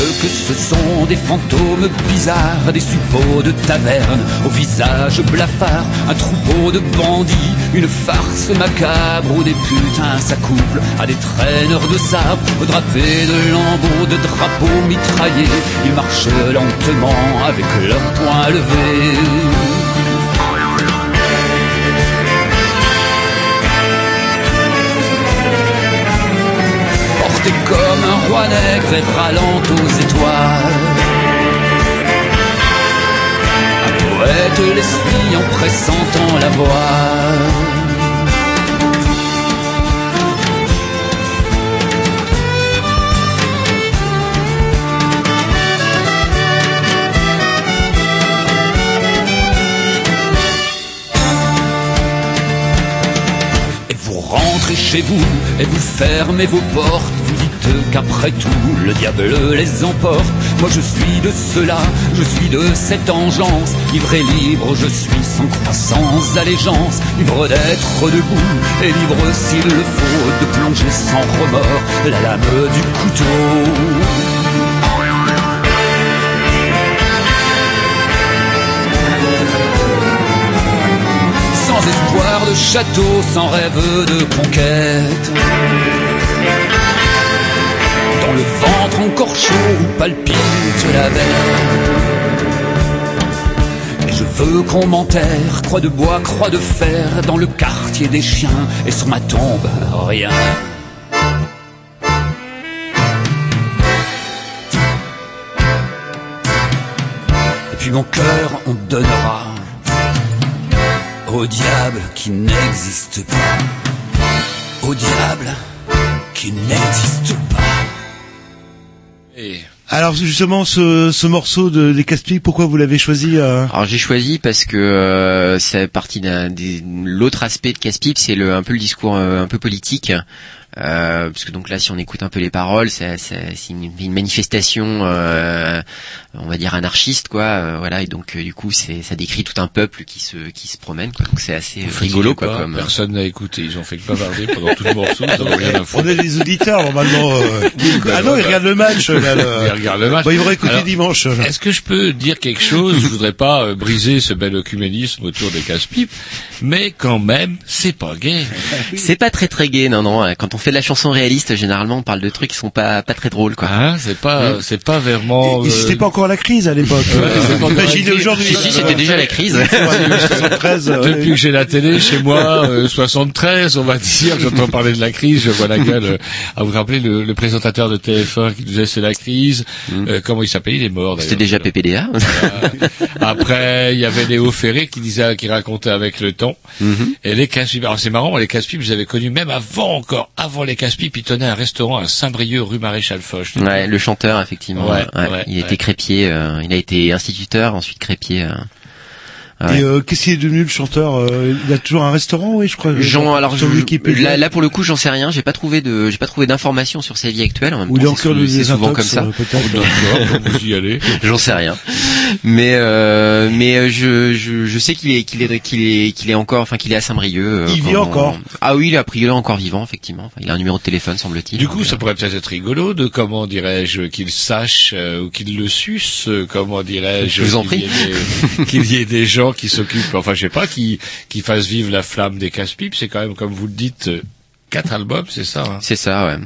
Que ce sont des fantômes bizarres, des suppôts de taverne, au visage blafard, un troupeau de bandits, une farce macabre où des putains s'accouplent à des traîneurs de sable, drapés de lambeaux de drapeaux mitraillés. Ils marchent lentement avec leurs poings levés. Un roi nègre et râlant aux étoiles. Un poète l'esprit en pressentant la voix. Et vous rentrez chez vous et vous fermez vos portes. Qu'après tout, le diable les emporte. Moi je suis de cela, je suis de cette engeance. Ivre et libre, je suis sans croissance, allégeance. Ivre d'être debout et libre s'il le faut de plonger sans remords la lame du couteau. sans espoir de château, sans rêve de conquête. Le ventre encore chaud où palpite la veine. Et je veux qu'on m'enterre, croix de bois, croix de fer, dans le quartier des chiens, et sur ma tombe, rien. Et puis mon cœur, on donnera au diable qui n'existe pas. Au diable qui n'existe pas. Alors justement, ce, ce morceau de, des Casse-Pieds, pourquoi vous l'avez choisi euh Alors j'ai choisi parce que euh, c'est partie d'un l'autre aspect de Casse-Pipe, c'est un peu le discours euh, un peu politique. Euh, parce que donc là, si on écoute un peu les paroles, c'est c'est- c'est une, une manifestation, euh, on va dire anarchiste, quoi. euh, voilà, et donc euh, du coup, c'est ça décrit tout un peuple qui se qui se promène, quoi. Donc c'est assez Vous rigolo, quoi. pas, Comme Personne n'a écouté. Ils ont fait que bavarder pendant tout le morceau. Ils en ont rien à foutre. On est des auditeurs normalement. euh. ah non, ils regardent le match. Là, le- Ils regardent le match. Bon, ils vont écouter Alors, dimanche. là. Est-ce que je peux dire quelque chose? Je voudrais pas euh, briser ce bel œcuménisme autour des casse-pipes, mais quand même, c'est pas gay. C'est pas très très gai, non non. Quand on fait de la chanson réaliste, généralement, on parle de trucs qui sont pas pas très drôles, quoi. Hein, c'est pas, Mm. c'est pas vraiment. Et c'était pas encore la crise à l'époque. crise. aujourd'hui. Si, si, c'était déjà la crise. 73, euh, Depuis que j'ai la télé chez moi, euh, 73, on va dire, j'entends parler de la crise, je vois la gueule. euh, à vous rappeler le, le présentateur de TF1 qui disait c'est la crise. Euh, comment il s'appelait Il est mort. C'était déjà PPDA. Après, il y avait Léo Ferré qui disait, qui racontait avec le temps. Mhm. Et les casse-pipes, alors c'est marrant, les casse-pipes, je les avais connus même avant encore, avant les casse-pipes, ils tenaient un restaurant à Saint-Brieuc, rue Maréchal Foch. Ouais, le chanteur effectivement. Ouais, ouais. il été crépier, euh, il a été instituteur, ensuite crépier. euh. Ouais. Et euh, qu'est-ce qui est devenu le chanteur euh, Il a toujours un restaurant, oui, je crois. Jean, alors sur je- là, là pour le coup, j'en sais rien. J'ai pas trouvé de, j'ai pas trouvé d'informations sur sa vie actuelle. En même Ou il est temps, c'est sou- c'est souvent comme ça. euh, vous y allez. J'en sais rien. Mais euh, mais euh, je, je je sais qu'il est qu'il est qu'il est qu'il est encore, enfin qu'il est à Saint-Brieuc. euh, Il vit encore Ah oui, il est a priori encore vivant, effectivement. Enfin, il a un numéro de téléphone, semble-t-il. Du coup, ça pourrait peut-être être rigolo de, comment dirais-je, qu'il sache euh, ou qu'il le suce, euh, comment dirais-je, Je vous en des- qu'il y ait des gens qui s'occupent, enfin je sais pas, qui qui fassent vivre la flamme des casse-pipes. C'est quand même, comme vous le dites, euh, quatre albums, c'est ça. hein? C'est ça, ouais.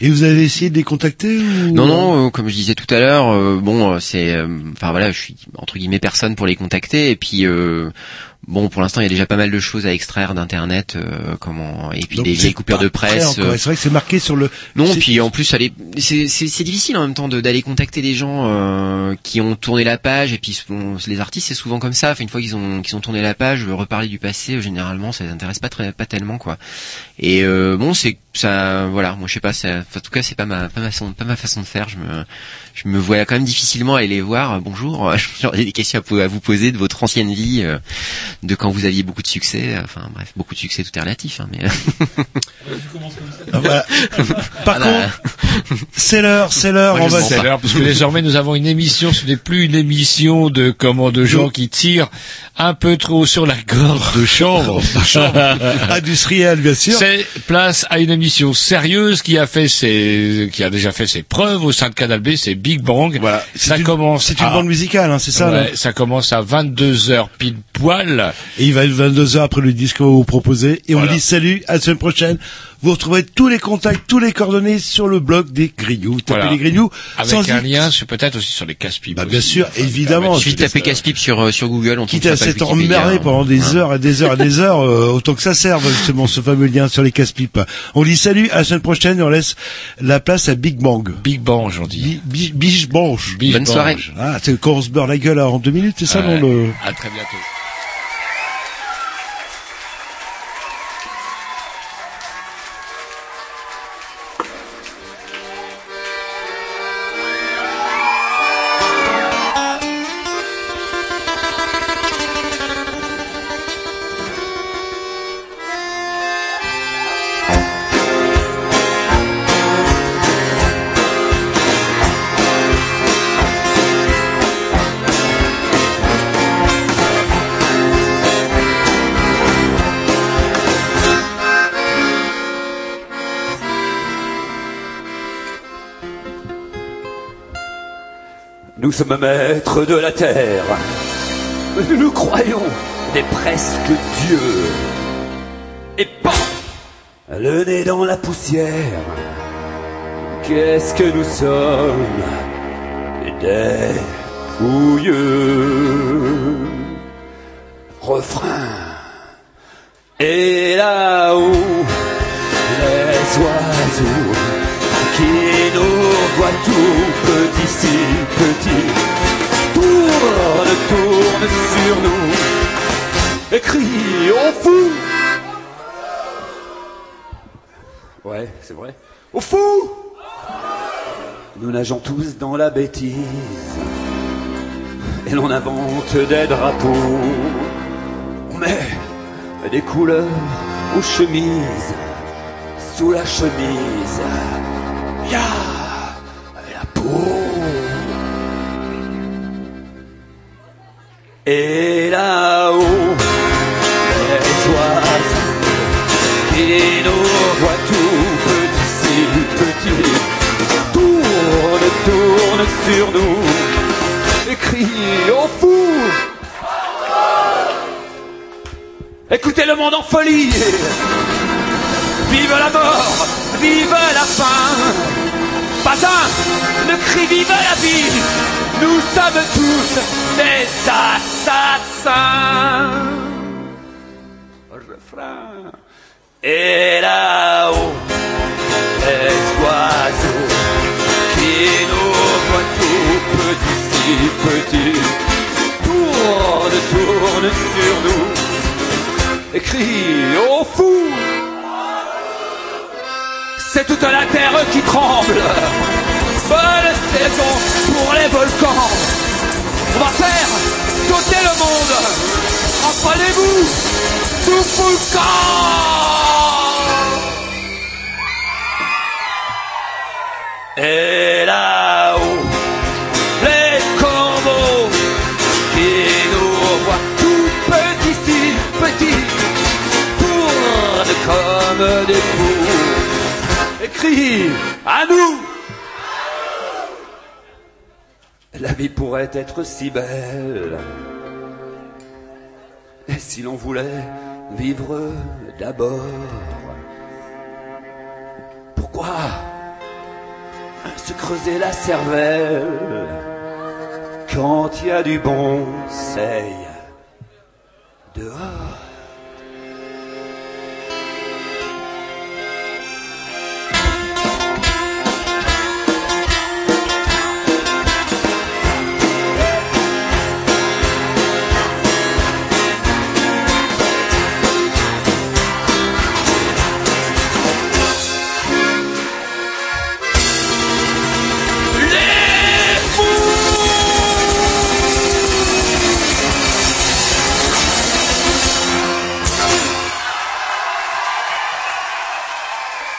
Et vous avez essayé de les contacter ou... Non, non, euh, comme je disais tout à l'heure, euh, bon, c'est, euh, enfin voilà, je suis entre guillemets personne pour les contacter, et puis euh, Bon, pour l'instant, il y a déjà pas mal de choses à extraire d'internet, euh, comment et puis Donc, des vieilles coupures de presse. euh, C'est vrai que c'est marqué sur le. non, puis en plus, c'est, c'est, c'est difficile en même temps d'aller contacter des gens euh, qui ont tourné la page et puis bon, les artistes c'est souvent comme ça. Enfin, une fois qu'ils ont qu'ils ont tourné la page, euh, reparler du passé, euh, généralement, ça les intéresse pas très pas tellement quoi. Et euh, bon, c'est ça, voilà. Moi, je sais pas. Ça, en tout cas, c'est pas ma pas ma façon pas ma façon de faire. Je me je me vois quand même difficilement aller les voir. Bonjour, j'aurais des questions à, vous poser de votre ancienne vie, euh, de quand vous aviez beaucoup de succès. Enfin bref, beaucoup de succès, tout est relatif. Hein, mais Ah, voilà. Par Voilà. contre, c'est l'heure, c'est l'heure. Moi, On va. c'est l'heure, parce que désormais nous avons une émission, ce n'est plus une émission de comment de gens qui tirent un peu trop sur la gorge de chambre. Industriel, bien sûr. C'est place à une émission sérieuse qui a fait ses, qui a déjà fait ses preuves au sein de Canal B, c'est Big Bang. Voilà. Ça commence. C'est une à- bande musicale, hein, c'est ça. Ouais, là ça commence à 22 heures pile poil. Et il va être 22 heures après le disque qu'on va vous proposer. Et on Voilà. dit salut, à la semaine prochaine. Vous retrouverez tous les contacts, tous les coordonnées sur le blog des Grignoux. Vous tapez Voilà. les Grignoux. Avec sans un y- lien peut-être aussi sur les casse-pipes. Bah, bien sûr, évidemment. suffit de taper casse-pipe sur euh, sur Google. On Quitte à s'être emmerdé hein. pendant des Hein. heures et des heures et des heures, euh, autant que ça serve justement ce fameux lien sur les casse-pipes. On dit salut, à la semaine prochaine et on laisse la place à Big Bang. Big Bang, j'en dis. Bi- Biche Bang. Bonne soirée. Ah, c'est quand on se beurre la gueule en deux minutes, c'est ça, non, le... À très bientôt. Nous sommes maîtres de la terre. Nous croyons des presque dieux. Et pas le nez dans la poussière. Qu'est-ce que nous sommes Des fouilleux. Refrain. Et là-haut, les oiseaux qui nous voient tout petits, tournent, tournent sur nous et crient au fou. Ouais, c'est vrai. Au fou Nous nageons tous dans la bêtise et l'on invente des drapeaux. On met des couleurs aux chemises, sous la chemise. Y a la peau. Et là-haut, les oiseaux qui nous voient tout petits, si petits, tournent, tournent sur nous et crient au fou. Écoutez le monde en folie. Vive la mort, vive la faim. Pas un ne crie vive la vie. Nous sommes tous des assassins. Refrain. Et là-haut, les oiseaux qui nous voient tout petits, si petits, tournent, tournent sur nous et crient au fou. C'est toute la terre qui tremble. Bonne saison pour les volcans. On va faire sauter le monde. Rappelez-vous, tout Et là-haut, à nous. La vie pourrait être si belle. Si l'on voulait vivre d'abord Pourquoi se creuser la cervelle quand il y a du bon seil dehors?